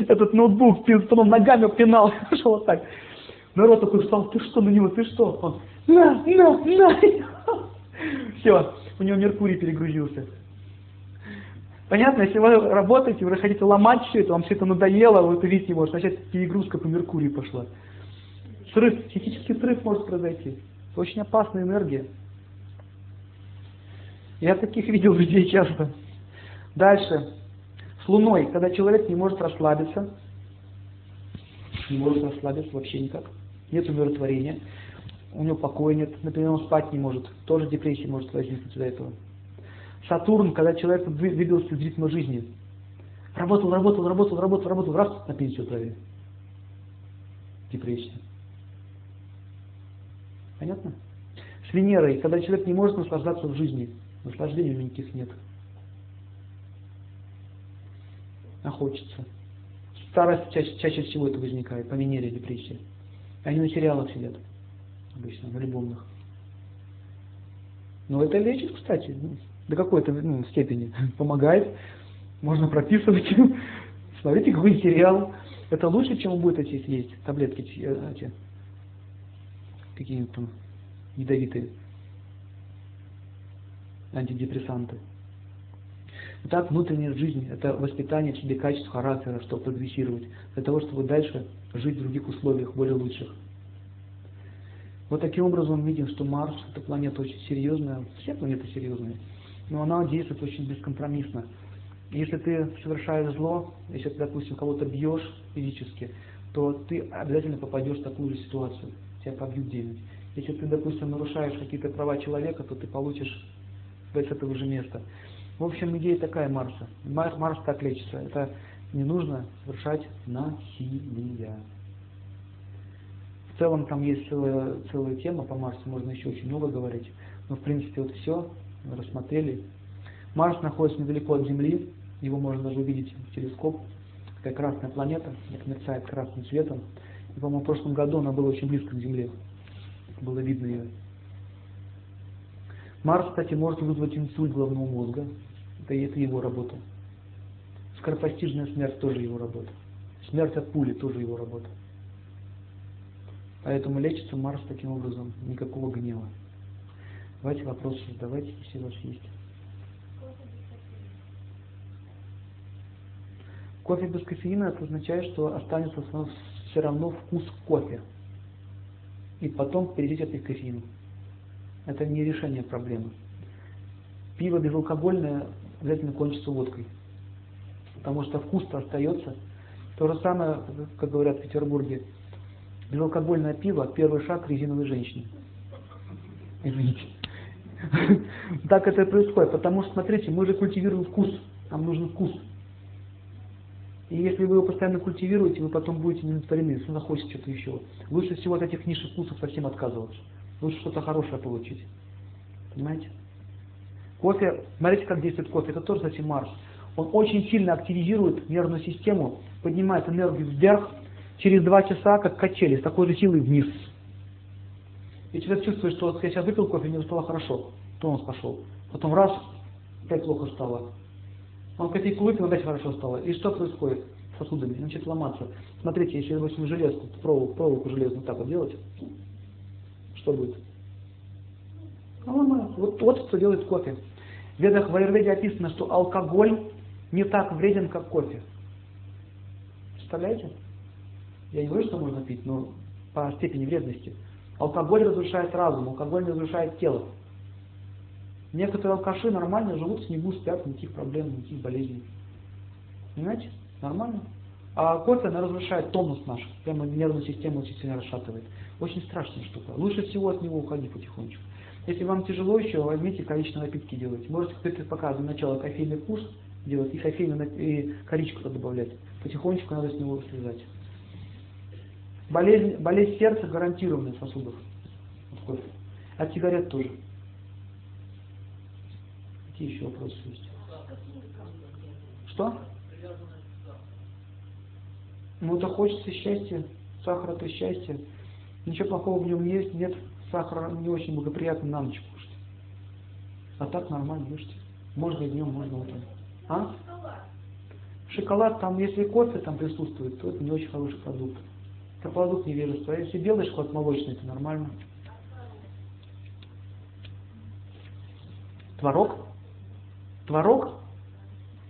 этот ноутбук, потом ногами пинал, шел вот так. Народ такой встал, ты что на него, ты что? Он, на, на, на. Все, у него Меркурий перегрузился. Понятно, если вы работаете, вы хотите ломать все это, вам все это надоело, вы это видите, может начать перегрузка по Меркурию пошла. Срыв, психический срыв может произойти. Это очень опасная энергия. Я таких видел людей часто. Дальше. С Луной, когда человек не может расслабиться, не может расслабиться вообще никак, нет умиротворения, у него покоя нет, например, он спать не может, тоже депрессия может возникнуть из-за этого. Сатурн, когда человек двигался из ритма жизни, работал, работал, работал, работал, работал, раз на пенсию отправили. Депрессия. Понятно? С Венерой, когда человек не может наслаждаться в жизни, Наслаждений никаких нет. Хочется. Старость чаще, чаще всего это возникает, по Венере депрессия. Они на сериалах сидят, обычно, на любовных. Но это лечит, кстати, ну, до какой-то ну, степени. Помогает, можно прописывать. Смотрите, какой сериал. Это лучше, чем будет эти есть таблетки э, эти, какие-нибудь там ядовитые антидепрессанты. Итак, внутренняя жизнь – это воспитание в себе качеств характера, чтобы прогрессировать, для того, чтобы дальше жить в других условиях, более лучших. Вот таким образом мы видим, что Марс – это планета очень серьезная, все планеты серьезные, но она действует очень бескомпромиссно. Если ты совершаешь зло, если ты, допустим, кого-то бьешь физически, то ты обязательно попадешь в такую же ситуацию, тебя побьют где-нибудь. Если ты, допустим, нарушаешь какие-то права человека, то ты получишь с этого же места. В общем, идея такая Марса. Марс, так лечится. Это не нужно совершать насилие. В целом там есть целая, целая тема по Марсу, можно еще очень много говорить. Но в принципе вот все рассмотрели. Марс находится недалеко от Земли, его можно даже увидеть в телескоп. Такая красная планета, мерцает красным цветом. И, по-моему, в прошлом году она была очень близко к Земле. было видно ее. Марс, кстати, может вызвать инсульт головного мозга. Это, это его работа. Скоропостижная смерть тоже его работа. Смерть от пули тоже его работа. Поэтому лечится Марс таким образом, никакого гнева. Давайте вопросы задавайте, если у вас есть. Кофе без кофеина это означает, что останется все равно вкус кофе. И потом перейдите от кофеину. Это не решение проблемы. Пиво безалкогольное обязательно кончится водкой. Потому что вкус-то остается. То же самое, как говорят в Петербурге, безалкогольное пиво – первый шаг резиновой женщины. Извините. Так это и происходит. Потому что, смотрите, мы же культивируем вкус. Нам нужен вкус. И если вы его постоянно культивируете, вы потом будете удовлетворены, если захочется что-то еще. Лучше всего от этих низших вкусов совсем отказываться. Лучше что-то хорошее получить. Понимаете? Кофе, смотрите, как действует кофе, это тоже, кстати, Марс. Он очень сильно активизирует нервную систему, поднимает энергию вверх, через два часа, как качели, с такой же силой вниз. И человек чувствует, что вот я сейчас выпил кофе, мне стало хорошо, тонус пошел. Потом раз, опять плохо стало. Он кофейку выпил, опять хорошо стало. И что происходит с сосудами? Начинает ломаться. Смотрите, если, допустим, железку, проволоку, проволоку железную так вот делать, что будет? А ломается. Вот, вот что делает кофе. Ведах в Аюрведе описано, что алкоголь не так вреден, как кофе. Представляете? Я не говорю, что можно пить, но по степени вредности. Алкоголь разрушает разум, алкоголь разрушает тело. Некоторые алкаши нормально живут, в снегу спят, никаких проблем, никаких болезней. Понимаете? Нормально. А кофе, она разрушает тонус наш, прямо нервную систему очень сильно расшатывает. Очень страшная штука. Лучше всего от него уходить потихонечку. Если вам тяжело еще, возьмите коричневые напитки делать. Можете, как показываю, начало кофейный вкус делать и кофейную и коричку добавлять. Потихонечку надо с него слезать. Болезнь, болезнь сердца гарантированная сосудов. От кофе. От сигарет тоже. Какие еще вопросы есть? Что? Ну, это хочется счастья. Сахар это счастье. Ничего плохого в нем есть, нет. Сахар не очень благоприятно на ночь кушать. А так нормально ешьте. Можно и днем, можно утром. А? Шоколад, там, если кофе там присутствует, то это не очень хороший продукт. Это продукт невежества. Если белый шоколад молочный, это нормально. Творог? Творог,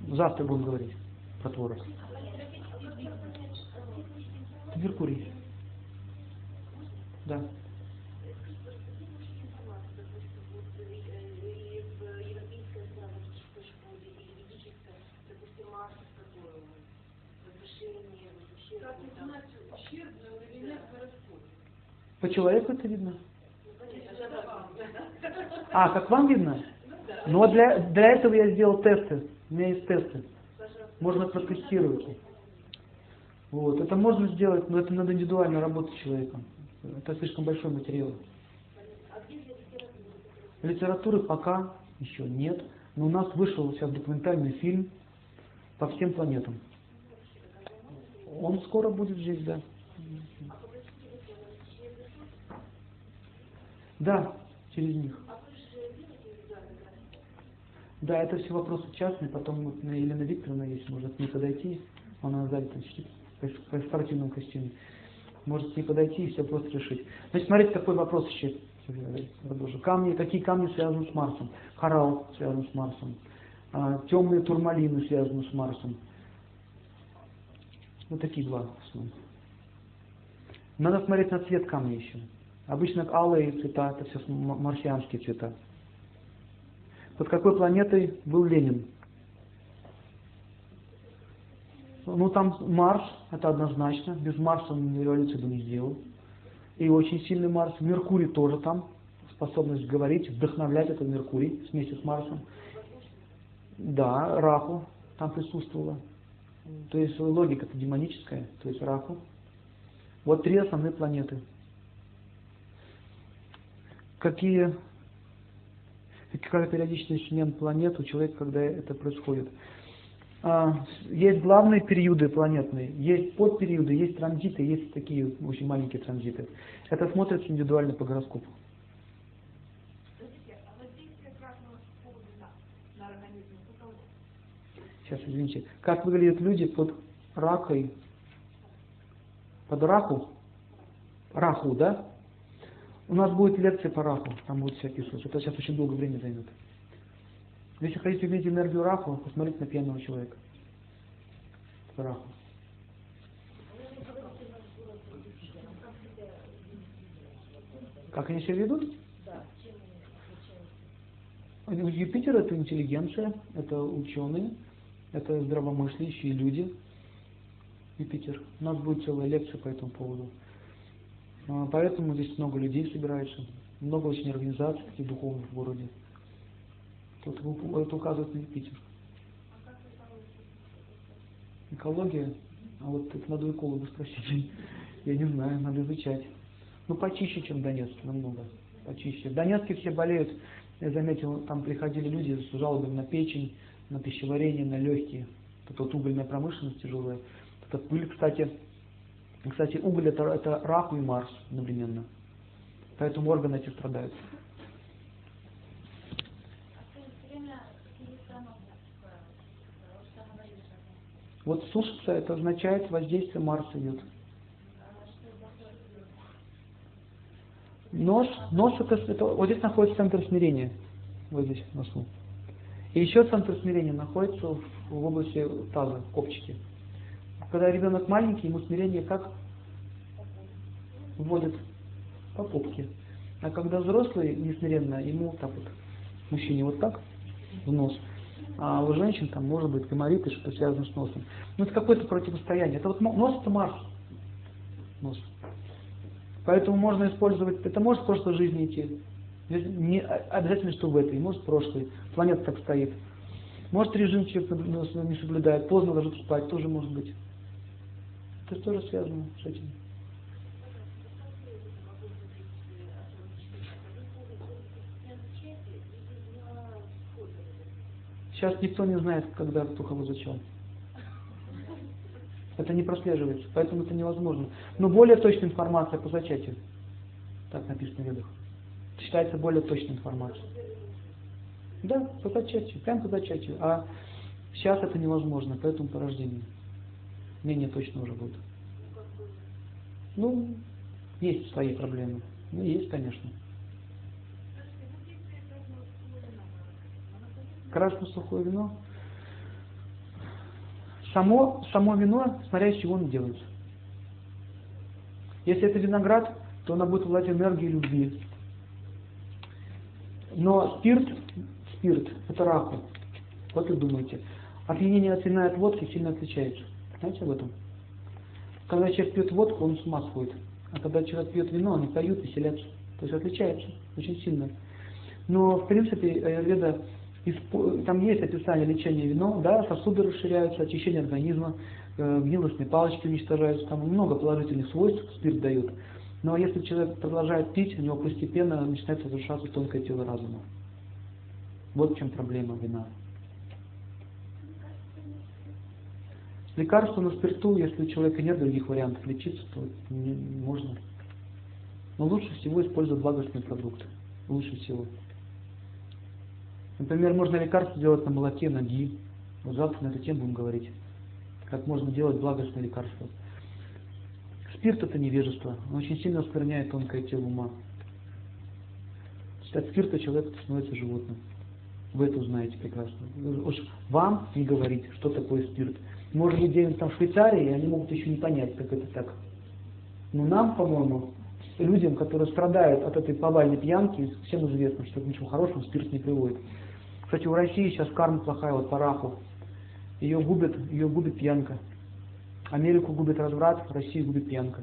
завтра будем говорить про творог. Это Меркурий. Да. По человеку это видно? А, как вам видно? Но для, для этого я сделал тесты. У меня есть тесты. Можно протестировать. Вот. Это можно сделать, но это надо индивидуально работать с человеком. Это слишком большой материал. Литературы пока еще нет, но у нас вышел сейчас документальный фильм по всем планетам. Он скоро будет здесь, да. Да, через них. Да, это все вопросы частные, потом вот на Елена Викторовна есть, может к ней подойти, она сидит в спортивном костюме. Может к подойти и все просто решить. Значит, смотрите, такой вопрос еще продолжу. Камни, какие камни связаны с Марсом? Коралл связан с Марсом. А, темные турмалины связаны с Марсом. Вот такие два основных. Надо смотреть на цвет камня еще. Обычно алые цвета, это все марсианские цвета. Под какой планетой был Ленин? Ну там Марс, это однозначно. Без Марса он революцию бы не сделал. И очень сильный Марс. Меркурий тоже там. Способность говорить, вдохновлять это Меркурий вместе с Марсом. Да, Раху там присутствовала. То есть логика это демоническая, то есть Раху. Вот три основные планеты. Какие какая периодичность смен планет у человека, когда это происходит. А, есть главные периоды планетные, есть подпериоды, есть транзиты, есть такие очень маленькие транзиты. Это смотрится индивидуально по гороскопу. Сейчас, извините. Как выглядят люди под ракой? Под раку? Раху, да? У нас будет лекция по раху, там будет всякие случаи. Это сейчас очень долго времени займет. Если хотите увидеть энергию раху, посмотрите на пьяного человека. Раху. Как они себя ведут? Юпитер это интеллигенция, это ученые, это здравомыслящие люди. Юпитер. У нас будет целая лекция по этому поводу. А, поэтому здесь много людей собирается, много очень организаций таких духовных в городе. Тут это указывает на Юпитер. Экология? А вот это надо эколога спросить. Я не знаю, надо изучать. Ну, почище, чем Донецк, намного. Почище. В Донецке все болеют. Я заметил, там приходили люди с жалобами на печень, на пищеварение, на легкие. Это вот угольная промышленность тяжелая. Это пыль, кстати, кстати, уголь это, это Раху и Марс одновременно. Поэтому органы эти страдают. Вот сушится, это означает воздействие Марса идет. Нос, нос это, это, вот здесь находится центр смирения, вот здесь, в носу. И еще центр смирения находится в, области таза, в копчике. Когда ребенок маленький, ему смирение как вводят по попке. А когда взрослый несмиренно, ему так вот, мужчине вот так, в нос. А у женщин там может быть гайморит и что связано с носом. Ну это какое-то противостояние. Это вот нос это Марс. Нос. Поэтому можно использовать, это может в прошлой жизни идти. Не обязательно, что в этой, может в прошлой. Планета так стоит. Может режим человек не соблюдает, поздно ложится спать, тоже может быть. Это тоже связано с этим. Сейчас никто не знает, когда кто кого зачал. Это не прослеживается, поэтому это невозможно. Но более точная информация по зачатию. Так написано в ведах. Считается более точной информацией. Да, по зачатию, прям по зачатию. А сейчас это невозможно, поэтому по рождению. Менее точно уже будет. Ну, есть свои проблемы. Ну, есть, конечно. Красное сухое вино Само, само вино, смотря из чего оно делается. Если это виноград, то оно будет владеть энергией любви. Но спирт, спирт, это раку. Вот и думайте. Опьянение от вина от водки сильно отличается. Знаете об этом? Когда человек пьет водку, он с ума сходит. А когда человек пьет вино, они поют, веселятся. То есть отличается очень сильно. Но, в принципе, Аюрведа там есть описание лечения вином, да, сосуды расширяются, очищение организма, э, гнилостные палочки уничтожаются, там много положительных свойств спирт дает. Но если человек продолжает пить, у него постепенно начинает разрушаться тонкое тело разума. Вот в чем проблема вина. Лекарство на спирту, если у человека нет других вариантов лечиться, то не, можно. Но лучше всего использовать благостные продукты. Лучше всего. Например, можно лекарство делать на молоке, на ги. Вот завтра на эту тему будем говорить. Как можно делать благостное лекарство. Спирт это невежество. Он очень сильно оскверняет тонкое тело ума. От спирта человек становится животным. Вы это узнаете прекрасно. Уж вам не говорить, что такое спирт. Может быть, где-нибудь там в Швейцарии, они могут еще не понять, как это так. Но нам, по-моему, людям, которые страдают от этой повальной пьянки, всем известно, что ничего хорошего спирт не приводит. Кстати, у России сейчас карма плохая, вот по раху. Ее губит, ее губит пьянка. Америку губит разврат, Россию губит пьянка.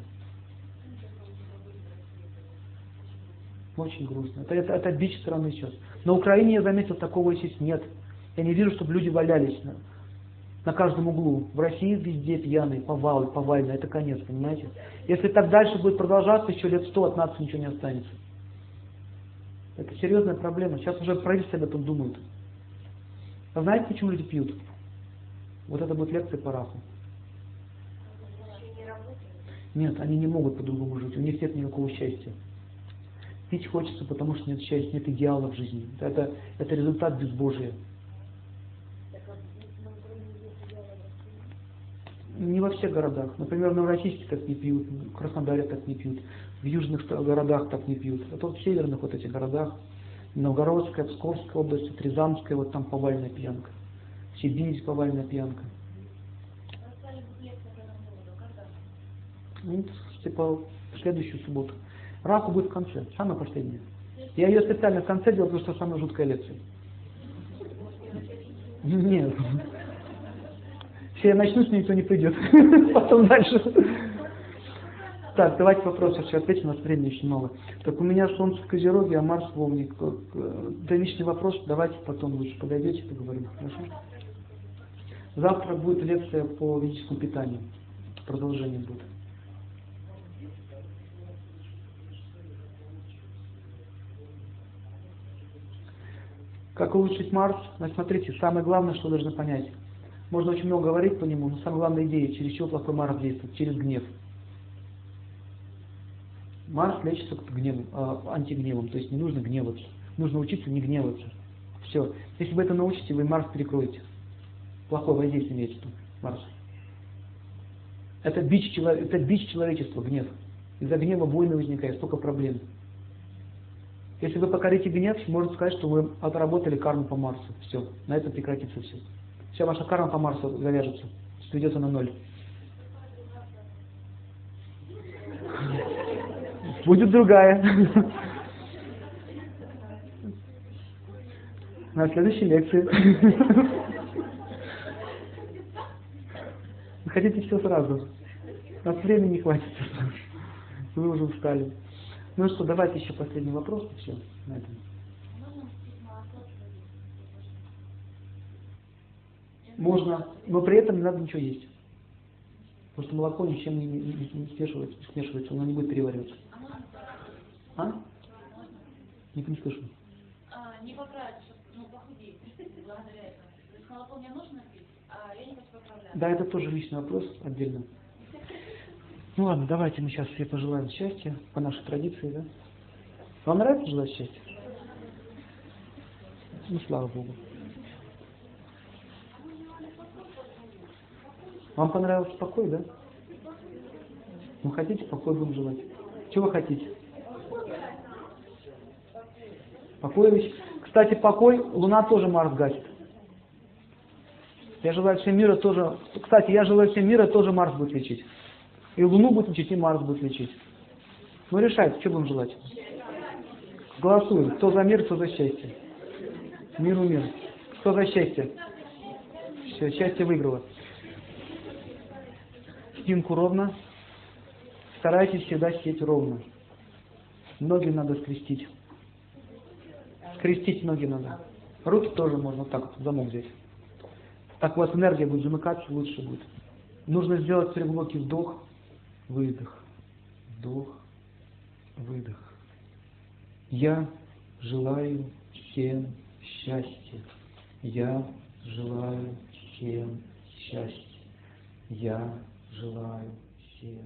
Очень грустно. Это, это, это бич страны сейчас. На Украине я заметил, такого здесь нет. Я не вижу, чтобы люди валялись на, на каждом углу. В России везде пьяные, повалы, повально. Это конец, понимаете? Если так дальше будет продолжаться, еще лет сто от нас ничего не останется. Это серьезная проблема. Сейчас уже правительство об этом думают. А знаете, почему люди пьют? Вот это будет лекция по раху. Нет, они не могут по-другому жить, у них нет никакого счастья. Пить хочется, потому что нет счастья, нет идеала в жизни. Это, это результат безбожия. Не во всех городах. Например, в Новороссийске так не пьют, в Краснодаре так не пьют, в южных городах так не пьют. Это вот в северных вот этих городах, Новгородская, Псковская область, Рязанская, вот там повальная пьянка. Сибирь повальная пьянка. Ну, типа в следующую субботу. Раку будет в конце, самая последняя. Я ее специально в конце делал, потому что самая жуткая лекция. Нет. Все начнут, никто не придет. Потом дальше. Так, давайте вопросы еще ответим, у нас времени еще мало. Так у меня Солнце в Козероге, а Марс в Овне. К- Да личный вопрос, давайте потом лучше подойдете, поговорим. Хорошо? Завтра будет лекция по физическому питанию. Продолжение будет. Как улучшить Марс? Значит, смотрите, самое главное, что должны понять. Можно очень много говорить по нему, но самая главная идея, через чего плохой Марс действует? Через гнев. Марс лечится гневом, а, антигневом, то есть не нужно гневаться. Нужно учиться не гневаться. Все. Если вы это научите, вы Марс перекроете. Плохое воздействие имеется Марс. Это бич, это бич человечества, гнев. Из-за гнева войны возникает, столько проблем. Если вы покорите гнев, можно сказать, что вы отработали карму по Марсу. Все, на этом прекратится все. Вся ваша карма по Марсу завяжется, сведется на ноль. Будет другая. На следующей лекции. Вы хотите все сразу. Нас времени не хватит. Вы уже устали. Ну что, давайте еще последний вопрос. и Все, на этом. Можно, но при этом не надо ничего есть. Потому что молоко ничем не, не- не- не смешивается, смешивается, оно не будет перевариваться. А? Не, не слышу. А, не поправиться, чтобы ну, похудеть благодаря этому. То есть молоко мне нужно пить, а я не хочу поправляться. Да, это тоже личный вопрос отдельно. Ну ладно, давайте мы сейчас все пожелаем счастья, по нашей традиции, да? Вам нравится желать счастья? Ну, слава Богу. Вам понравился покой, да? Ну, хотите, покой будем желать. Чего вы хотите? Покой. Кстати, покой, Луна тоже Марс гасит. Я желаю всем мира тоже... Кстати, я желаю всем мира тоже Марс будет лечить. И Луну будет лечить, и Марс будет лечить. Ну, решайте, что будем желать. Голосуем. Кто за мир, кто за счастье. Миру мир. Кто за счастье? Все, счастье выиграло. Спинку ровно. Старайтесь всегда сидеть ровно. Ноги надо скрестить. Скрестить ноги надо. Руки тоже можно вот так вот, замок взять. Так у вас энергия будет замыкаться, лучше будет. Нужно сделать глубокий вдох, выдох, вдох, выдох. Я желаю всем счастья. Я желаю всем счастья. Я желаю всем